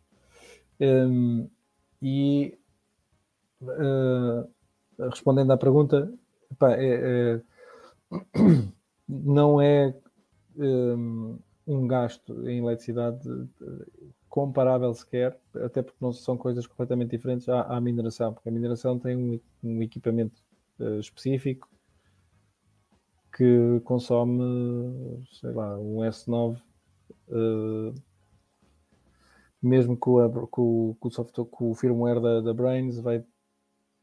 Um, e uh, respondendo à pergunta, epá, é, é não é um, um, gasto em eletricidade comparável sequer, até porque não são coisas completamente diferentes à, à mineração, porque a mineração tem um, um equipamento uh, específico que consome, sei lá, um S9, uh, eh, mesmo com, a, com, com, o software, com o firmware da, da Brains, vai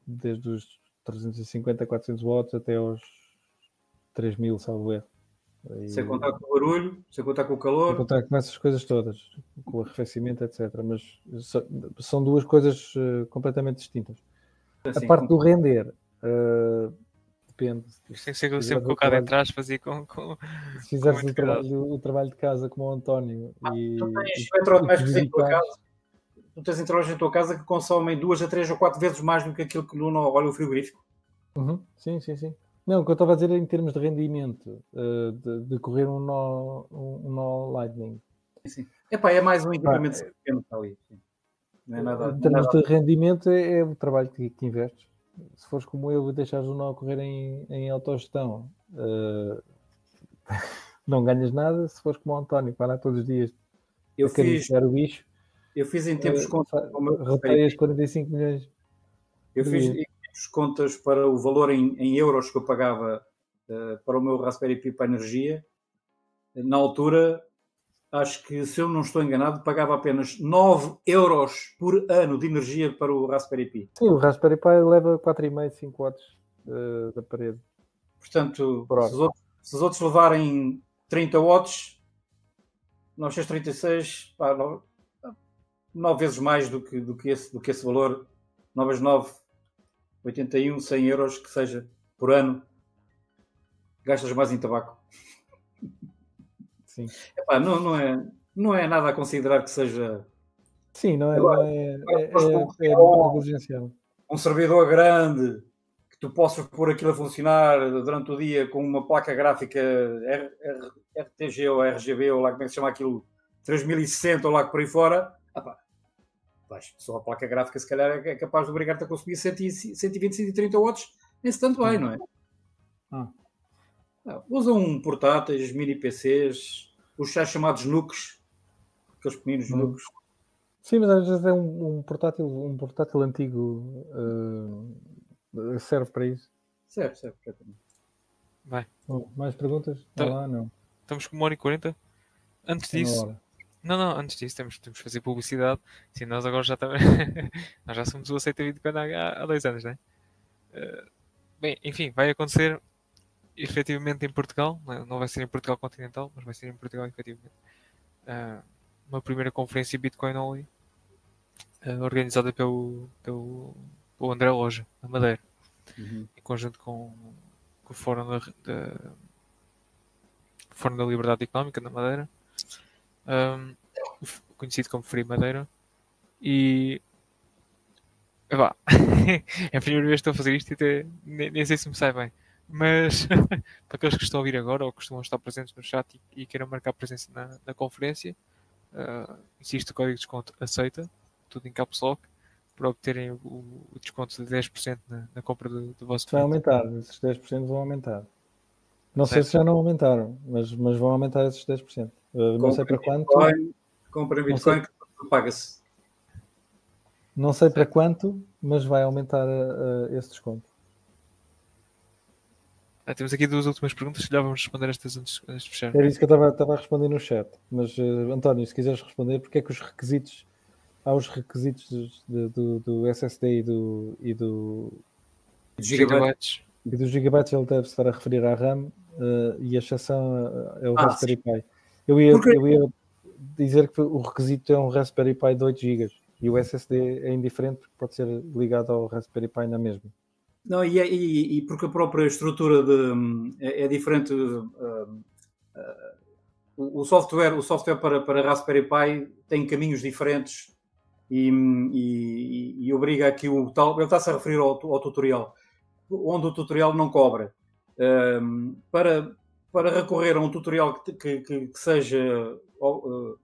desde os 350 a 400 watts até aos 3000, salvo erro. Sem contar com o barulho, sem contar com o calor. Sem contar com essas coisas todas, com o arrefecimento, etc. Mas são duas coisas uh, completamente distintas. Assim, a parte do render, uh, depende. Isto tem que ser sempre colocado em trás, fazia com, com. Se fizeres o trabalho, o trabalho de casa como o António ah, e. Tu tens eletrodomésticos em tua casa. Tu tens eletrodomésticos em tua casa que consomem duas a três ou quatro vezes mais do que aquilo que no olha o frigorífico. Uhum. Sim, sim, sim. Não, o que eu estava a dizer é em termos de rendimento, uh, de, de, correr um nó, um, um nó Lightning. Sim. Epá, é mais um equipamento ah, pequeno ali. Não é nada, em termos nada... de rendimento, é, é o trabalho que, que investes se fores como eu e deixares o nó correr em, em autogestão, uh, não ganhas nada. Se fores como o António, para todos os dias eu fiz, o bicho, eu fiz em tempos uh, contas. Reteias 45 milhões. Eu fiz contas para o valor em, em euros que eu pagava uh, para o meu Raspberry Pi para energia. Na altura, acho que, se eu não estou enganado, pagava apenas 9 euros por ano de energia para o Raspberry Pi. Sim, o Raspberry Pi leva 4,5, 5 watts uh, da parede. Portanto, se os, outros, se os, outros, levarem 30 watts, 936, pá, 9, 9 vezes mais do que, do que, esse, do que esse valor, 9 vezes 9, 81, 100 euros que seja por ano, gastas mais em tabaco. Sim. Epá, não, não, é, não é nada a considerar que seja Sim, não é, Agora, não é, é, é, é negligenciável. um servidor grande que tu possas pôr aquilo a funcionar durante o dia com uma placa gráfica R- R- RTG ou RGB ou lá como é que se chama aquilo 3060 ou lá por aí fora, ah só a placa gráfica se calhar é capaz de obrigar-te a consumir 100 e- 120, 130 watts, nem se tanto vai, não é? Ah. Ah, usam um portáteis, mini PCs, os chás chamados NUCs, aqueles pequeninos Hum. NUCs. Sim, mas às vezes é um, um portátil, um portátil antigo eh, serve para isso. Serve, serve. perfeitamente. Vai. Bom, mais perguntas? Tá. Não, lá, não. Estamos com uma hora e quarenta. Antes disso. Não, não, antes disso temos, temos que fazer publicidade. Sim, nós agora já estamos. nós já somos o Aceita Bitcoin há, há dois anos, não é? Eh, bem, enfim, vai acontecer efetivamente em Portugal. Não não vai ser em Portugal continental, mas vai ser em Portugal efetivamente. Ah, uma primeira conferência Bitcoin Only ah, organizada pelo, pelo, pelo André Loja, na Madeira Uhum. em conjunto com, com o Fórum da, da- Fórum da Liberdade Económica na Madeira, f- conhecido como Free Madeira, e epá, é a primeira vez que estou a fazer isto e até nem, nem sei se me sai bem. Mas para aqueles que estão a ouvir agora ou que costumam estar presentes no chat e, e queiram marcar presença na, na conferência, ah, existe o código de desconto aceita, tudo em caps lock, para obterem o, o desconto de 10% na, na compra do, do vosso Vai aumentar, esses 10% vão aumentar. Não sei se já não aumentaram, mas, mas vão aumentar esses 10%. Uh, não sei para quanto, Bitcoin, compra sei. Bitcoin que paga-se. não sei para quanto, mas vai aumentar uh, esse desconto. Ah, temos aqui duas últimas perguntas, já vamos responder estas antes, antes de fechar. Era isso que eu estava, estava a responder no chat. Mas, uh, António, se quiseres responder, porque é que os requisitos, há os requisitos de- do, do SSD e do, e do, Gigabytes. e dos gigabytes, ele deve estar a referir à RAM uh, e a exceção uh, é o Ah, Raspberry Pi. Eu ia, Porque- eu ia dizer que o requisito é um Raspberry Pi de 8 GB e o SSD é indiferente porque pode ser ligado ao Raspberry Pi na mesma. Não, e, é- e- e porque a própria estrutura de, hum, é, é diferente. ah, o o software, o software para, para Raspberry Pi tem caminhos diferentes e, e- e- obriga aqui o tal. Ele está-se a referir ao, ao tutorial, onde o tutorial não cobra. Hum, para, para recorrer a um tutorial que, que- que- que seja ah,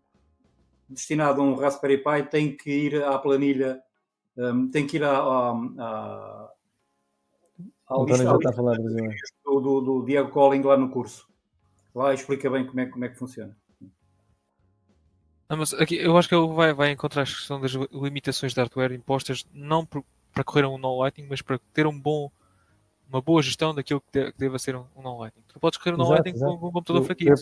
destinado a um Raspberry Pi, tem que ir à planilha, hum, tem que ir à- à- à, O ao já lista- está a falar do, do, do Diego Colling lá no curso. Lá explica bem como é, como é que funciona. Não, mas aqui eu acho que ele vai, vai encontrar a questão das li- limitações de hardware impostas não por- para correr um non-lightning, mas para ter um bom, uma boa gestão daquilo que, de- que deva ser um, um non-lightning. Tu podes correr um Exato, non-lightning com, com um computador Eu- fraquito.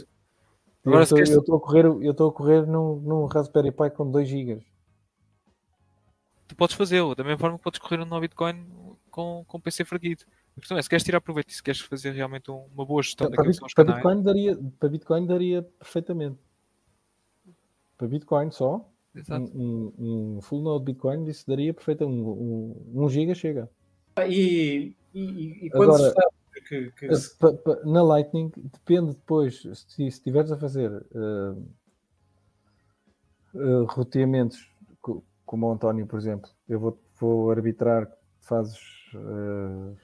Eu Agora, estou- queres- eu estou a correr, eu estou a correr num, num Raspberry Pi com 2 GB. Tu podes fazê-lo, da mesma forma que podes correr um no Bitcoin com, com PC fraquito. A questão é, se queres tirar proveito e se queres fazer realmente um- uma boa gestão Para, daquilo que são Bit- os para Bitcoin daria, para Bitcoin daria perfeitamente. Para Bitcoin só, Exato. um, um- um full node Bitcoin isso daria perfeitamente. Um, um, um giga chega. E, e, e quando Agora- se sabe que, que na Lightning depende depois, se estiveres a fazer eh, eh, roteamentos co- como o António, por exemplo, eu vou, vou arbitrar que fazes uh,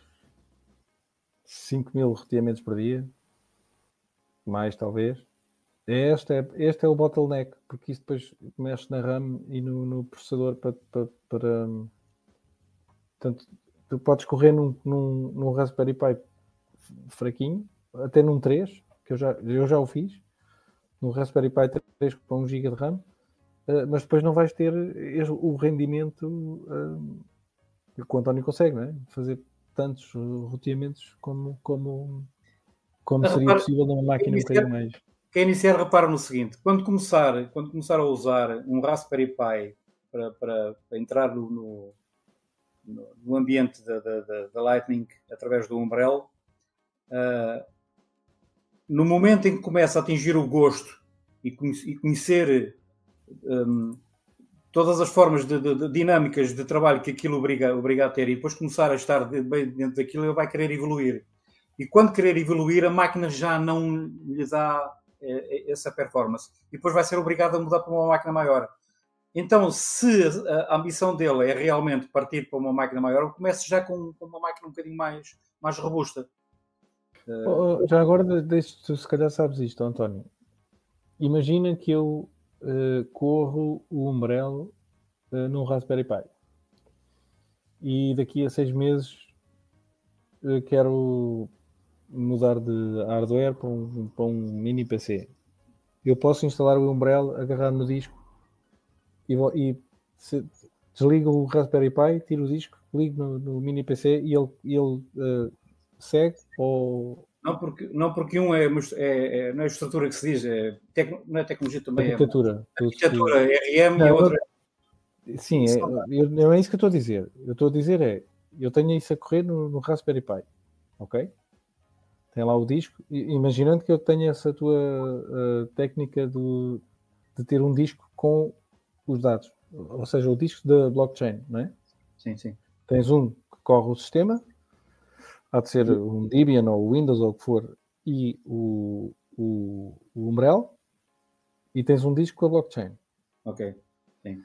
5 mil roteamentos por dia, mais talvez. Este é, este é o bottleneck, porque isso depois mexe na RAM e no, no processador para, para, para- Portanto, tu podes correr num, num, num Raspberry Pi fraquinho, até num 3, que eu já, eu já o fiz, no Raspberry Pi 3 com 1 GB de RAM, eh, mas depois não vais ter o rendimento eh, que o António consegue, não é? Fazer tantos roteamentos como, como, como seria repara, possível numa máquina um é- bocadinho mais. quem iniciar repara no seguinte: quando começar, quando começar a usar um Raspberry Pi para, para, para entrar no, no, no- ambiente da, Lightning através do Umbrella, ah, no momento em que começa a atingir o gosto e, conhe- e conhecer hum, todas as formas de, de, de, dinâmicas de trabalho que aquilo obriga, obriga a ter e depois começar a estar bem dentro daquilo, ele vai querer evoluir. E quando querer evoluir, a máquina já não lhe dá é, essa performance. E depois vai ser obrigado a mudar para uma máquina maior. Então, se a ambição dele é realmente partir para uma máquina maior, comece já com, uma máquina um bocadinho mais, mais robusta. Oh, já agora, deixe, se calhar sabes isto, António. Imagina que eu uh, corro o Umbrello uh, num Raspberry Pi e daqui a seis meses uh, quero mudar de hardware para um, para um mini PC. Eu posso instalar o Umbrello, agarrar no disco e, e se, desligo o Raspberry Pi, tiro o disco, ligo no, no mini PC e ele, ele uh, segue ou. Não porque, não porque um é, é, é não é a estrutura que se diz, é tecno, não é tecnologia também. Arquitetura. É, arquitetura, RM não, e outra. Sim, é, não é isso que eu estou a dizer. Eu estou a dizer é, eu tenho isso a correr no, no Raspberry Pi, ok? Tem lá o disco, imaginando que eu tenha essa tua uh, técnica do, de ter um disco com os dados, ou seja, o disco da blockchain, não é? Sim, sim. Tens um que corre o sistema, há de ser um Debian ou Windows ou o que for, e o, o, o Umbrella, e tens um disco com a blockchain. Ok, sim.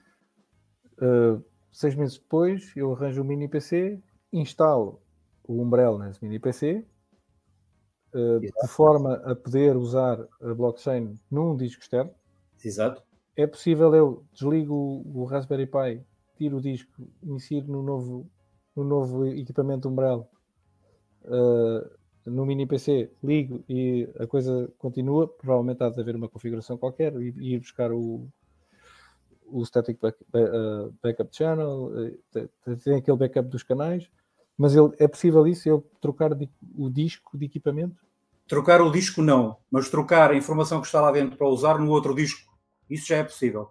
Uh, seis meses depois, eu arranjo um mini PC, instalo o Umbrella nesse mini PC, uh, de forma a poder usar a blockchain num disco externo. Exato é possível eu desligo o, Raspberry Pi, tiro o disco, insiro no novo, no novo equipamento Umbrella uh, no mini PC, ligo e a coisa continua. Provavelmente há de haver uma configuração qualquer e, e ir buscar o, o static back, uh, backup channel, uh, tem aquele backup dos canais, mas ele, é possível isso, eu trocar de, o disco de equipamento? Trocar o disco não, mas trocar a informação que está lá dentro para usar no outro disco isso já é possível.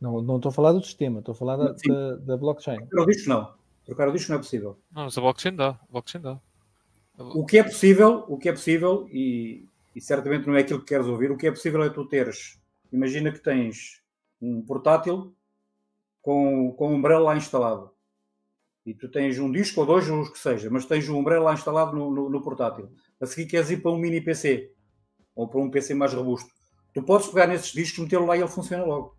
Não, não estou a falar do sistema, estou a falar da, da, da, blockchain. Trocar o disco não. Trocar o disco não é possível. Não, mas a blockchain dá. A blockchain dá. O que é possível, o que é possível, e, e certamente não é aquilo que queres ouvir, o que é possível é tu teres. Imagina que tens um portátil com, com um umbrella lá instalado. E tu tens um disco ou dois, ou os que seja, mas tens um umbrella lá instalado no, no, no portátil. A seguir queres ir para um mini PC ou para um PC mais robusto. Tu podes pegar nesses discos, metê-lo lá e ele funciona logo.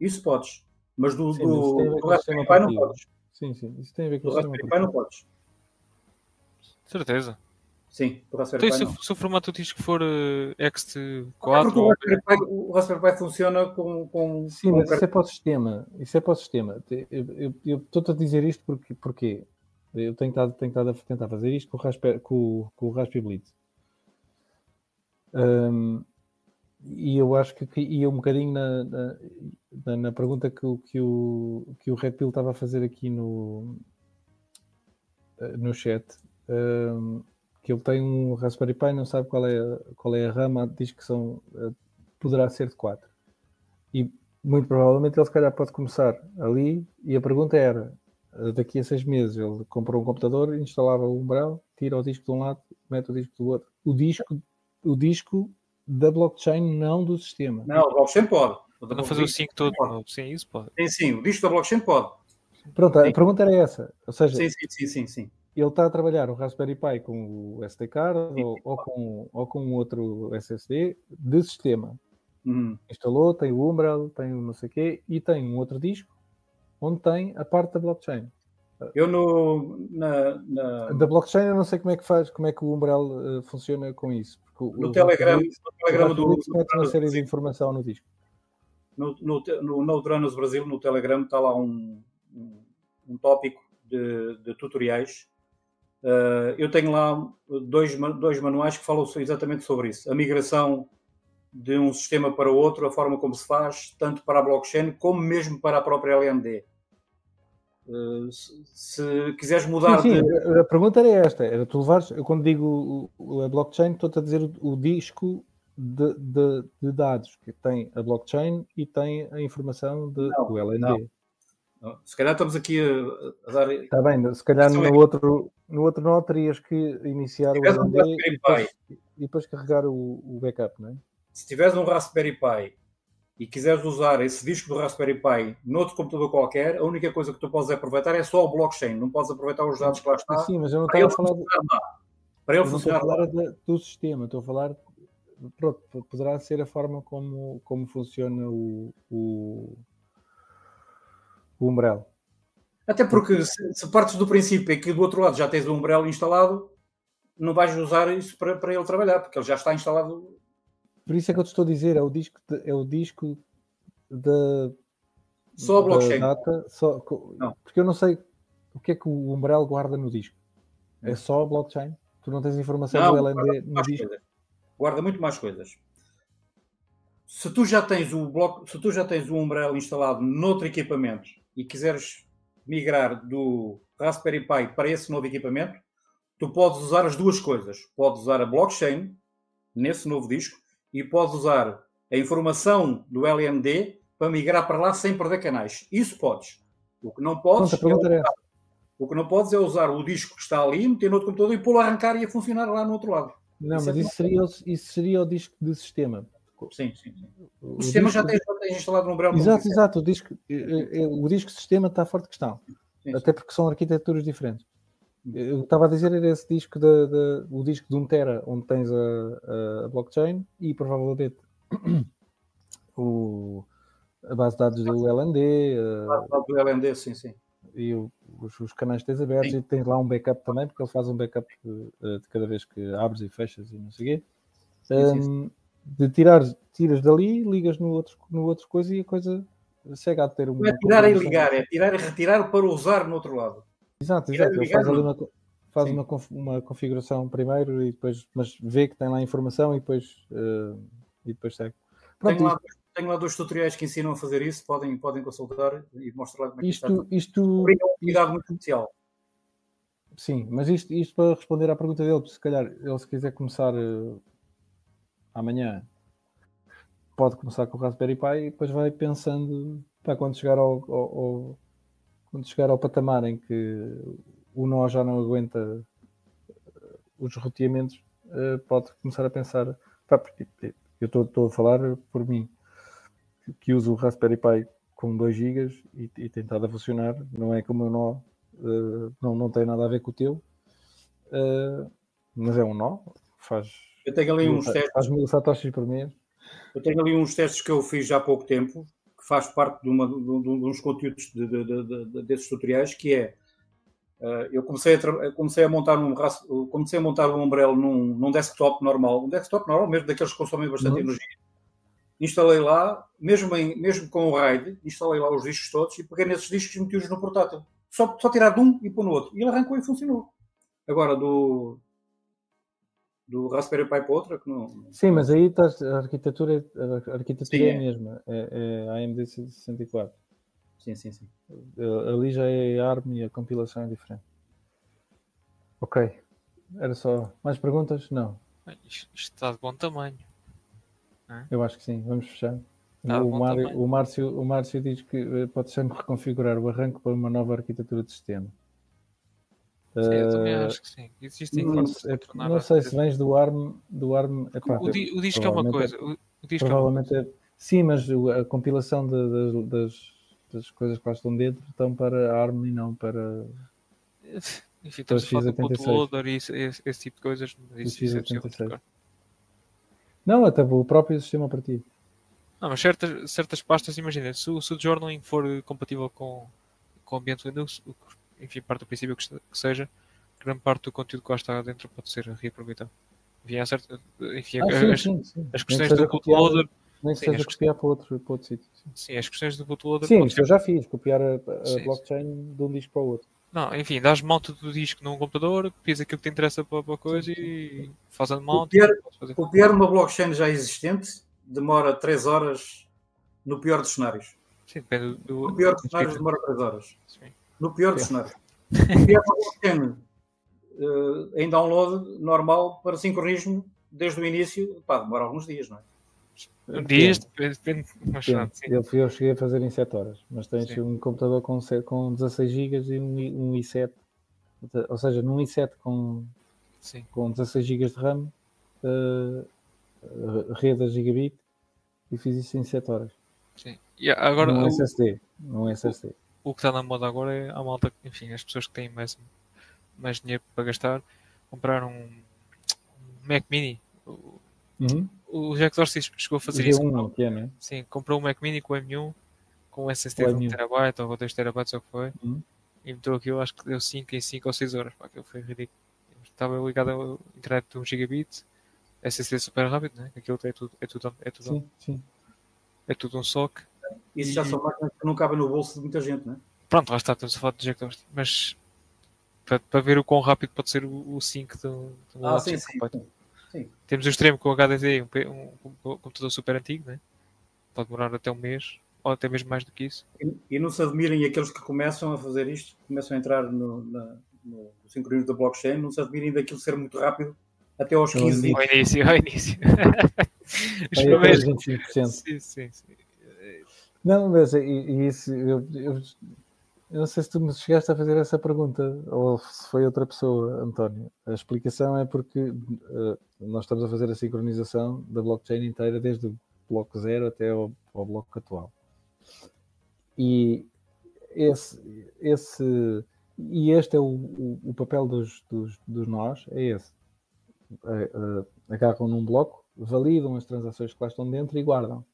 Isso podes. Mas do, sim, do, do Raspberry Pi não podes. Sim, sim. Isso tem a ver com o Raspberry Pi não podes. Certeza. Sim, do Raspberry então, Pi se, se, o formato do disco for uh, Ext4... o, Raspberry Pi, o Raspberry Pi funciona com... com sim, com mas isso é para o sistema. Isso é para o sistema. Eu estou-te a dizer isto porque, porque eu tenho estado, tenho estado a tentar fazer isto com o Raspberry, com, com o Raspberry Blitz. Um, e eu acho que ia um bocadinho na, na, na, pergunta que, que, o, que o Red Pill estava a fazer aqui no, eh, no chat. Um, que ele tem um Raspberry Pi, não sabe qual é, qual é a rama, diz que são, eh, poderá ser de 4. E muito provavelmente ele se calhar pode começar ali. E a pergunta era: eh, daqui a seis meses ele comprou um computador, instalava o Umbrella, tira o disco de um lado, mete o disco do outro. O disco, o disco da blockchain, não do sistema. Não, a blockchain pode. Não fazer o sync todo pode. Sim, isso pode. Sim, sim, o disco da blockchain pode. Pronto, sim. a pergunta era essa. Ou seja, sim, sim, sim, sim, sim. ele está a trabalhar o Raspberry Pi com o SD card ou, ou, com, ou com outro SSD de sistema. Uhum. Instalou, tem o Umbrel, tem o não sei o quê e tem um outro disco onde tem a parte da blockchain. Eu no, na, na... Da blockchain eu não sei como é que faz, como é que o Umbrel uh, funciona com isso. no, o, Telegram, no Telegram do. Mete uma série de informação no disco. No, no, no Node Brasil, no Telegram, está lá um, um, um tópico de, de tutoriais. Uh, eu tenho lá dois, dois manuais que falam exatamente sobre isso. A migração de um sistema para o outro, a forma como se faz, tanto para a blockchain como mesmo para a própria LND. Se, quiseres mudar sim, sim, de... a pergunta era esta era tu levares, eu quando digo a blockchain estou-te a dizer o, o disco de, de, de, dados que tem a blockchain e tem a informação de, não, do LND não. se calhar estamos aqui a, a dar está bem, se calhar no outro no outro nó terias que iniciar o LND e depois, e depois, carregar o, o backup, não é? se tiveres um Raspberry Pi e quiseres usar esse disco do Raspberry Pi noutro computador qualquer, a única coisa que tu podes aproveitar é só o blockchain, não podes aproveitar os dados que lá está. Sim, mas eu não estou a falar, para ele não estou funcionar a falar do sistema, estou a falar. Pronto, poderá ser a forma como, como funciona o, o, o Umbrella. Até porque se, se partes do princípio é que do outro lado já tens o Umbrella instalado, não vais usar isso para, para ele trabalhar, porque ele já está instalado. Por isso é que eu te estou a dizer, é o disco, de- é o disco da, Só a blockchain. data, só, Não. porque eu não sei o que é que o Umbrella guarda no disco. É Não. só a blockchain? Tu não tens informação Não, do LND no disco? coisas. Guarda muito mais coisas. Se tu já tens o bloco, se tu já tens o Umbrella instalado noutro equipamento e quiseres migrar do Raspberry Pi para esse novo equipamento, tu podes usar as duas coisas. Podes usar a blockchain nesse novo disco e podes usar a informação do LND para migrar para lá sem perder canais. Isso podes. O que não podes, Pronto, pergunta era essa. o que não podes é usar o disco que está ali, meter no outro computador e pô-lo a arrancar e a funcionar lá no outro lado. Não, Isso mas é isso seria, o- isso seria o disco de sistema. Sim, sim, sim. O, O sistema já disco- tens, já tens instalado no Umbrella. como Exato, disse. exato. O disco, eh, eh, o disco de sistema está forte questão. Sim, sim. Até porque são arquiteturas diferentes. Eu estava a dizer era esse disco, de, de- o disco de 1 tera, onde tens a, a blockchain e provavelmente o, a base de dados do LND eh, Do LND, sim, sim. e o- os, os canais que tens abertos Sim. e tens lá um backup também, porque ele faz um backup eh, de cada vez que abres e fechas e não sei o quê. Sim, sim, Um, de tirar, tiras dali, ligas no outro, no outro coisa e a coisa chega a ter uma. Não é tirar e ligar, é tirar e retirar para usar no outro lado. Exato, exato. Ele faz uma, faz uma, uma configuração primeiro e depois, mas vê que tem lá informação e depois, eh, e depois segue. Pronto, Tenho lá, tenho lá dois tutoriais que ensinam a fazer isso, podem, podem consultar e mostrar lá como é que isto, isto isto, está. isto, Obriga a um cuidado muito especial. sim, mas isto, isto para responder à pergunta dele, se calhar ele se quiser começar eh, amanhã, pode começar com o Raspberry Pi e depois vai pensando para quando chegar ao, ao- ao- quando chegar ao patamar em que o nó já não aguenta eh, os roteamentos, eh, pode começar a pensar. porque eu estou- a falar por mim, que- uso o Raspberry Pi com 2 GB e, e tem estado a funcionar. Não é como o nó, eh, não, não tem nada a ver com o teu, eh, mas é um nó, faz, Eu tenho ali uns testes, faz mil satoshis por mês. eu tenho ali uns testes que eu fiz já há pouco tempo, faz parte de, uma, de, de- de uns conteúdos de- de- de- de- desses tutoriais, que é eh, eu comecei a, comecei a montar um comecei a montar um Umbrella num, num desktop normal, um desktop normal mesmo daqueles que consomem bastante Uhum. energia. Instalei lá, mesmo, em, mesmo com o RAID, instalei lá os discos todos e peguei nesses discos e meti-os no portátil. Só, só tirar de um e pôr no outro. E ele arrancou e funcionou. Agora, do, do Raspberry Pi para outra, que não. Sim, mas aí estás, a arquitetura, a arquitetura Sim, é é. a mesma, é, é a AMD 64. Sim, sim, sim. Eh, Ali já é ARM e a compilação é diferente. Ok. Era só. Mais perguntas? Não. Isto, está de bom tamanho. Eu acho que sim. Vamos fechar. O, Mário, o, Márcio, o Márcio diz que eh, pode sempre reconfigurar o arranque para uma nova arquitetura de sistema. Sim, eu também Eh, acho que sim. Existem não, de não sei se vens do ARM. Do ARM epá, O, di- o disco é uma provavelmente coisa. O, o disco é uma Provavelmente é. Sim, mas a compilação de- das, das, das coisas que lá estão dentro estão para a ARM e não para. Enfim, estamos a falar do X86. bootloader e esse, esse, esse tipo de coisas. Isso, isso é possível de X86. trocar. Não, até o próprio sistema operativo. Não, mas certas, certas pastas, imagina, se, o- se o journaling for compatível com, com o ambiente Windows, o que- enfim, parte do princípio que, se- que seja, grande parte do conteúdo que lá está dentro pode ser reaproveitado. Enfim, há certa, enfim, Ah, sim, as, sim, sim. as questões do copiar- bootloader, Nem que seja as copiar para outro, para outro sítio. Sim, sim, as questões do bootloader sim isso eu já fiz, copiar a, a Sim, sim. blockchain de um disco para o outro. Não, enfim, dás mount do disco num computador, copias aquilo que te interessa para, para a coisa e faz unmount. Copiar- podes fazer. Copiar uma blockchain já existente demora 3 horas no pior dos cenários. Sim, depende do. No pior dos do- cenários demora 3 horas. Sim. No pior dos cenários. Eh, em download normal para sincronismo desde o início, pá, demora alguns dias, não é? Dias, depende, mas sim. eu, fui- eu cheguei a fazer em 7 horas, mas tens Sim. um computador com, com 16 GB e um, um i7, ou seja, num i7 com, sim. com 16 GB de RAM, eh, rede a gigabit, e fiz isso em 7 horas. Sim. E agora, num o, SSD. Num SSD. O que está na moda agora é a malta, enfim, as pessoas que têm mais, mais dinheiro para gastar, comprar um, Mac Mini. O, Uhum. o Jack Dorsey chegou a fazer G1 isso. que é, né? Sim, comprou um Mac Mini com M1, com um SSD Com de 1 M1. TB ou 2 TB, ou o que foi, Uhum. e meteu aquilo, acho que deu 5 em 5 ou 6 horas. Pá, aquilo foi ridículo. Estava ligado à internet de 1 gigabit, SSD super rápido, né? aquilo é tudo, é tudo, é tudo, Sim, sim. é tudo um SOC. Isso já são máquinas que não cabem no bolso de muita gente, né? Pronto, lá está, estamos a falar de Jack Dorsey. Mas para, para ver o quão rápido pode ser o, o sync de um de um Ah, sim, sim. Sim. Temos o extremo com o HDD, um, um, um computador super antigo, né? pode demorar até um mês, ou até mesmo mais do que isso. E, e não se admirem aqueles que começam a fazer isto, começam a entrar no, na, no sincronismo da blockchain, não se admirem daquilo ser muito rápido até aos Não 15 Ao início, ao início. Os primeiros. 25%. Sim, sim, sim. Não, mas e, e isso, eu, eu, eu não sei se tu me chegaste a fazer essa pergunta ou se foi outra pessoa, António. A explicação é porque eh, nós estamos a fazer a sincronização da blockchain inteira desde o bloco zero até ao, ao bloco atual. E esse, esse e este é o, o, o papel dos, dos, dos nós, é esse. Eh, eh, agarram num bloco, validam as transações que lá estão dentro e guardam.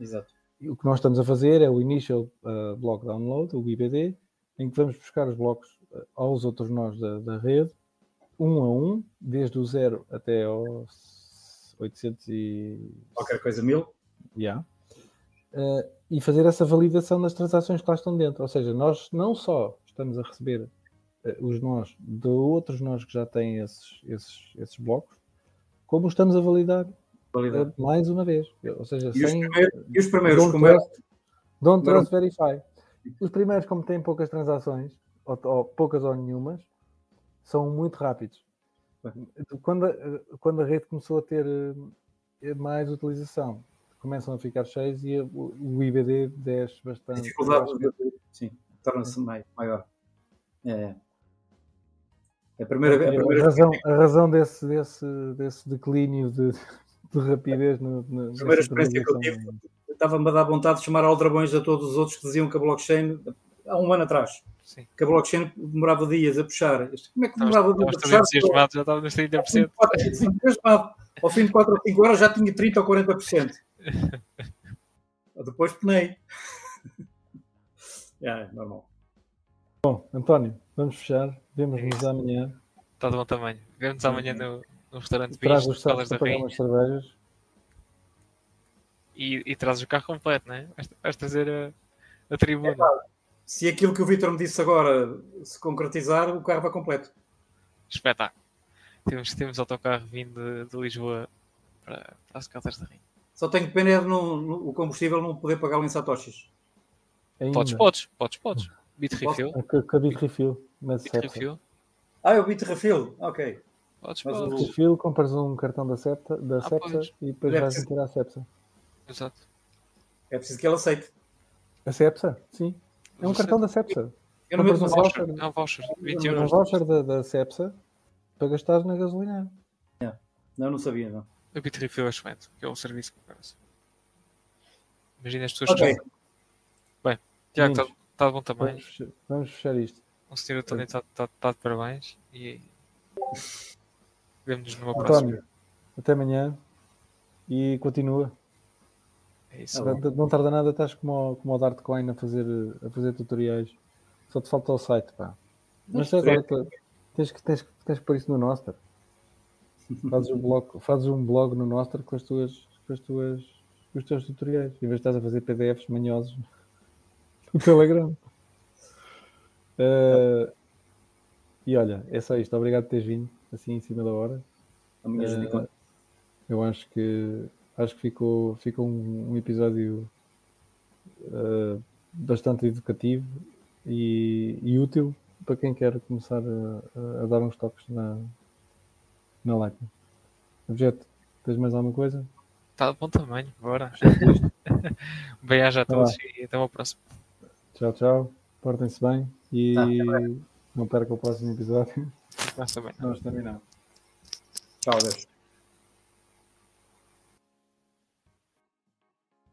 Exato. O que nós estamos a fazer é o Initial uh, Block Download, o IBD, em que vamos buscar os blocos uh, aos outros nós da, da rede, um a um, desde o zero até aos 800 e... Qualquer coisa mil. Yeah. Uh, e fazer essa validação das transações que lá estão dentro. Ou seja, nós não só estamos a receber uh, os nós de outros nós que já têm esses, esses, esses blocos, como estamos a validar Validade. uh, mais uma vez. Ou seja, E os sem... primeiros, e os primeiros Don't como é- trust, don't Não. trust verify. Os primeiros, como têm poucas transações, ou, ou poucas ou nenhumas, são muito rápidos. Quando a, quando a rede começou a ter eh, mais utilização, começam a ficar cheios e a- o, IBD desce a bastante. sim, torna-se mai- maior. É. A primeira, a a, primeira razão, a razão desse, desse, desse declínio de, de rapidez no, no, na primeira experiência que eu sincronização. estava-me a dar vontade de chamar aldrabões a todos os outros que diziam que a blockchain, há um ano atrás, Sim. que a blockchain demorava dias a puxar. Como é que demorava dias a puxar? entusiasmado, já estava nos 30%. Sim, entusiasmado. Ao fim de 4 ou 5 horas já tinha 30 ou 40%. Depois penei. É, normal. Bom, António, vamos fechar. Vemos-nos amanhã. Está de bom tamanho. Vemos amanhã no, no restaurante Traz Bicho, os Caldas sacos da para pagar Rainha. umas cervejas. E, e trazes o carro completo, não é? Vais, vais trazer a, a tribuna. Se aquilo que o Vitor me disse agora se concretizar, o carro vai completo. Espetáculo. Temos, temos autocarro vindo de, de Lisboa para, para as Caldas da Rainha. Só tenho pena é de não- no- o combustível não poder pagá-lo em satoshis. Ainda. Podes, podes, podes, podes. Bit Posso? refill. A ca- Cabide refill. Mas Bit refill. Ah, eu bit refill. Ok. Podes, Mas o- podes. Refill, compras um cartão da Septa, da Ah, e depois Deve vais ser. meter à Cepsa. Exato. É preciso que ele aceite. A Cepsa? Sim. É um Você- cartão da Cepsa. Eu não Compras um voucher. voucher. É um voucher. 20 É um euros. voucher da, da Cepsa para gastar na gasolina. Não, não sabia, não. O Bit refill é excelente, que é o serviço que eu quero. Imagina as pessoas Ok. que. Bem, Tiago, está tá de bom tamanho. Vamos, fechar- vamos fechar isto. O senhor António está tá, tá de parabéns e vemos-nos numa próxima. António, até amanhã e continua. É isso. Tá. Não- não tarda nada, estás como, o- como o Dartcoin a fazer, a fazer tutoriais. Só te falta o site, pá. Mas tens, olha, tu- tens, que, tens, que- tens que pôr isso no Nostr. Fazes um blog, fazes um blog no Nostr com as tuas, com as tuas, com os teus tutoriais. Em vez de estás a fazer PDFs manhosos no Telegram. Eh, e olha, é só isto. Obrigado por teres vindo assim em cima da hora. A minha Eh, genical. eu acho que acho que ficou, ficou um, um episódio eh, bastante educativo e, e útil para quem quer começar a, a- dar uns toques na, na Lightning. Objeto, tens mais alguma coisa? Está de bom tamanho, bora. Um beijo a Tá todos e até uma próxima. Tchau, tchau. Portem-se bem e Tá, até não percam o próximo episódio. Nós também. Nós terminamos. Tchau, Deus.